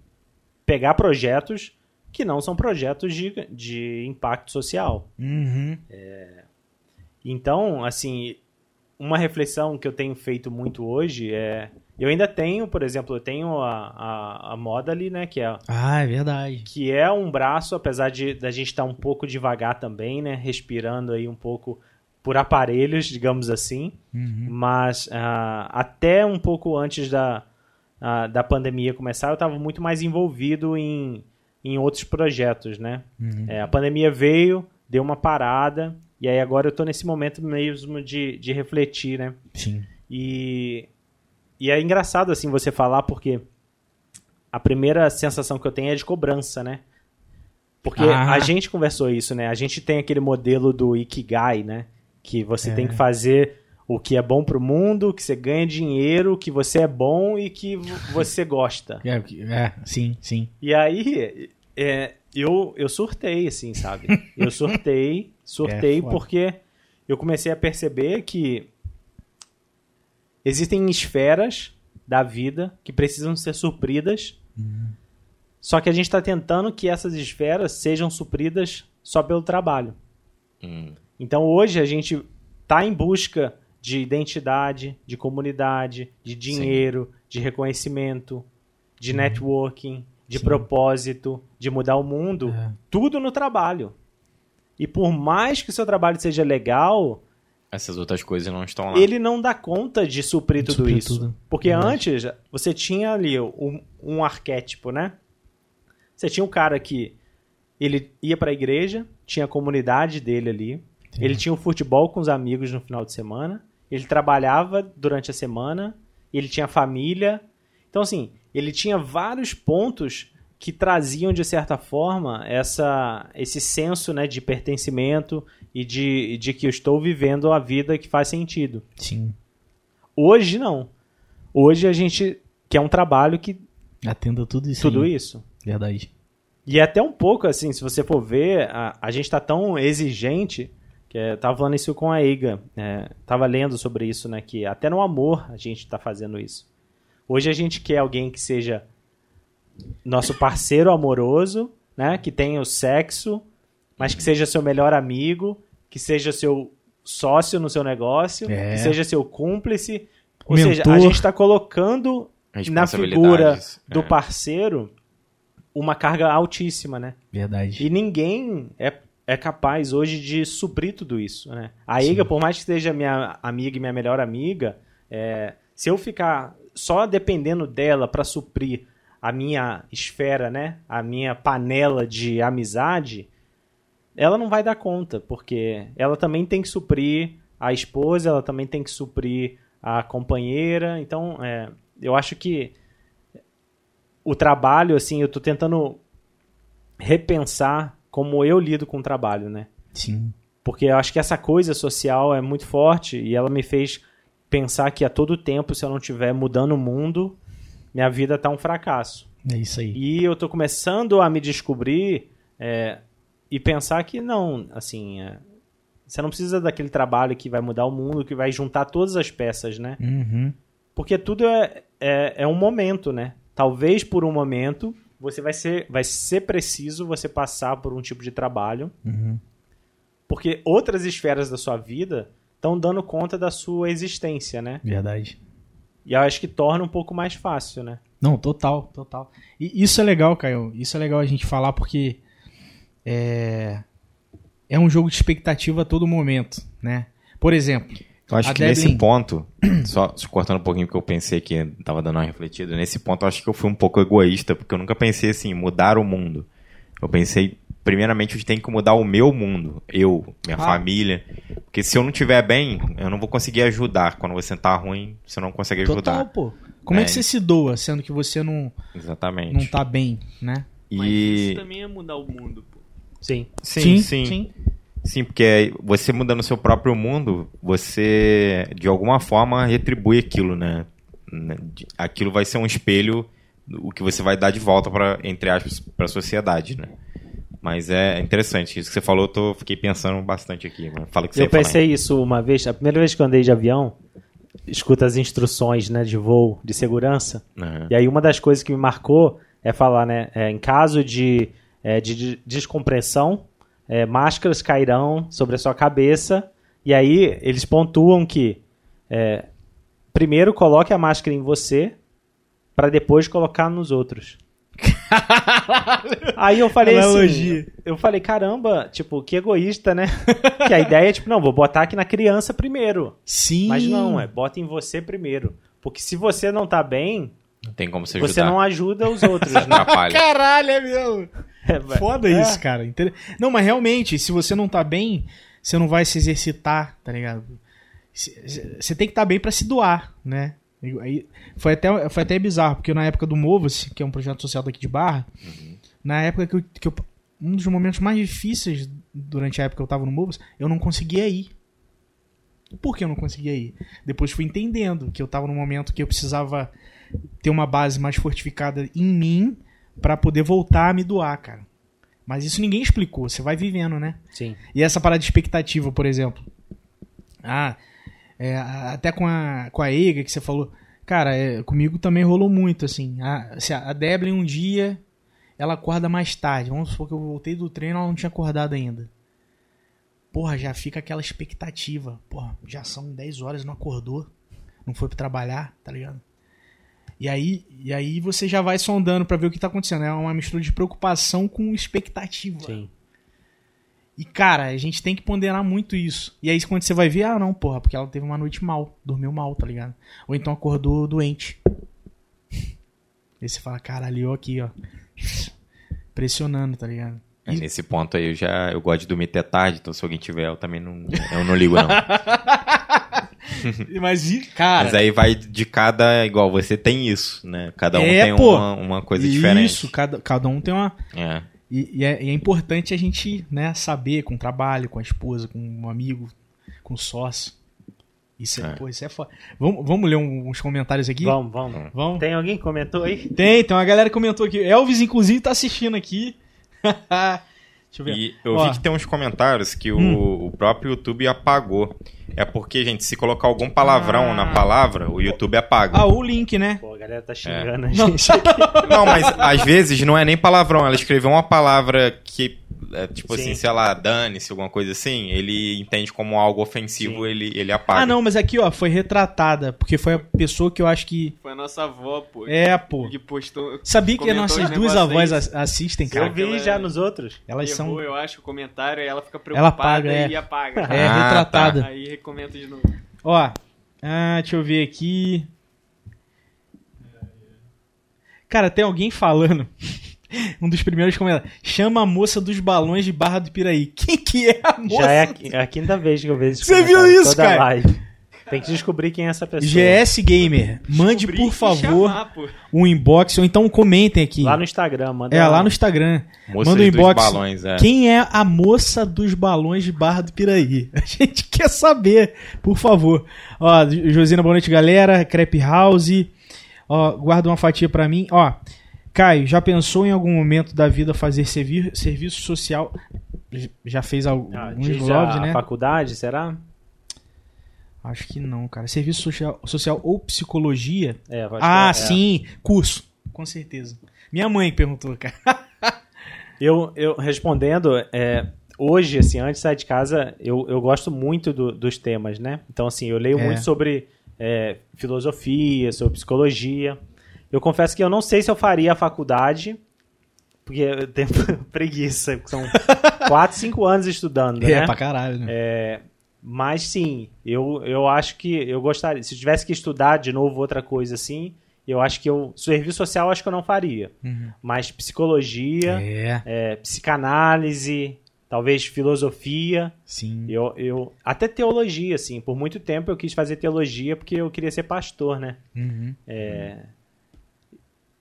S3: pegar projetos que não são projetos de, de impacto social.
S2: Uhum.
S3: Então, assim, uma reflexão que eu tenho feito muito hoje é. Eu ainda tenho, por exemplo, eu tenho a, a, a Modally, né? Que é,
S2: Ah, é verdade.
S3: que é um braço, apesar de da gente estar um pouco devagar também, né? Respirando aí um pouco por aparelhos, digamos assim.
S2: Uhum.
S3: Mas ah, até um pouco antes da, ah, da pandemia começar, eu estava muito mais envolvido em, em outros projetos, né?
S2: Uhum.
S3: É, a pandemia veio, deu uma parada, e aí agora eu estou nesse momento mesmo de, de refletir, né?
S2: Sim.
S3: E, e é engraçado, assim, você falar, porque a primeira sensação que eu tenho é de cobrança, né? Porque
S2: Ah.
S3: a gente conversou isso, né? A gente tem aquele modelo do Ikigai, né? Que você
S2: É.
S3: tem que fazer o que é bom pro mundo, que você ganha dinheiro, que você é bom e que vo- você gosta.
S2: É, é, sim, sim.
S3: E aí, é, eu, eu surtei, assim, sabe? Eu surtei, surtei
S2: É,
S3: porque eu comecei a perceber que existem esferas da vida que precisam ser supridas, só que a gente está tentando que essas esferas sejam supridas só pelo trabalho.
S1: Hum.
S3: Então hoje a gente está em busca de identidade, de comunidade, de dinheiro, de reconhecimento, de networking, de
S2: Sim.
S3: propósito, de mudar o mundo,
S2: É.
S3: tudo no trabalho. E por mais que o seu trabalho seja legal,
S1: Essas outras coisas não estão lá.
S3: ele não dá conta de suprir
S2: De
S3: tudo
S2: suprir
S3: isso.
S2: tudo.
S3: Porque
S2: Verdade.
S3: antes você tinha ali um, um arquétipo, né? Você tinha um cara que ele ia pra igreja, tinha a comunidade dele ali, ele tinha o futebol com os amigos no final de semana, ele trabalhava durante a semana, ele tinha família. Então, assim, ele tinha vários pontos que traziam, de certa forma, essa, esse senso né, de pertencimento e de, de que eu estou vivendo a vida que faz sentido.
S2: Sim.
S3: Hoje, não. Hoje a gente quer um trabalho que
S2: Atenda tudo isso.
S3: tudo
S2: aí.
S3: isso.
S2: Verdade.
S3: E é até um pouco assim, se você for ver, a, a gente tá tão exigente, que é, tava falando isso com a Eiga, é, tava lendo sobre isso, né, que até no amor a gente tá fazendo isso. Hoje a gente quer alguém que seja nosso parceiro amoroso, né, que tenha o sexo, mas que seja seu melhor amigo, que seja seu sócio no seu negócio,
S2: É.
S3: que seja seu cúmplice. Ou
S2: Mentor.
S3: seja, a gente está colocando na figura do
S1: é.
S3: parceiro uma carga altíssima, né?
S2: Verdade.
S3: E ninguém é, é capaz hoje de suprir tudo isso, né? A Eiga, por mais que seja minha amiga e minha melhor amiga, é, se eu ficar só dependendo dela para suprir a minha esfera, né? A minha panela de amizade, ela não vai dar conta, porque ela também tem que suprir a esposa, ela também tem que suprir a companheira. Então, é, eu acho que o trabalho, assim, eu tô tentando repensar como eu lido com o trabalho, né?
S2: Sim.
S3: Porque eu acho que essa coisa social é muito forte e ela me fez pensar que a todo tempo, se eu não estiver mudando o mundo, minha vida tá um fracasso.
S2: É isso aí.
S3: E eu tô começando a me descobrir é, e pensar que não, assim, é, você não precisa daquele trabalho que vai mudar o mundo, que vai juntar todas as peças, né?
S2: Uhum.
S3: Porque tudo é, é, é um momento, né? Talvez por um momento você vai ser, vai ser preciso você passar por um tipo de trabalho,
S2: Uhum.
S3: porque outras esferas da sua vida estão dando conta da sua existência, né?
S2: Verdade.
S3: E eu acho que torna um pouco mais fácil, né?
S2: Não, total, total. E isso é legal, Caio. Isso é legal a gente falar porque é, é um jogo de expectativa a todo momento, né? Por exemplo,
S1: Eu acho
S2: A
S1: que nesse ponto, só, só cortando um pouquinho que eu pensei que tava dando uma refletida, nesse ponto eu acho que eu fui um pouco egoísta, porque eu nunca pensei assim, mudar o mundo. Eu pensei, primeiramente, eu tenho que mudar o meu mundo, eu, minha
S2: Ah.
S1: família. Porque se eu não estiver bem, eu não vou conseguir ajudar. Quando você tá ruim, você não consegue
S2: total,
S1: ajudar.
S2: pô. Como é,
S1: É.
S2: que você se doa, sendo que você não,
S1: Exatamente.
S2: não tá bem, né?
S4: Mas
S1: E
S4: isso também é mudar o mundo, pô.
S3: Sim.
S1: sim, sim, sim, porque você mudando o seu próprio mundo, você de alguma forma retribui aquilo, né? Né? Aquilo vai ser um espelho o que você vai dar de volta para entre aspas para a sociedade, né? Mas é interessante isso que você falou, eu tô, fiquei pensando bastante aqui. Mas fala que você
S3: Eu
S1: ia falar.
S3: pensei isso uma vez, a primeira vez que eu andei de avião, escuta as instruções né, de voo, de segurança,
S1: Aham.
S3: e aí uma das coisas que me marcou é falar, né, é, em caso de, é, de, de descompressão, é, máscaras cairão sobre a sua cabeça, e aí eles pontuam que é, primeiro coloque a máscara em você, para depois colocar nos outros. Aí eu falei assim, eu falei, caramba, tipo, que egoísta, né? que a ideia é, tipo, não, vou botar aqui na criança primeiro.
S2: Sim.
S3: Mas não, é, bota em você primeiro. Porque se você não tá bem,
S1: Não tem como você
S3: você
S1: ajudar.
S3: não ajuda os outros, né?
S1: atrapalha.
S2: Caralho, é mesmo.
S3: É,
S2: Foda
S3: é.
S2: isso, cara. Não, mas realmente, se você não tá bem, você não vai se exercitar, tá ligado? Você tem que estar bem pra se doar, né? Aí, foi, até, foi até bizarro, porque na época do Movo-se, que é um projeto social daqui de Barra, na época que eu, que eu- Um dos momentos mais difíceis durante a época que eu tava no Movo-se, eu não conseguia ir. Por que eu não conseguia ir? Depois fui entendendo que eu tava num momento que eu precisava ter uma base mais fortificada em mim pra poder voltar a me doar, cara. Mas isso ninguém explicou, você vai vivendo, né?
S3: Sim.
S2: E essa parada de expectativa, por exemplo. Ah, é, até com a, com a Eiga que você falou. Cara, é, comigo também rolou muito, assim. A, se a, Deblin um dia, ela acorda mais tarde. Vamos supor que eu voltei do treino ela não tinha acordado ainda. Porra, já fica aquela expectativa. Porra, já são 10 horas, não acordou. Não foi pra trabalhar, tá ligado? E aí, e aí você já vai sondando pra ver o que tá acontecendo. É uma mistura de preocupação com expectativa.
S3: Sim.
S2: E, cara, a gente tem que ponderar muito isso. E aí, quando você vai ver, ah, não, porra, porque ela teve uma noite mal, dormiu mal, tá ligado? Ou então acordou doente. Aí você fala, caralho, eu aqui, ó. Pressionando, tá ligado?
S1: É, Nesse ponto aí eu já eu gosto de dormir até tarde, então se alguém tiver, eu também não, eu não ligo não.
S2: Mas, cara.
S1: Mas aí vai de cada, igual você tem isso, né? Cada um
S2: É,
S1: tem
S2: pô.
S1: uma, uma coisa diferente.
S2: Isso, cada, cada um tem uma.
S1: É.
S2: E, e é, e é importante a gente, né, saber com o trabalho, com a esposa, com um amigo, com o sócio. Isso é,
S1: É.
S2: pô, isso é foda. Vamos, vamos ler um- uns comentários aqui?
S3: Vamos, vamos.
S2: Vamos?
S3: Tem alguém que comentou aí?
S2: Tem, tem uma galera que comentou aqui. Elvis, inclusive, tá assistindo aqui. Deixa eu ver.
S1: E eu
S2: Ó.
S1: vi que tem uns comentários que o,
S2: Hum.
S1: o próprio YouTube apagou. É porque, gente, se colocar algum palavrão
S2: Ah.
S1: na palavra, o YouTube apaga.
S2: Ah, o link, né?
S3: Pô, a galera
S1: É.
S3: tá xingando a gente.
S1: Não, mas às vezes não é nem palavrão. Ela escreveu uma palavra que, é, tipo
S3: Sim.
S1: assim, sei lá, dane-se, alguma coisa assim. Ele entende como algo ofensivo,
S3: Sim.
S1: ele, ele apaga.
S2: Ah, não, mas aqui, ó, foi retratada. Porque foi a pessoa que eu acho que.
S4: Foi a nossa avó, pô.
S2: É, pô.
S4: Que postou.
S2: Sabia que nossas
S4: os
S2: duas avós
S4: aí.
S2: as- assistem,
S3: Eu
S2: cara.
S3: vi
S4: ela-
S3: já nos outros.
S2: Elas são.
S4: Errou, eu acho, o comentário e ela fica
S2: Ela
S4: preocupada
S2: apaga, é.
S4: e apaga.
S2: É,
S1: Ah,
S2: retratada.
S4: Aí recomenta de novo.
S2: Ó, ah, deixa eu ver aqui. Cara, tem alguém falando. Um dos primeiros comentários. Chama a moça dos balões de Barra do Piraí. Quem que é a moça?
S3: Já é a, é a quinta vez que eu vejo esse
S2: Você viu isso,
S3: toda
S2: cara?
S3: live. Tem que descobrir quem é essa pessoa.
S2: GS Gamer, mande
S4: Descobri
S2: por favor
S4: chamar,
S2: um inbox ou então comentem aqui.
S3: Lá no Instagram, manda.
S2: É, lá no Instagram.
S1: Moças
S2: Manda um
S1: dos
S2: inbox.
S1: balões, é.
S2: Quem é a moça dos balões de Barra do Piraí? A gente quer saber, por favor. Ó, Josina, boa noite, galera. Crepe House. Ó, guarda uma fatia pra mim. Ó, Caio, já pensou em algum momento da vida fazer servi serviço social? Já fez alguns
S3: Ah,
S2: vlogs, né?
S3: faculdade, será?
S2: Acho que não, cara. Serviço social, social ou psicologia?
S3: É, acho
S2: Ah,
S3: é.
S2: sim, curso. Com certeza. Minha mãe perguntou, cara.
S3: Eu, eu respondendo, é, hoje, assim, antes de sair de casa, eu, eu gosto muito do- dos temas, né? Então, assim, eu leio
S2: É.
S3: muito sobre é, filosofia, sobre psicologia. Eu confesso que eu não sei se eu faria a faculdade, porque eu tenho preguiça, porque são 4, 5 anos estudando, né?
S2: É, pra caralho, né?
S3: Mas sim, eu, eu acho que eu gostaria. Se eu tivesse que estudar de novo outra coisa assim, eu acho que eu. Serviço social eu acho que eu não faria.
S2: Uhum.
S3: Mas psicologia,
S2: É,
S3: é, psicanálise, talvez filosofia,
S2: sim.
S3: eu, eu. Até teologia, assim. Por muito tempo eu quis fazer teologia porque eu queria ser pastor, né?
S2: Uhum.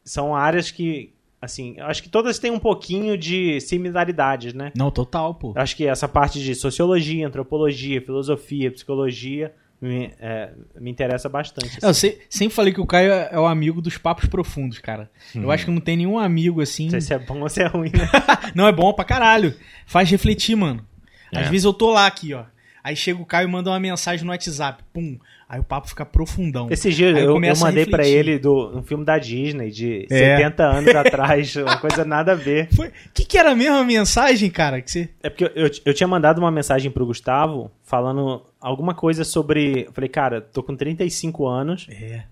S3: São áreas que. Assim, eu acho que todas têm um pouquinho de similaridades, né?
S2: Não, total, pô.
S3: Eu acho que essa parte de sociologia, antropologia, filosofia, psicologia me, é, me interessa bastante. assim.
S2: Eu sei- sempre falei que o Caio é o amigo dos papos profundos, cara. Eu acho que não tem nenhum amigo assim.
S3: Não sei se é bom ou se é ruim, né?
S2: Não, é bom pra caralho. Faz refletir, mano. Às
S1: É.
S2: vezes eu tô lá aqui, ó. Aí chega o Caio e manda uma mensagem no WhatsApp. Pum. Aí o papo fica profundão.
S3: Esse dia eu, eu
S2: a
S3: mandei pra
S2: refletir.
S3: ele do, um filme da Disney de
S2: É.
S3: 70 anos atrás, uma coisa nada a ver.
S2: Foi... que, que era a mesma mensagem, cara? Que você...
S3: É porque eu, eu tinha mandado uma mensagem pro Gustavo falando alguma coisa sobre. Eu falei, cara, tô com 35 anos,
S2: É.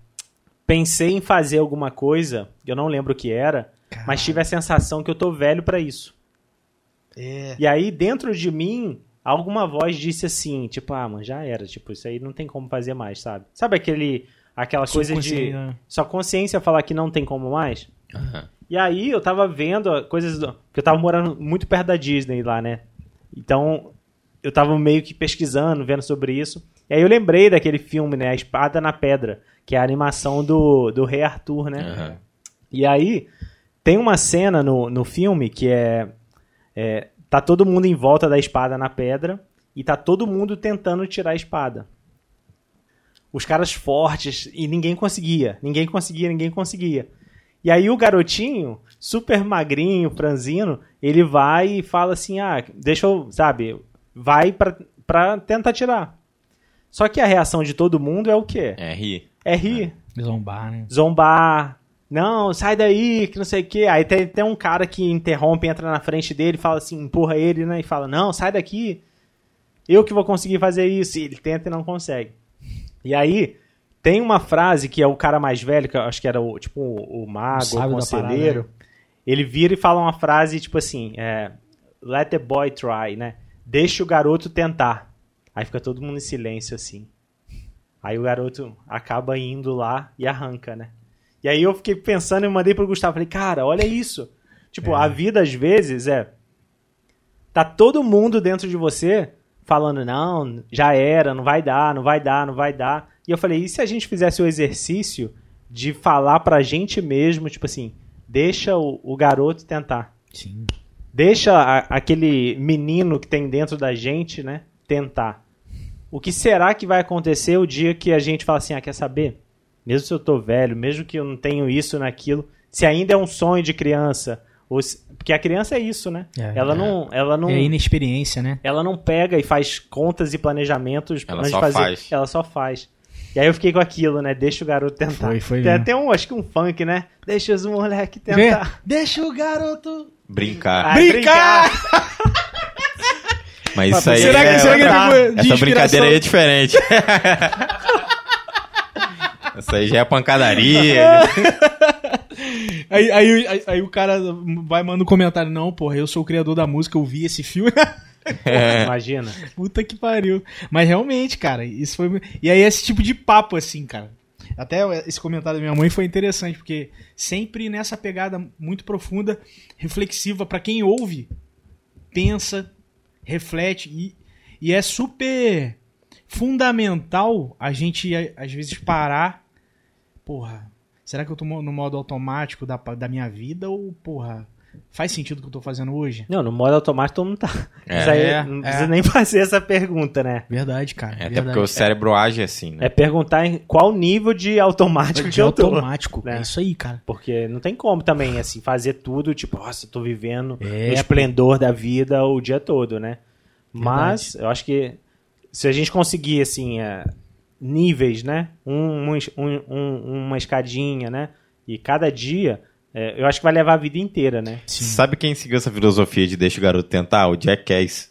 S3: pensei em fazer alguma coisa, eu não lembro o que era, mas tive a sensação que eu tô velho pra isso.
S2: É.
S3: E aí, dentro de mim, alguma voz disse assim, tipo, ah, mano, já era, tipo, isso aí não tem como fazer mais, sabe? Sabe aquele aquela coisa de
S2: Subconsciente, né?
S3: sua consciência falar que não tem como mais?
S1: Aham.
S3: E aí eu tava vendo coisas do, porque eu tava morando muito perto da Disney lá, né? Então, eu tava meio que pesquisando, vendo sobre isso. E aí eu lembrei daquele filme, né, A Espada na Pedra, que é a animação do, do Rei Arthur, né?
S1: Aham.
S3: E aí, tem uma cena no, no filme que é, é. Tá todo mundo em volta da espada na pedra e tá todo mundo tentando tirar a espada. Os caras fortes e ninguém conseguia. Ninguém conseguia, ninguém conseguia. E aí o garotinho, super magrinho, franzino, ele vai e fala assim: ah, deixa eu, sabe, vai pra, pra tentar tirar. Só que a reação de todo mundo é o quê?
S1: É, ri.
S3: É rir
S2: Zombar, né?
S3: zombar. Não, sai daí, que não sei o que. Aí tem, tem um cara que interrompe, entra na frente dele, fala assim, empurra ele, né? E fala, não, sai daqui. Eu que vou conseguir fazer isso. E ele tenta e não consegue. E aí, tem uma frase que é o cara mais velho, que eu acho que era o, tipo, o, o mago, o,
S2: da
S3: conselheiro. Ele vira e fala uma frase, tipo assim, é, let the boy try, né? Deixa o garoto tentar. Aí fica todo mundo em silêncio, assim. Aí o garoto acaba indo lá e arranca, né? E aí eu fiquei pensando e mandei pro Gustavo. Falei, cara, olha isso. Tipo, a vida às vezes é. Tá todo mundo dentro de você falando, não, já era, não vai dar, não vai dar, não vai dar. E eu falei, e se a gente fizesse o exercício de falar pra gente mesmo, tipo assim, deixa o, o garoto tentar.
S2: Sim.
S3: Deixa a- aquele menino que tem dentro da gente, né, tentar. O que será que vai acontecer o dia que a gente fala assim, ah, quer saber? Mesmo se eu tô velho, mesmo que eu não tenho isso naquilo, se ainda é um sonho de criança, ou se- porque a criança é isso, né?
S2: É,
S3: ela
S1: é.
S3: não, ela não,
S2: É inexperiência, né?
S3: ela não pega e faz contas e planejamentos
S1: Ela só
S3: de fazer,
S1: faz.
S3: ela só faz. E aí eu fiquei com aquilo, né? Deixa o garoto tentar.
S2: Foi, foi
S3: tem
S2: mesmo.
S3: até um, acho que um funk, né? Deixa os moleque tentar.
S2: Deixa o garoto.
S1: Brincar.
S3: Ah,
S2: Brincar!
S1: Mas isso aí
S2: será que,
S1: é,
S2: será que
S3: tá.
S2: ele foi de
S1: essa brincadeira aí é diferente. Essa aí já é pancadaria.
S2: Aí, aí, aí, aí o cara vai mandando um comentário: Não, porra, eu sou o criador da música, eu vi esse filme.
S1: É.
S3: Imagina.
S2: Puta que pariu. Mas realmente, cara, isso foi. E aí, esse tipo de papo, assim, cara. Até esse comentário da minha mãe foi interessante, porque sempre nessa pegada muito profunda, reflexiva, pra quem ouve, pensa, reflete, e, e é super fundamental a gente, às vezes, parar. Porra, será que eu tô no modo automático da, da minha vida ou, porra, faz sentido o que eu tô fazendo hoje?
S3: Não, no modo automático todo mundo tá.
S1: É.
S3: Isso aí
S2: É,
S3: não
S2: é.
S3: precisa nem fazer essa pergunta, né?
S2: Verdade, cara.
S1: É, até
S2: verdade.
S1: porque o cérebro age assim, né?
S3: É perguntar em qual nível de automático
S2: de
S3: que eu tô.
S2: automático.
S3: né?
S2: É isso aí, cara.
S3: Porque não tem como também, assim, fazer tudo, tipo, nossa, eu tô vivendo
S2: É,
S3: o esplendor da vida o dia todo, né? Mas eu acho que se a gente conseguir, assim, é, níveis, né? Um, um, um- um- uma escadinha, né? E cada dia, é, eu acho que vai levar a vida inteira, né?
S2: Sim.
S1: Sabe quem seguiu essa filosofia de deixa o garoto tentar? O Jackass.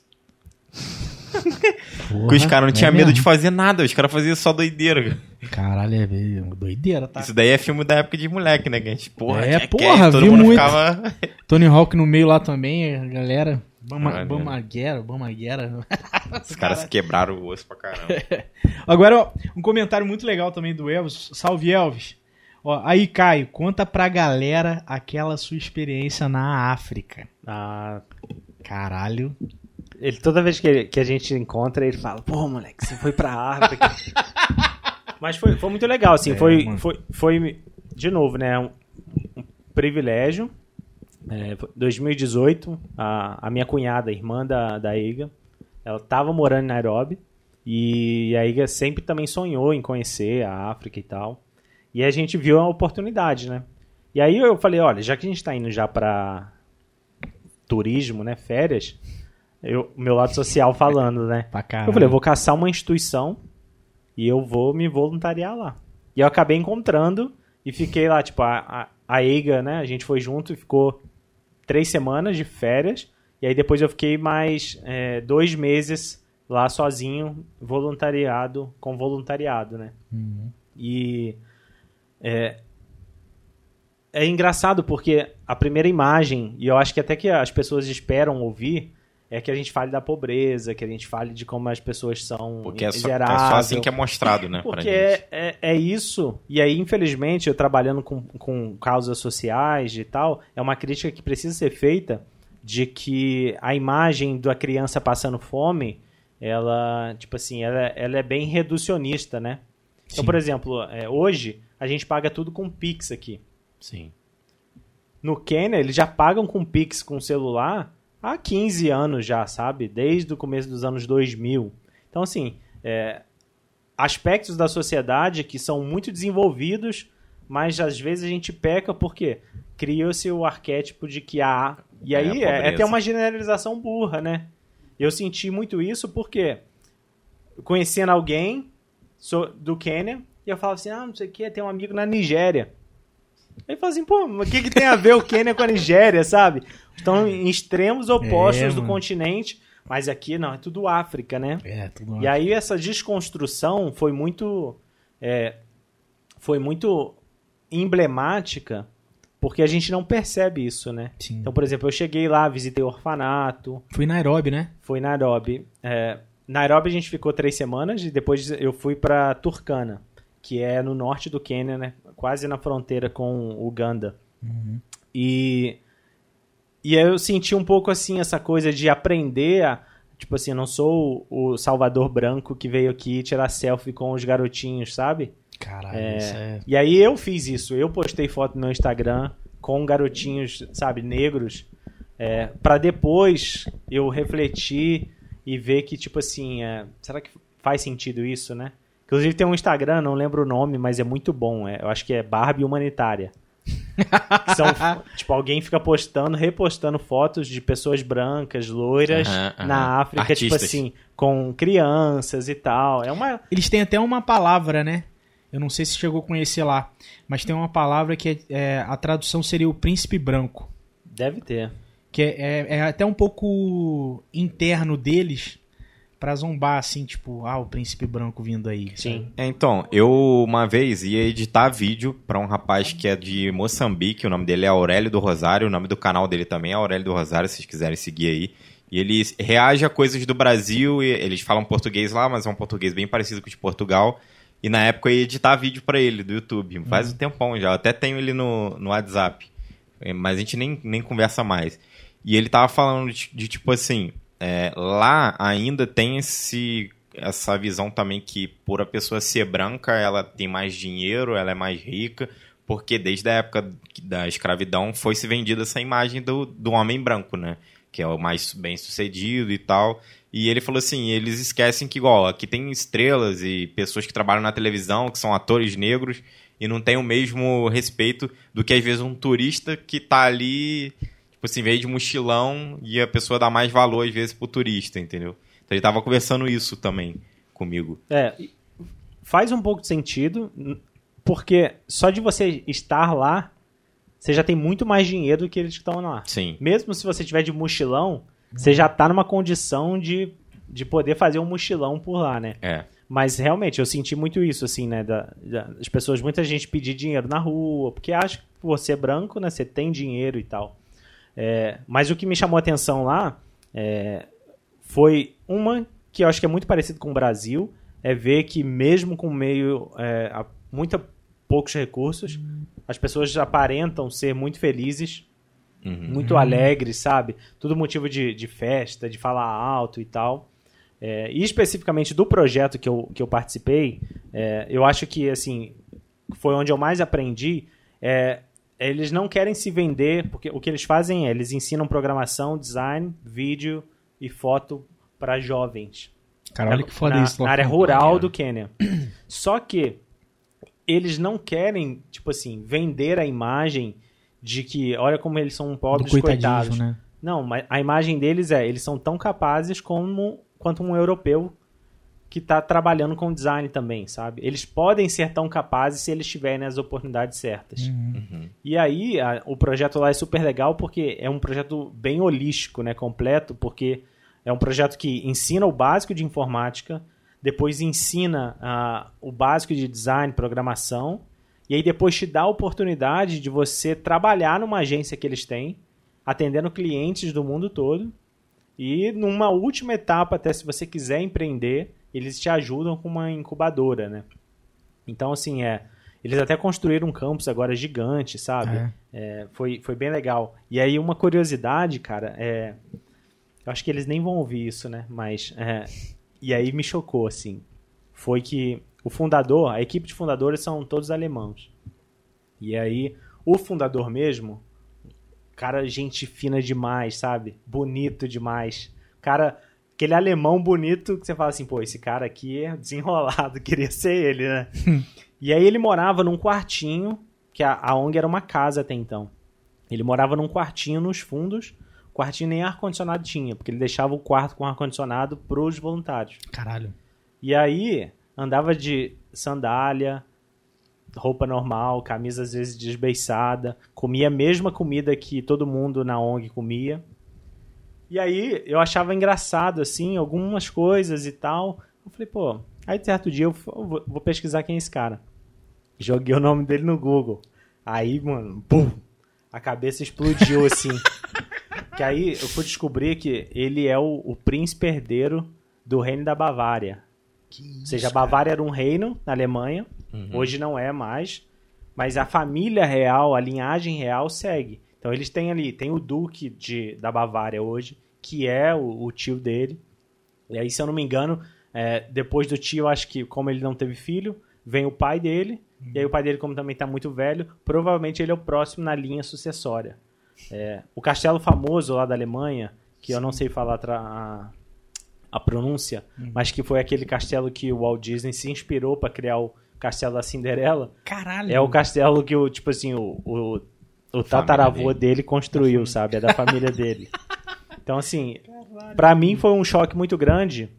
S1: Porque os caras não tinham medo de fazer nada, os caras faziam só doideira.
S2: Caralho, é meio doideira, tá?
S1: Isso daí é filme da época de moleque, né? Que a gente, porra,
S2: É,
S1: Jackass,
S2: porra,
S1: todo
S2: viu
S1: mundo
S2: muito.
S1: ficava...
S2: Tony Hawk no meio lá também, a galera. Bama. Bamaguera, Bamaguera.
S1: Os caras se quebraram o osso pra caramba.
S2: Agora, ó, um comentário muito legal também do Elvis. Salve, Elvis. Ó, aí, Caio, conta pra galera aquela sua experiência na África.
S3: Ah,
S2: Caralho.
S3: ele, toda vez que, ele- que a gente encontra, ele fala, pô, moleque, você foi pra África. Mas foi, foi muito legal, assim,
S2: É,
S3: foi,
S2: mano.
S3: foi, foi, de novo, né, um, um privilégio. É, foi 2018, a, a minha cunhada, irmã da, da Iga, ela tava morando em Nairobi, e a Iga sempre também sonhou em conhecer a África e tal. E a gente viu a oportunidade, né? E aí eu falei, olha, já que a gente tá indo já pra turismo, né, férias, eu, o meu lado social falando, né? Eu falei, eu vou caçar uma instituição e eu vou me voluntariar lá. E eu acabei encontrando e fiquei lá, tipo, a, a, a EIGA, né? A gente foi junto e ficou três semanas de férias. E aí depois eu fiquei mais é, dois meses lá sozinho, voluntariado, com voluntariado, né?
S2: Uhum.
S3: E é, é engraçado porque a primeira imagem, e eu acho que até que as pessoas esperam ouvir, é que a gente fale da pobreza, que a gente fale de como as pessoas são
S1: Porque é só, é só assim que é mostrado, né?
S3: Porque é, é, é isso, e aí, infelizmente, eu trabalhando com, com causas sociais e tal, é uma crítica que precisa ser feita de que a imagem da criança passando fome, ela, tipo assim, ela, ela é bem reducionista, né? Então,
S2: Sim.
S3: por exemplo, é, hoje a gente paga tudo com Pix aqui.
S2: Sim.
S3: No Quênia, eles já pagam com Pix com celular há 15 anos já, sabe? Desde o começo dos anos 2000. Então, assim, é, aspectos da sociedade que são muito desenvolvidos, mas às vezes a gente peca porque criou-se o arquétipo de que há. E
S1: É,
S3: aí é, é até uma generalização burra, né? Eu senti muito isso porque conhecendo alguém sou do Quênia e eu falava assim: ah, não sei o que, tem um amigo na Nigéria. Aí fala assim, pô, mas o que, que tem a ver o Quênia com a Nigéria, sabe? Estão em extremos opostos
S2: É,
S3: do continente, mas aqui não, é tudo África, né?
S2: É, tudo
S3: E aí essa desconstrução foi muito é, foi muito emblemática porque a gente não percebe isso, né?
S2: Sim.
S3: Então, por exemplo, eu cheguei lá, visitei o orfanato,
S2: Fui em Nairobi, né?
S3: fui em Nairobi. É, Nairobi a gente ficou três semanas e depois eu fui para Turkana, que é no norte do Quênia, né? Quase na fronteira com Uganda. E e aí eu senti um pouco assim essa coisa de aprender a tipo assim, eu não sou o o Salvador branco que veio aqui tirar selfie com os garotinhos, sabe?
S2: Caralho,
S3: É,
S2: isso é.
S3: E aí eu fiz isso. Eu postei foto no meu Instagram com garotinhos, sabe, negros, é, para depois eu refletir e ver que, tipo assim, é, será que faz sentido isso, né? Inclusive tem um Instagram, não lembro o nome, mas é muito bom. é, eu acho que é Barbie Humanitária. Que são, tipo, alguém fica postando, repostando fotos de pessoas brancas, loiras,
S1: Aham, aham.
S3: na África, tipo
S1: Artistas.
S3: assim, com crianças e tal. É uma,
S2: Eles têm até uma palavra, né? Eu não sei se chegou a conhecer lá, mas tem uma palavra que é, é- a tradução seria o príncipe branco.
S3: Deve ter.
S2: Que é, é- é até um pouco interno deles pra zombar, assim, tipo, ah, o príncipe branco vindo aí.
S3: Sim.
S1: É, então, eu uma vez ia editar vídeo pra um rapaz que é de Moçambique, o nome dele é Aurélio do Rosário, o nome do canal dele também é Aurélio do Rosário, se vocês quiserem seguir aí. E ele reage a coisas do Brasil, e eles falam português lá, mas é um português bem parecido com o de Portugal. E na época eu ia editar vídeo pra ele do YouTube, faz um tempão já, eu até tenho ele no, no WhatsApp, É, mas a gente nem, nem conversa mais. E ele tava falando de, de, tipo assim, é, lá ainda tem esse essa visão também que por a pessoa ser branca, ela tem mais dinheiro, ela é mais rica, porque desde a época da escravidão foi se vendida essa imagem do, do homem branco, né? Que é o mais bem sucedido e tal. E ele falou assim: eles esquecem que, igual, aqui tem estrelas e pessoas que trabalham na televisão, que são atores negros, e não tem o mesmo respeito do que às vezes um turista que tá ali, tipo assim, veio de mochilão e a pessoa dá mais valor às vezes pro turista, entendeu? Então ele tava conversando isso também comigo.
S3: É, faz um pouco de sentido, porque só de você estar lá, você já tem muito mais dinheiro do que eles que estão lá.
S1: Sim.
S3: Mesmo se você tiver de mochilão, você já tá numa condição de, de poder fazer um mochilão por lá, né?
S1: É.
S3: Mas realmente eu senti muito isso, assim, né? Da, da- das pessoas, muita gente pedir dinheiro na rua, porque acha que você é branco, né? Você tem dinheiro e tal. É, mas o que me chamou a atenção lá é, foi uma que eu acho que é muito parecido com o Brasil, é ver que mesmo com meio é, a muita poucos recursos, as pessoas aparentam ser muito felizes,
S1: Uhum.
S3: muito alegres, sabe? Tudo motivo de, de festa, de falar alto e tal. É, e especificamente do projeto que eu, que eu participei, é, eu acho que assim foi onde eu mais aprendi. É, eles não querem se vender, porque o que eles fazem é eles ensinam programação, design, vídeo e foto para jovens
S2: Cara, olha que foda
S3: na,
S2: isso.
S3: na área rural do Quênia. Só que eles não querem, tipo assim, vender a imagem de que olha como eles são pobres coitados.
S2: né?
S3: Não, mas a imagem deles é, eles são tão capazes como quanto um europeu que está trabalhando com design também, sabe? Eles podem ser tão capazes se eles tiverem as oportunidades certas.
S2: Uhum.
S3: E aí, a- o projeto lá é super legal porque é um projeto bem holístico, né? Completo, porque é um projeto que ensina o básico de informática, depois ensina o básico de design, programação, e aí depois te dá a oportunidade de você trabalhar numa agência que eles têm, atendendo clientes do mundo todo. E numa última etapa, até se você quiser empreender, eles te ajudam com uma incubadora, né? Então, assim, é. Eles até construíram um campus agora gigante, sabe?
S2: É.
S3: É, foi, foi bem legal. E aí, uma curiosidade, cara, é. Eu acho que eles nem vão ouvir isso, né? Mas. é, e aí me chocou, assim. Foi que o fundador, a equipe de fundadores são todos alemãos. E aí, o fundador mesmo, cara, gente fina demais, sabe? Bonito demais. Cara, aquele alemão bonito que você fala assim, pô, esse cara aqui é desenrolado, queria ser ele, né? e aí ele morava num quartinho, que a, a ONG era uma casa até então. Ele morava num quartinho nos fundos, o quartinho nem ar-condicionado tinha, porque ele deixava o quarto com ar-condicionado pros voluntários.
S2: Caralho.
S3: E aí, andava de sandália, roupa normal, camisa às vezes desbeiçada, comia a mesma comida que todo mundo na ONG comia. E aí, eu achava engraçado, assim, algumas coisas e tal. Eu falei, pô, aí certo dia eu vou vou pesquisar quem é esse cara. Joguei o nome dele no Google. Aí, mano, pum, a cabeça explodiu, assim. que aí eu fui descobrir que ele é o, o príncipe herdeiro do reino da Bavária. Ou seja, a Bavária era um reino na Alemanha, hoje não é mais, mas a família real, a linhagem real segue. Então eles têm ali, tem o duque de, da Bavária hoje, que é o, o tio dele. E aí, se eu não me engano, é, depois do tio, acho que como ele não teve filho, vem o pai dele, e aí o pai dele, como também está muito velho, provavelmente ele é o próximo na linha sucessória. É, o castelo famoso lá da Alemanha, que eu não sei falar a, a pronúncia, mas que foi aquele castelo que o Walt Disney se inspirou para criar o castelo da Cinderela,
S2: Caralho.
S3: é o castelo que o, tipo assim, o, o, o tataravô
S1: dele.
S3: dele construiu, sabe? É da família dele. Então, assim, pra mim foi um choque muito grande.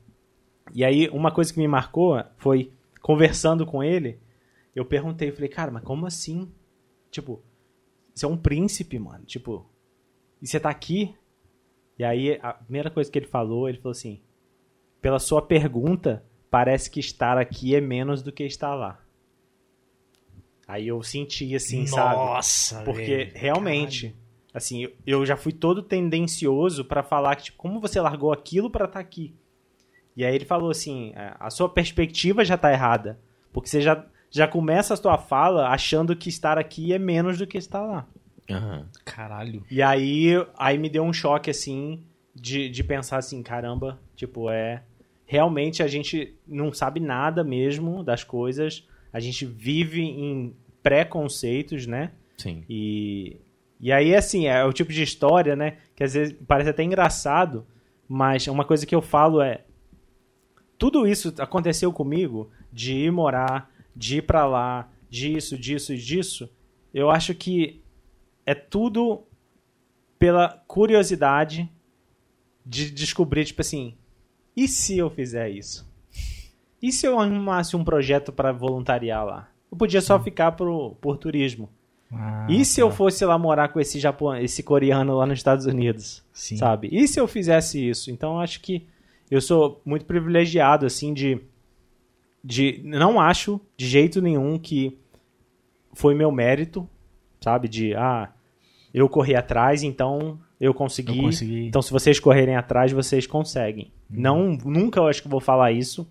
S3: E aí, uma coisa que me marcou foi, conversando com ele, eu perguntei, eu falei, cara, mas como assim? Tipo, você é um príncipe, mano. Tipo, e você tá aqui? E aí, a primeira coisa que ele falou, ele falou assim, pela sua pergunta, parece que estar aqui é menos do que estar lá. Aí eu senti assim, sabe?
S2: Nossa,
S3: Porque
S2: velho.
S3: realmente, assim, eu- já fui todo tendencioso pra falar que, tipo, como você largou aquilo pra estar aqui? E aí ele falou assim, é, a sua perspectiva já tá errada. Porque você já, já começa a sua fala achando que estar aqui é menos do que estar lá.
S1: Aham.
S2: Caralho.
S3: E aí, aí me deu um choque, assim, de, de pensar assim, caramba, tipo, é... realmente a gente não sabe nada mesmo das coisas, a gente vive em preconceitos, né?
S1: Sim.
S3: E, e aí, assim, é o tipo de história, né? Que às vezes parece até engraçado, mas uma coisa que eu falo é. Tudo isso aconteceu comigo de ir morar, de ir pra lá, disso, disso e disso. Eu acho que é tudo pela curiosidade de descobrir, tipo assim, e se eu fizer isso? E se eu arrumasse um projeto para voluntariar lá? Eu podia só ficar pro, por turismo.
S2: Ah,
S3: E se
S2: tá.
S3: eu fosse lá morar com esse Japão, esse coreano lá nos Estados Unidos,
S2: Sim.
S3: sabe? E se eu fizesse isso? Então eu acho que eu sou muito privilegiado assim de de não acho de jeito nenhum que foi meu mérito, sabe? De ah, eu corri atrás, então eu consegui.
S2: Eu consegui.
S3: Então se vocês correrem atrás, vocês conseguem. Não, nunca eu acho que vou falar isso.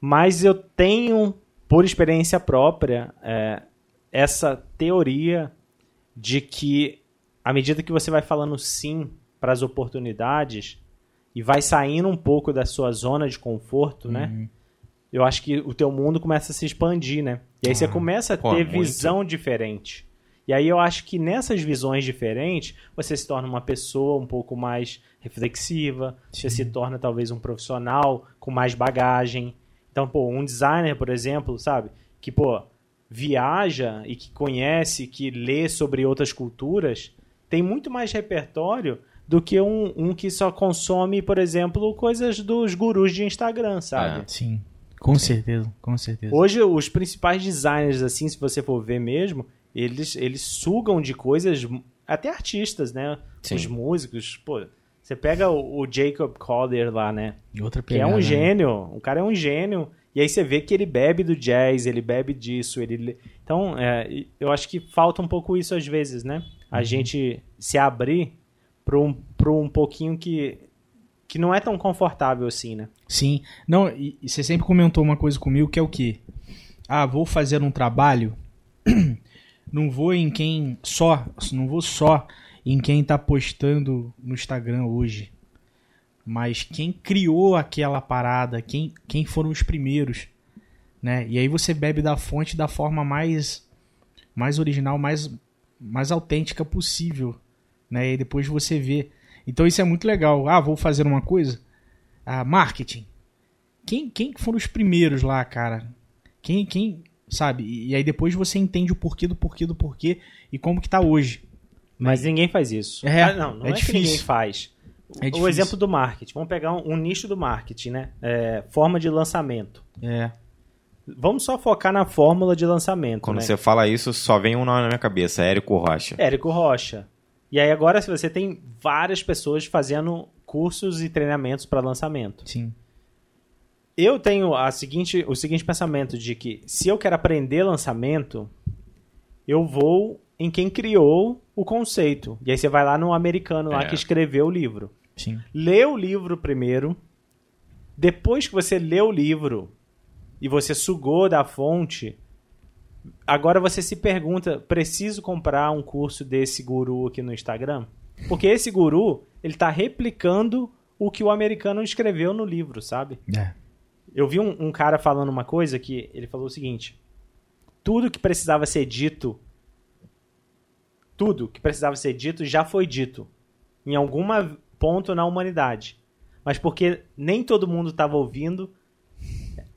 S3: Mas eu tenho, por experiência própria, é, essa teoria de que à medida que você vai falando sim para as oportunidades e vai saindo um pouco da sua zona de conforto, né?
S2: Uhum.
S3: Eu acho que o teu mundo começa a se expandir, né? E aí você
S2: Ah,
S3: começa a
S1: pô,
S3: ter
S1: muito.
S3: visão diferente. E aí eu acho que nessas visões diferentes, você se torna uma pessoa um pouco mais reflexiva, você se torna talvez um profissional com mais bagagem. Então, pô, um designer, por exemplo, sabe? Que, pô, viaja e que conhece, que lê sobre outras culturas, tem muito mais repertório do que um, um que só consome, por exemplo, coisas dos gurus de Instagram, sabe?
S1: É.
S2: Sim. Com certeza, com certeza.
S3: Hoje, os principais designers, assim, se você for ver mesmo, eles, eles sugam de coisas, até artistas, né?
S1: Sim.
S3: Os músicos, pô. Você pega o, o Jacob Collier lá, né?
S2: Outra
S3: Que é
S2: pegada,
S3: um
S2: né?
S3: gênio. O cara é um gênio. E aí você vê que ele bebe do jazz, ele bebe disso. ele Então, é, eu acho que falta um pouco isso às vezes, né? A
S2: Uhum.
S3: gente se abrir para um, pra um pouquinho que, que não é tão confortável assim, né?
S2: Sim. Não, e, e você sempre comentou uma coisa comigo que é o quê? Ah, vou fazer um trabalho, não vou em quem só, não vou só em quem tá postando no Instagram hoje, mas quem criou aquela parada, quem, quem foram os primeiros, né? E aí você bebe da fonte da forma mais mais original, mais mais autêntica possível, né? E depois você vê. Então isso é muito legal. Ah, vou fazer uma coisa, ah, marketing. Quem, quem foram os primeiros lá, cara? Quem, quem, sabe? E, e aí depois você entende o porquê do porquê do porquê e como que tá hoje.
S3: Mas ninguém faz isso.
S2: É,
S3: Ah, não, não
S2: é
S3: é, que
S2: difícil.
S3: ninguém faz.
S2: É
S3: o exemplo do marketing. Vamos pegar um, um nicho do marketing, né? É, forma de lançamento.
S2: É.
S3: Vamos só focar na fórmula de lançamento,
S1: Quando
S3: né?
S1: você fala isso, só vem um nome na minha cabeça, Érico Rocha.
S3: Érico Rocha. E aí agora se você tem várias pessoas fazendo cursos e treinamentos para lançamento.
S2: Sim.
S3: Eu tenho a seguinte, o seguinte pensamento de que se eu quero aprender lançamento, eu vou em quem criou o conceito. E aí você vai lá no americano lá
S1: É.
S3: que escreveu o livro.
S2: Sim.
S3: Lê o livro primeiro. Depois que você lê o livro e você sugou da fonte, agora você se pergunta: preciso comprar um curso desse guru aqui no Instagram? Porque esse guru, ele tá replicando o que o americano escreveu no livro, sabe?
S2: É.
S3: Eu vi um, um cara falando uma coisa que ele falou o seguinte: tudo que precisava ser dito, tudo que precisava ser dito já foi dito em algum ponto na humanidade. Mas porque nem todo mundo estava ouvindo,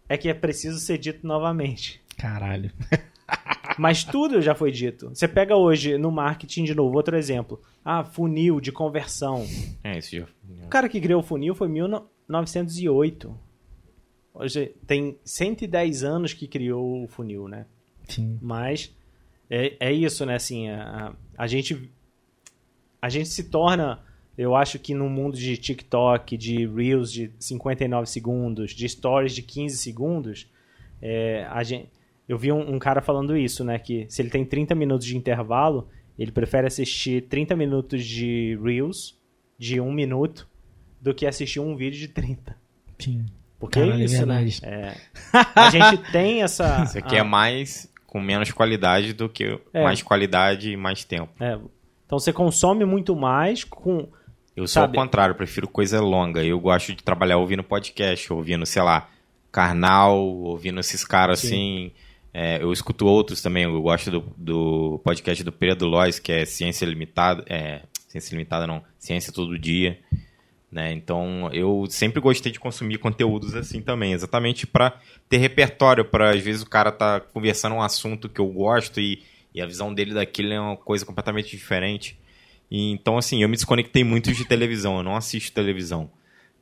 S3: é que é preciso ser dito novamente.
S2: Caralho.
S3: Mas tudo já foi dito. Você pega hoje no marketing de novo, outro exemplo. Ah, funil de conversão.
S1: É, isso.
S3: O cara que criou o funil foi em 1908. Hoje tem 110 anos que criou o funil, né?
S2: Sim.
S3: Mas é, é isso, né? Assim, a, a gente a gente se torna, eu acho que no mundo de TikTok, de Reels de 59 segundos, de Stories de 15 segundos, é, a gente, eu vi um, um cara falando isso, né? Que se ele tem 30 minutos de intervalo, ele prefere assistir 30 minutos de Reels de um minuto do que assistir um vídeo de 30.
S2: Sim.
S3: Porque
S2: Caralho,
S3: é
S2: é
S3: isso, né?
S2: verdade.
S3: É, a gente tem essa.
S1: Isso aqui é mais com menos qualidade do que
S3: É.
S1: mais qualidade e mais tempo.
S3: É, então você consome muito mais com
S1: Eu sou
S3: Sabe-
S1: ao contrário, prefiro coisa longa. Eu gosto de trabalhar ouvindo podcast, ouvindo, sei lá, Karnal, ouvindo esses caras assim. É, eu escuto outros também. Eu gosto do, do podcast do Pedro Lois, que é Ciência Limitada. É, Ciência Limitada não, Ciência Todo Dia. Né? Então, eu sempre gostei de consumir conteúdos assim também, exatamente para ter repertório, para às vezes o cara tá conversando um assunto que eu gosto e, e a visão dele daquilo é uma coisa completamente diferente. E, então, assim, eu me desconectei muito de televisão, eu não assisto televisão.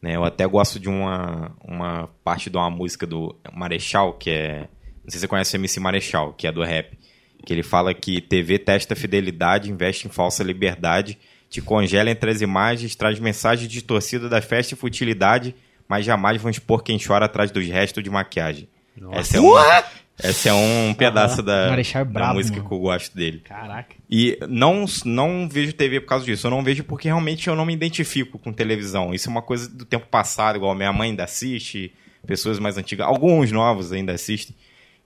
S1: Né? Eu até gosto de uma, uma parte de uma música do Marechal, que é. Não sei se você conhece o MC Marechal, que é do rap. Que ele fala que TV testa fidelidade, investe em falsa liberdade, te congela entre as imagens, traz mensagem de torcida da festa e futilidade, mas jamais vão expor quem chora atrás dos restos de maquiagem. Essa é, um, essa é um pedaço da,
S2: Marechal é
S1: da música
S2: mano.
S1: que eu gosto dele.
S2: Caraca.
S1: E não, não vejo TV por causa disso. Eu não vejo porque realmente eu não me identifico com televisão. Isso é uma coisa do tempo passado, igual minha mãe ainda assiste, pessoas mais antigas, alguns novos ainda assistem.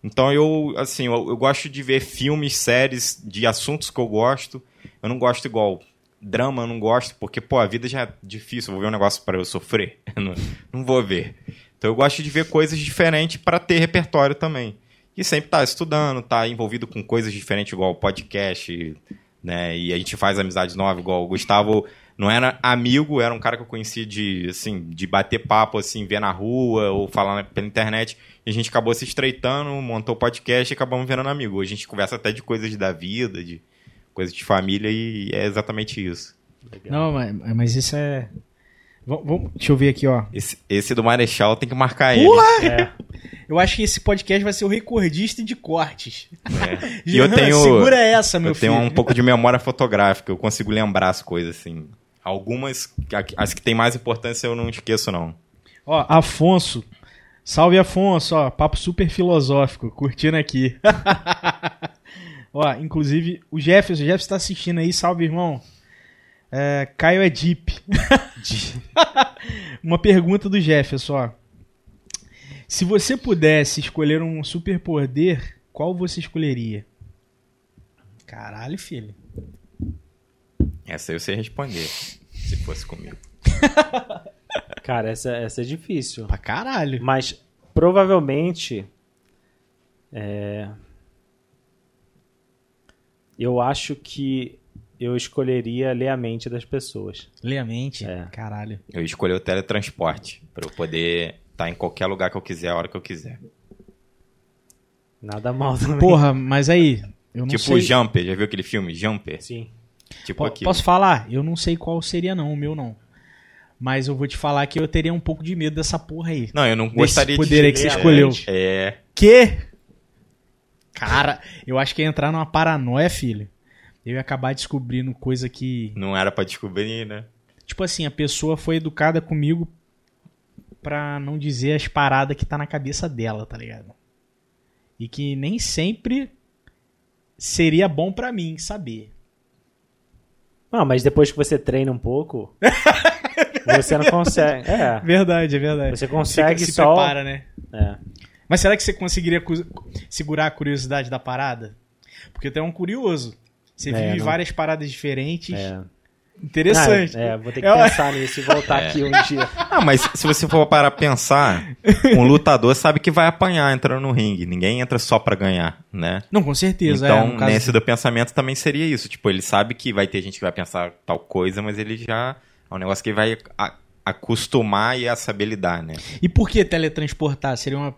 S1: Então eu, assim, eu, eu gosto de ver filmes, séries de assuntos que eu gosto. Eu não gosto igual drama, eu não gosto, porque, pô, a vida já é difícil. Vou ver um negócio para eu sofrer. Não, não vou ver. Então eu gosto de ver coisas diferentes para ter repertório também. E sempre tá estudando, tá envolvido com coisas diferentes, igual podcast, né? E a gente faz amizades novas, igual o Gustavo não era amigo, era um cara que eu conhecia de, assim, de bater papo, assim, ver na rua ou falar pela internet. E a gente acabou se estreitando, montou podcast e acabamos virando amigo. A gente conversa até de coisas da vida, de coisas de família e é exatamente isso.
S2: Não, mas, mas isso é. Vamos, vamos- deixa eu ver aqui, ó.
S1: Esse, esse do Marechal tem que marcar ele.
S3: É.
S2: Eu acho que esse podcast vai ser o recordista de cortes.
S1: É. E eu tenho,
S2: Segura essa, meu
S1: eu tenho
S2: filho.
S1: um pouco de memória fotográfica, eu consigo lembrar as coisas, assim. Algumas, as que têm mais importância eu não esqueço, não.
S2: Ó, Afonso. Salve, Afonso. Ó, papo super filosófico. Curtindo aqui. ó, inclusive, o Jefferson. O Jefferson tá assistindo aí. Salve, irmão. É, Caio é Deep. Uma pergunta do Jefferson, ó. Se você pudesse escolher um superpoder, qual você escolheria? Caralho, filho.
S1: Essa eu sei responder, se fosse comigo.
S3: Cara, essa, essa é difícil.
S2: Pra caralho.
S3: Mas provavelmente. é, Eu acho que eu escolheria ler a mente das pessoas.
S2: Lê a mente.
S3: É.
S2: Caralho.
S1: Eu escolhi o teletransporte, pra eu poder estar em qualquer lugar que eu quiser, a hora que eu quiser.
S3: Nada mal também.
S2: Porra, mas aí. Eu não
S1: tipo
S2: sei.
S1: o Jumper, já viu aquele filme? Jumper?
S3: Sim.
S1: Tipo
S2: Po-
S1: aquilo.
S2: Posso falar? Eu não sei qual seria, não, o meu não. Mas eu vou te falar que eu teria um pouco de medo dessa porra aí.
S1: Não, eu não gostaria
S2: poder
S1: de...
S2: aí que você
S3: ler
S2: escolheu.
S1: É,
S2: Que? Cara, eu acho que ia entrar numa paranoia, filho. Eu ia acabar descobrindo coisa que.
S1: não era pra descobrir, né?
S2: Tipo assim, a pessoa foi educada comigo pra não dizer as paradas que tá na cabeça dela, tá ligado? E que nem sempre seria bom pra mim saber.
S3: Não, mas depois que você treina um pouco, você não consegue. É.
S2: Verdade, é verdade.
S3: Você consegue
S2: se
S3: só.
S2: prepara, né?
S3: É.
S2: Mas será que você conseguiria segurar a curiosidade da parada? Porque tu é um curioso. Você
S3: É,
S2: vive
S3: não-
S2: várias paradas diferentes.
S3: é.
S2: Interessante.
S3: Ah, é, vou ter que
S2: Eu-
S3: pensar nisso e voltar aqui um dia.
S1: Ah, mas se você for para pensar, um lutador sabe que vai apanhar entrando no ringue. Ninguém entra só pra ganhar, né?
S2: Não, com certeza. é,
S1: Então,
S2: caso-
S1: nesse do pensamento também seria isso. Tipo, ele sabe que vai ter gente que vai pensar tal coisa, mas ele já. É um negócio que ele vai acostumar e a saber lidar, né?
S2: E por que teletransportar? Seria uma,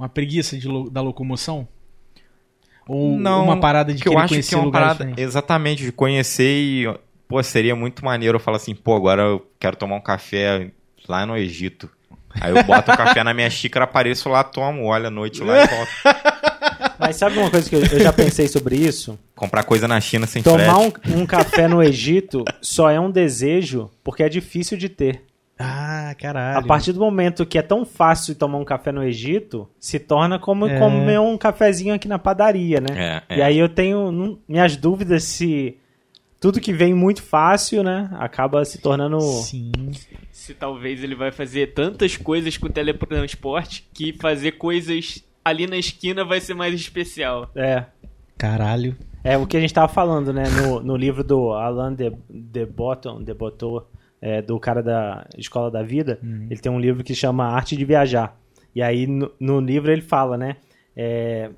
S2: uma preguiça de lo- da locomoção? Ou uma parada de
S1: que eu
S2: querer
S1: acho
S2: conhecer
S1: que é uma parada
S2: diferentes?
S1: exatamente de conhecer e pô, seria muito maneiro eu falar assim, pô, agora eu quero tomar um café lá no Egito. Aí eu boto o café na minha xícara, apareço lá, tomo, olho à noite lá e volto.
S3: Mas sabe uma coisa que eu, eu já pensei sobre isso?
S1: Comprar coisa na China sem
S3: Tomar
S1: frete.
S3: um, um café no Egito só é um desejo porque é difícil de ter.
S2: Ah, caralho.
S3: A partir do momento que é tão fácil tomar um café no Egito, se torna como
S2: É.
S3: comer um cafezinho aqui na padaria, né?
S1: É,
S3: E
S1: é.
S3: aí eu tenho não- minhas dúvidas se tudo que vem muito fácil, né, acaba se tornando
S2: Sim.
S4: Se talvez ele vai fazer tantas coisas com o teletransporte que fazer coisas ali na esquina vai ser mais especial.
S3: é
S2: Caralho.
S3: É o que a gente tava falando, né? No, no livro do Alain de, de Botton, de Botton, é, do cara da Escola da Vida, ele tem um livro que chama Arte de Viajar. E aí no, no livro ele fala, né? é,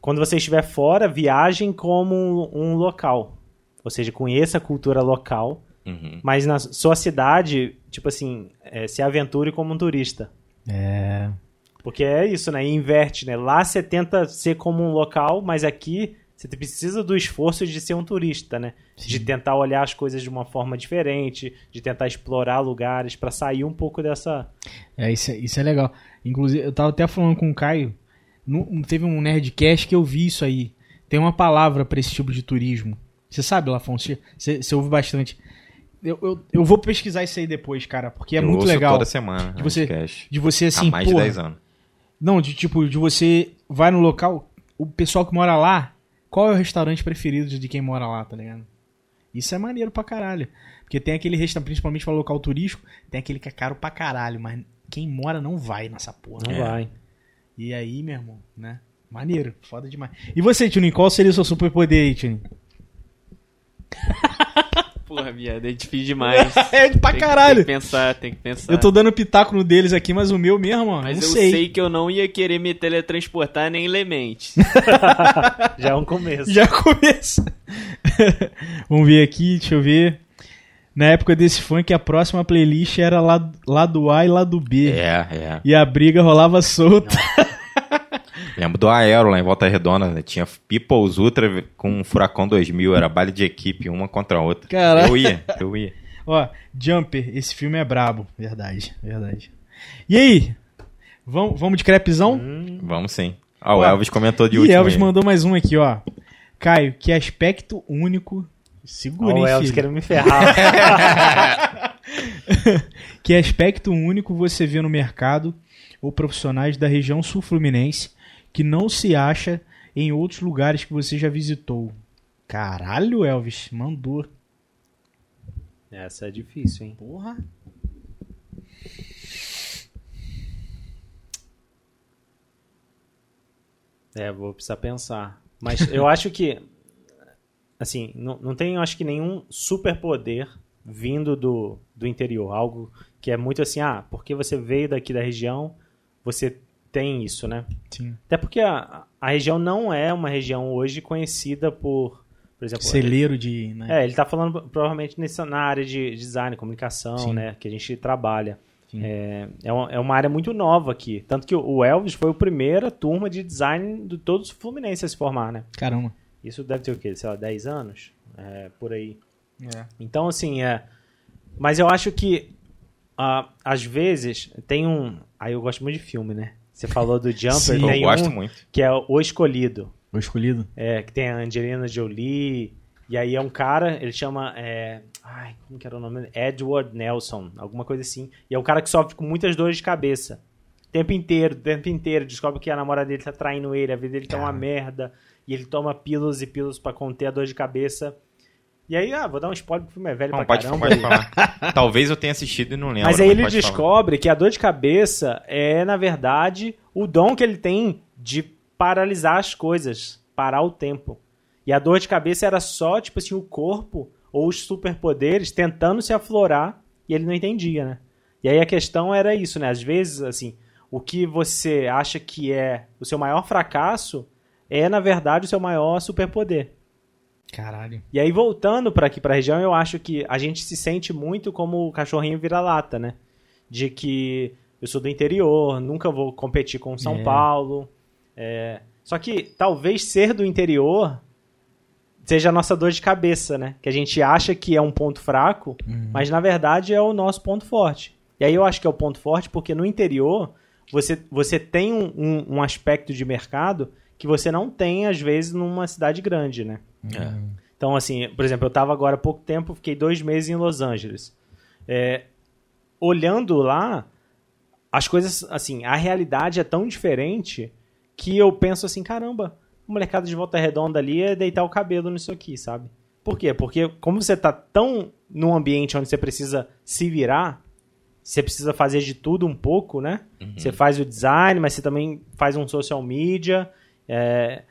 S3: quando você estiver fora, viajem como um, um local. Ou seja, conheça a cultura local,
S1: Uhum.
S3: mas na sua cidade, tipo assim, é, se aventure como um turista.
S2: É.
S3: Porque é isso, né? E inverte, né? Lá você tenta ser como um local, mas aqui você precisa do esforço de ser um turista, né? De tentar olhar as coisas de uma forma diferente, de tentar explorar lugares para sair um pouco dessa.
S2: É, isso, é, isso é legal. Inclusive, eu tava até falando com o Caio. no- teve um Nerdcast que eu vi isso aí. Tem uma palavra pra esse tipo de turismo. Você sabe, Lafonso? Você, você ouve bastante. Eu, eu, eu vou pesquisar isso aí depois, cara, porque é
S1: Eu
S2: muito
S1: ouço
S2: legal.
S1: toda semana.
S2: De você-
S1: podcast.
S2: De você assim,
S1: Há mais de
S2: porra,
S1: 10 anos.
S2: Não, de tipo, de você vai no local, o pessoal que mora lá, qual é o restaurante preferido de quem mora lá, tá ligado? Isso é maneiro pra caralho. Porque tem aquele restaurante, principalmente pra local turístico, tem aquele que é caro pra caralho, mas quem mora não vai nessa porra.
S3: Não
S1: É.
S3: vai.
S2: E aí, meu irmão, né? Maneiro, foda demais. E você, Tunin, qual seria o seu superpoder aí, Tunin?
S4: Porra, viado, é difícil demais.
S2: É pra
S4: Tem
S2: caralho.
S4: Tem que pensar, tem que pensar.
S2: Eu tô dando pitaco no deles aqui, mas o meu mesmo, ó,
S4: Mas
S2: não
S4: eu
S2: sei.
S4: sei. que eu não ia querer me teletransportar nem Lemente.
S3: Já é um começo.
S2: Já começa. Vamos ver aqui, deixa eu ver. Na época desse funk, a próxima playlist era lá, lado A e lado B.
S1: É, é.
S2: E a briga rolava solta.
S1: Lembro do Aero lá em Volta Redonda. né? Tinha People's Ultra com Furacão 2000. Era baile de equipe, uma contra a outra.
S2: Caralho.
S1: Eu ia, eu ia.
S2: Ó, Jumper, esse filme é brabo. Verdade, verdade. E aí? Vamos, vamos de crepezão?
S1: Vamos sim. Ah, o
S2: Ó,
S1: Elvis comentou de
S2: e
S1: último.
S2: Elvis
S1: aí.
S2: mandou mais um aqui, ó. Caio, que aspecto único. Segura,
S3: Ó,
S2: hein,
S3: o Elvis querendo me ferrar.
S2: Que aspecto único você vê no mercado ou profissionais da região sul-fluminense que não se acha em outros lugares que você já visitou? Caralho, Elvis, mandou.
S3: Essa é difícil, hein?
S2: Porra.
S3: É, vou precisar pensar. Mas eu acho que, assim, não, não tem, eu acho que nenhum superpoder vindo do, do interior. Algo que é muito assim, ah, porque você veio daqui da região, você tem isso, né?
S2: Sim.
S3: Até porque a, a região não é uma região hoje conhecida por, por exemplo...
S2: Celeiro de. Né?
S3: É, ele tá falando provavelmente nessa, na área de design, comunicação,
S2: Sim.
S3: né? Que a gente trabalha. É, é, uma, é uma área muito nova aqui. Tanto que o Elvis foi a primeira turma de design de todos os Fluminenses a se formar, né?
S2: Caramba.
S3: Isso deve ter o quê? Sei lá, 10 anos? É, por aí.
S2: É.
S3: Então, assim, é. Mas eu acho que ah, às vezes tem um. Aí eu gosto muito de filme, né? Você falou do Jumper,
S2: Sim.
S1: Eu
S3: tem
S1: gosto
S3: um
S1: muito.
S3: que é O Escolhido.
S2: O escolhido.
S3: É, que tem a Angelina Jolie. E aí é um cara, ele chama. é, ai, como que era o nome? Edward Nelson, alguma coisa assim. E é um cara que sofre com muitas dores de cabeça. O tempo inteiro, o tempo inteiro. Descobre que a namorada dele tá traindo ele, a vida dele tá uma merda. E ele toma pílulas e pílulas pra conter a dor de cabeça. E aí, ah, vou dar um spoiler, porque o filme é velho
S1: Não,
S3: pra
S1: pode,
S3: caramba.
S1: pode falar. Talvez eu tenha assistido e não lembro.
S3: Mas aí ele
S1: pode falar.
S3: descobre que a dor de cabeça é, na verdade, o dom que ele tem de paralisar as coisas, parar o tempo. E a dor de cabeça era só, tipo assim, o corpo ou os superpoderes tentando se aflorar e ele não entendia, né? E aí a questão era isso, né? Às vezes, assim, o que você acha que é o seu maior fracasso é, na verdade, o seu maior superpoder.
S2: Caralho.
S3: E aí, voltando para aqui, para a região, eu acho que a gente se sente muito como o cachorrinho vira-lata, né? De que eu sou do interior, nunca vou competir com São
S2: É.
S3: Paulo. é. Só que talvez ser do interior seja a nossa dor de cabeça, né? Que a gente acha que é um ponto fraco, mas na verdade é o nosso ponto forte. E aí eu acho que é o ponto forte porque no interior você, você tem um, um, um aspecto de mercado que você não tem, às vezes, numa cidade grande, né?
S1: É.
S3: Então, assim, por exemplo, eu estava agora há pouco tempo, fiquei dois meses em Los Angeles. É, olhando lá, as coisas, assim, a realidade é tão diferente que eu penso assim, caramba, o molecada de volta redonda ali é deitar o cabelo nisso aqui, sabe? Por quê? Porque como você tá tão num ambiente onde você precisa se virar, você precisa fazer de tudo um pouco, né? Você faz o design, mas você também faz um social media, é,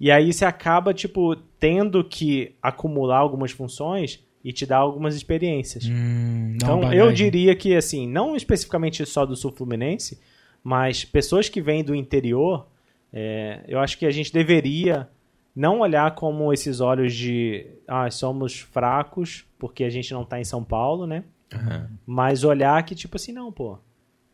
S3: e aí você acaba, tipo, tendo que acumular algumas funções e te dá algumas experiências.
S2: Hum,
S3: Então,
S2: uma
S3: eu
S2: bagagem.
S3: diria que, assim, não especificamente só do Sul Fluminense, mas pessoas que vêm do interior, é, eu acho que a gente deveria não olhar como esses olhos de, ah, somos fracos porque a gente não tá em São Paulo, né? Mas olhar que, tipo assim, não, pô.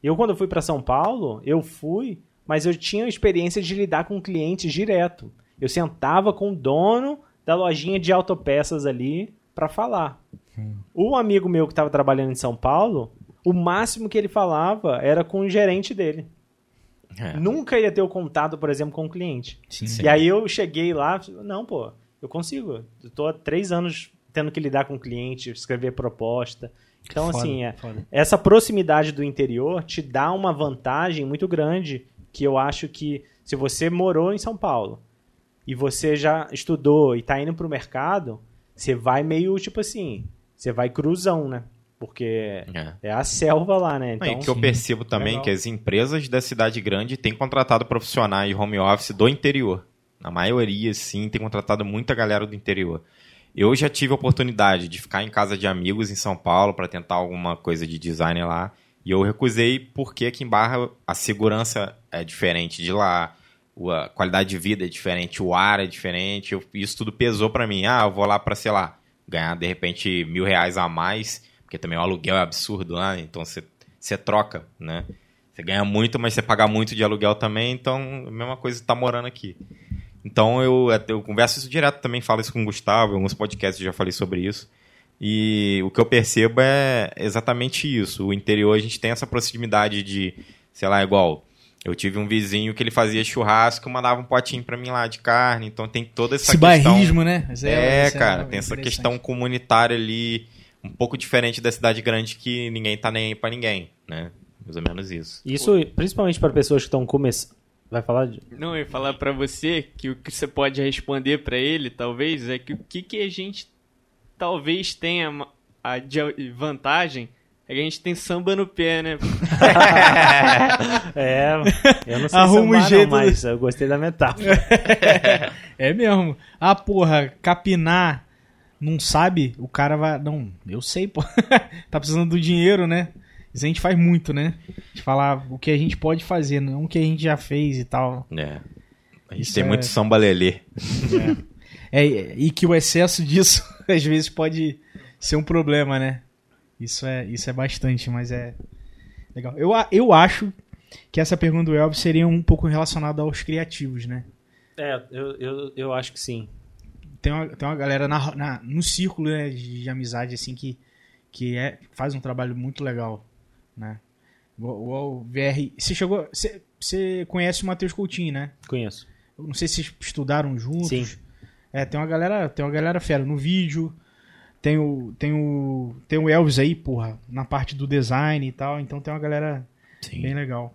S3: Eu, quando fui para São Paulo, eu fui, mas eu tinha a experiência de lidar com clientes direto. Eu sentava com o dono da lojinha de autopeças ali para falar. O amigo meu que estava trabalhando em São Paulo, o máximo que ele falava era com o gerente dele.
S1: É.
S3: Nunca ia ter o contato, por exemplo, com o cliente.
S2: Sim.
S1: Sim.
S3: E aí eu cheguei lá, não, pô, eu consigo. Eu tô há três anos tendo que lidar com o cliente, escrever proposta. Então,
S2: Foda,
S3: assim, é, essa proximidade do interior te dá uma vantagem muito grande que eu acho que se você morou em São Paulo e você já estudou e tá indo pro mercado, você vai meio tipo assim, você vai cruzão, né? Porque
S1: É.
S3: é a selva lá, né?
S1: Não, e
S3: Então,
S1: que eu percebo também
S3: Legal.
S1: que as empresas da cidade grande têm contratado profissionais de home office do interior. Na maioria, sim, tem contratado muita galera do interior. Eu já tive a oportunidade de ficar em casa de amigos em São Paulo para tentar alguma coisa de design lá. E eu recusei porque aqui em Barra a segurança é diferente de lá, a qualidade de vida é diferente, o ar é diferente. eu- isso tudo pesou para mim. Ah, eu vou lá para, sei lá, ganhar de repente mil reais a mais, porque também o aluguel é absurdo lá, então você você troca, né? Você ganha muito, mas você paga muito de aluguel também, então a mesma coisa tá morando aqui. Então eu, eu converso isso direto também, falo isso com o Gustavo, em alguns podcasts eu já falei sobre isso. E o que eu percebo é exatamente isso. O interior a gente tem essa proximidade de, sei lá, igual. Eu tive um vizinho que ele fazia churrasco, mandava um potinho pra mim lá de carne, então tem toda essa
S2: Esse
S1: questão.
S2: bairrismo, né? Esse
S1: É,
S2: esse
S1: cara, tem essa questão comunitária ali, um pouco diferente da cidade grande que ninguém tá nem aí pra ninguém, né? Mais ou menos isso.
S3: isso principalmente para pessoas que estão começando. Vai falar de...
S4: Não, eu ia falar pra você que o que você pode responder pra ele, talvez, é que o que, que a gente talvez tenha a de vantagem é que a gente tem samba no pé, né?
S3: É, eu não sei
S2: Arruma um
S3: sambar, não,
S2: jeito
S3: mas eu gostei da metáfora.
S2: É mesmo. Ah, porra, capinar não sabe, o cara vai. Não, eu sei, pô. tá precisando do dinheiro, né? Isso a gente faz muito, né? De falar o que a gente pode fazer, não o que a gente já fez e tal.
S1: É. A gente
S2: Isso
S1: tem
S2: é-
S1: muito samba lelê.
S2: É, e que o excesso disso, às vezes, pode ser um problema, né? Isso é, isso é bastante, mas é legal. Eu, eu acho que essa pergunta do Elvis seria um pouco relacionada aos criativos, né?
S3: É, eu, eu, eu acho que sim.
S2: tem uma, tem uma galera na, na- no círculo né, de, de amizade assim que, que é, faz um trabalho muito legal, né? Igual- igual O VR. Você chegou. Você, você conhece o Matheus Coutinho, né?
S3: Conheço.
S2: Eu não sei se estudaram juntos.
S3: Sim.
S2: É, tem uma galera, tem uma galera fera no vídeo. Tem o tem o tem o Elvis aí, porra, na parte do design e tal, então tem uma galera
S1: Sim.
S2: bem legal.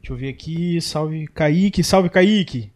S2: Deixa eu ver aqui, salve Kaique, salve Kaique.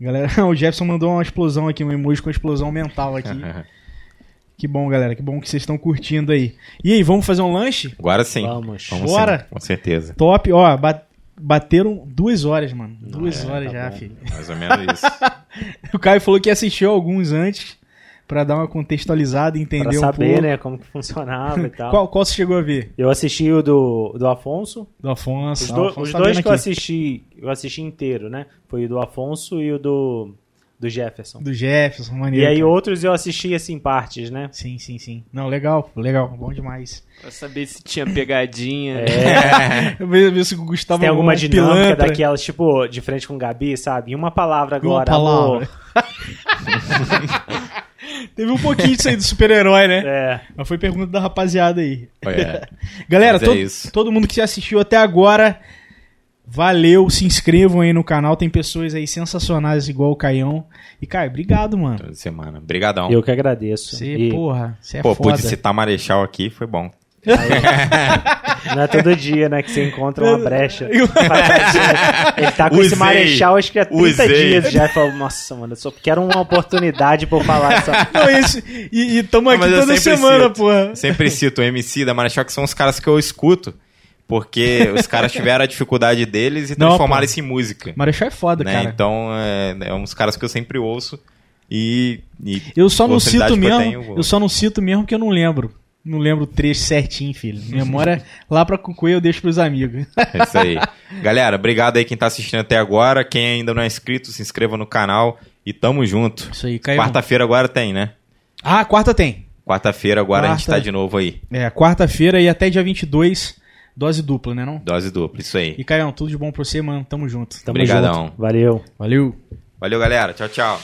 S2: Galera, o Jefferson mandou uma explosão aqui, um emoji com explosão mental aqui. que bom, galera, que bom que vocês estão curtindo aí. E aí, vamos fazer um lanche?
S1: Agora sim.
S3: Vamos.
S1: Vamos
S2: Bora.
S1: sim, com certeza.
S2: Top, ó, ba- bateram duas horas, mano. Duas
S1: É,
S2: horas
S3: tá
S2: já,
S3: bom.
S2: filho.
S1: Mais ou menos isso.
S2: O Caio falou que assistiu alguns antes pra dar uma contextualizada e entender
S3: Pra
S2: um
S3: saber,
S2: pouco.
S3: né, como que funcionava e tal.
S2: Qual, qual você chegou a ver?
S3: Eu assisti o do, do Afonso.
S2: Do Afonso.
S3: Os,
S2: Ah,
S3: do-
S2: Afonso
S3: os
S2: tá
S3: dois que eu
S2: aqui.
S3: assisti, eu assisti inteiro, né? Foi o do Afonso e o do, do Jefferson.
S2: Do Jefferson, maneiro.
S3: E aí
S2: cara.
S3: outros eu assisti assim, partes, né?
S2: Sim, sim, sim. Não, legal, legal, bom demais.
S4: Pra saber se tinha pegadinha.
S3: É,
S2: Eu ver se o Gustavo
S3: tem alguma dinâmica
S2: pilantra.
S3: daquelas, tipo, de frente com o Gabi, sabe? Em uma palavra
S2: Uma
S3: agora,
S2: palavra.
S3: amor.
S2: Teve um pouquinho disso aí do super-herói, né?
S3: É,
S2: Mas foi pergunta da rapaziada aí.
S1: É.
S2: Galera,
S1: Mas é
S2: todo,
S1: isso.
S2: todo mundo que assistiu até agora, valeu, se inscrevam aí no canal. Tem pessoas aí sensacionais igual o Caião. E, cara, obrigado, mano.
S1: Toda semana. Obrigadão.
S3: eu que agradeço.
S2: Você,
S3: E
S2: porra, você é
S1: Pô,
S2: foda.
S1: pude citar Marechal aqui, foi bom.
S3: não é todo dia, né, que você encontra uma brecha. Ele tá com esse
S1: Usei.
S3: marechal, acho que há 30
S1: Usei.
S3: dias já. Falou, nossa, mano, eu só quero uma oportunidade pra eu falar essa.
S2: Não, esse, e, e tamo aqui toda semana,
S1: cito.
S2: porra.
S1: Sempre cito o MC da Marechal, que são os caras que eu escuto. Porque os caras tiveram a dificuldade deles e
S2: Não,
S1: transformaram
S2: pô.
S1: isso em música.
S2: Marechal é foda,
S1: né?
S2: cara.
S1: Então, é, é um dos caras que eu sempre ouço. E, e
S2: Eu só não cito
S1: que eu
S2: mesmo.
S1: tenho,
S2: eu só não cito mesmo porque eu não lembro. Não lembro o trecho certinho, filho. Memória lá pra Cucuê eu deixo pros amigos.
S1: É isso aí. Galera, obrigado aí quem tá assistindo até agora. Quem ainda não é inscrito, se inscreva no canal e tamo junto.
S2: Isso aí, Caio.
S1: Quarta-feira agora tem, né?
S2: Ah, quarta tem.
S1: Quarta-feira agora a gente
S2: Quarta.
S1: tá de novo aí.
S2: É, quarta-feira e até dia 22, dose dupla, né não?
S1: Dose dupla, isso aí.
S2: E Caio, tudo de bom pra você, mano. Tamo junto.
S3: Tamo
S1: Obrigadão.
S3: junto. Valeu.
S2: Valeu.
S1: Valeu, galera. Tchau, tchau.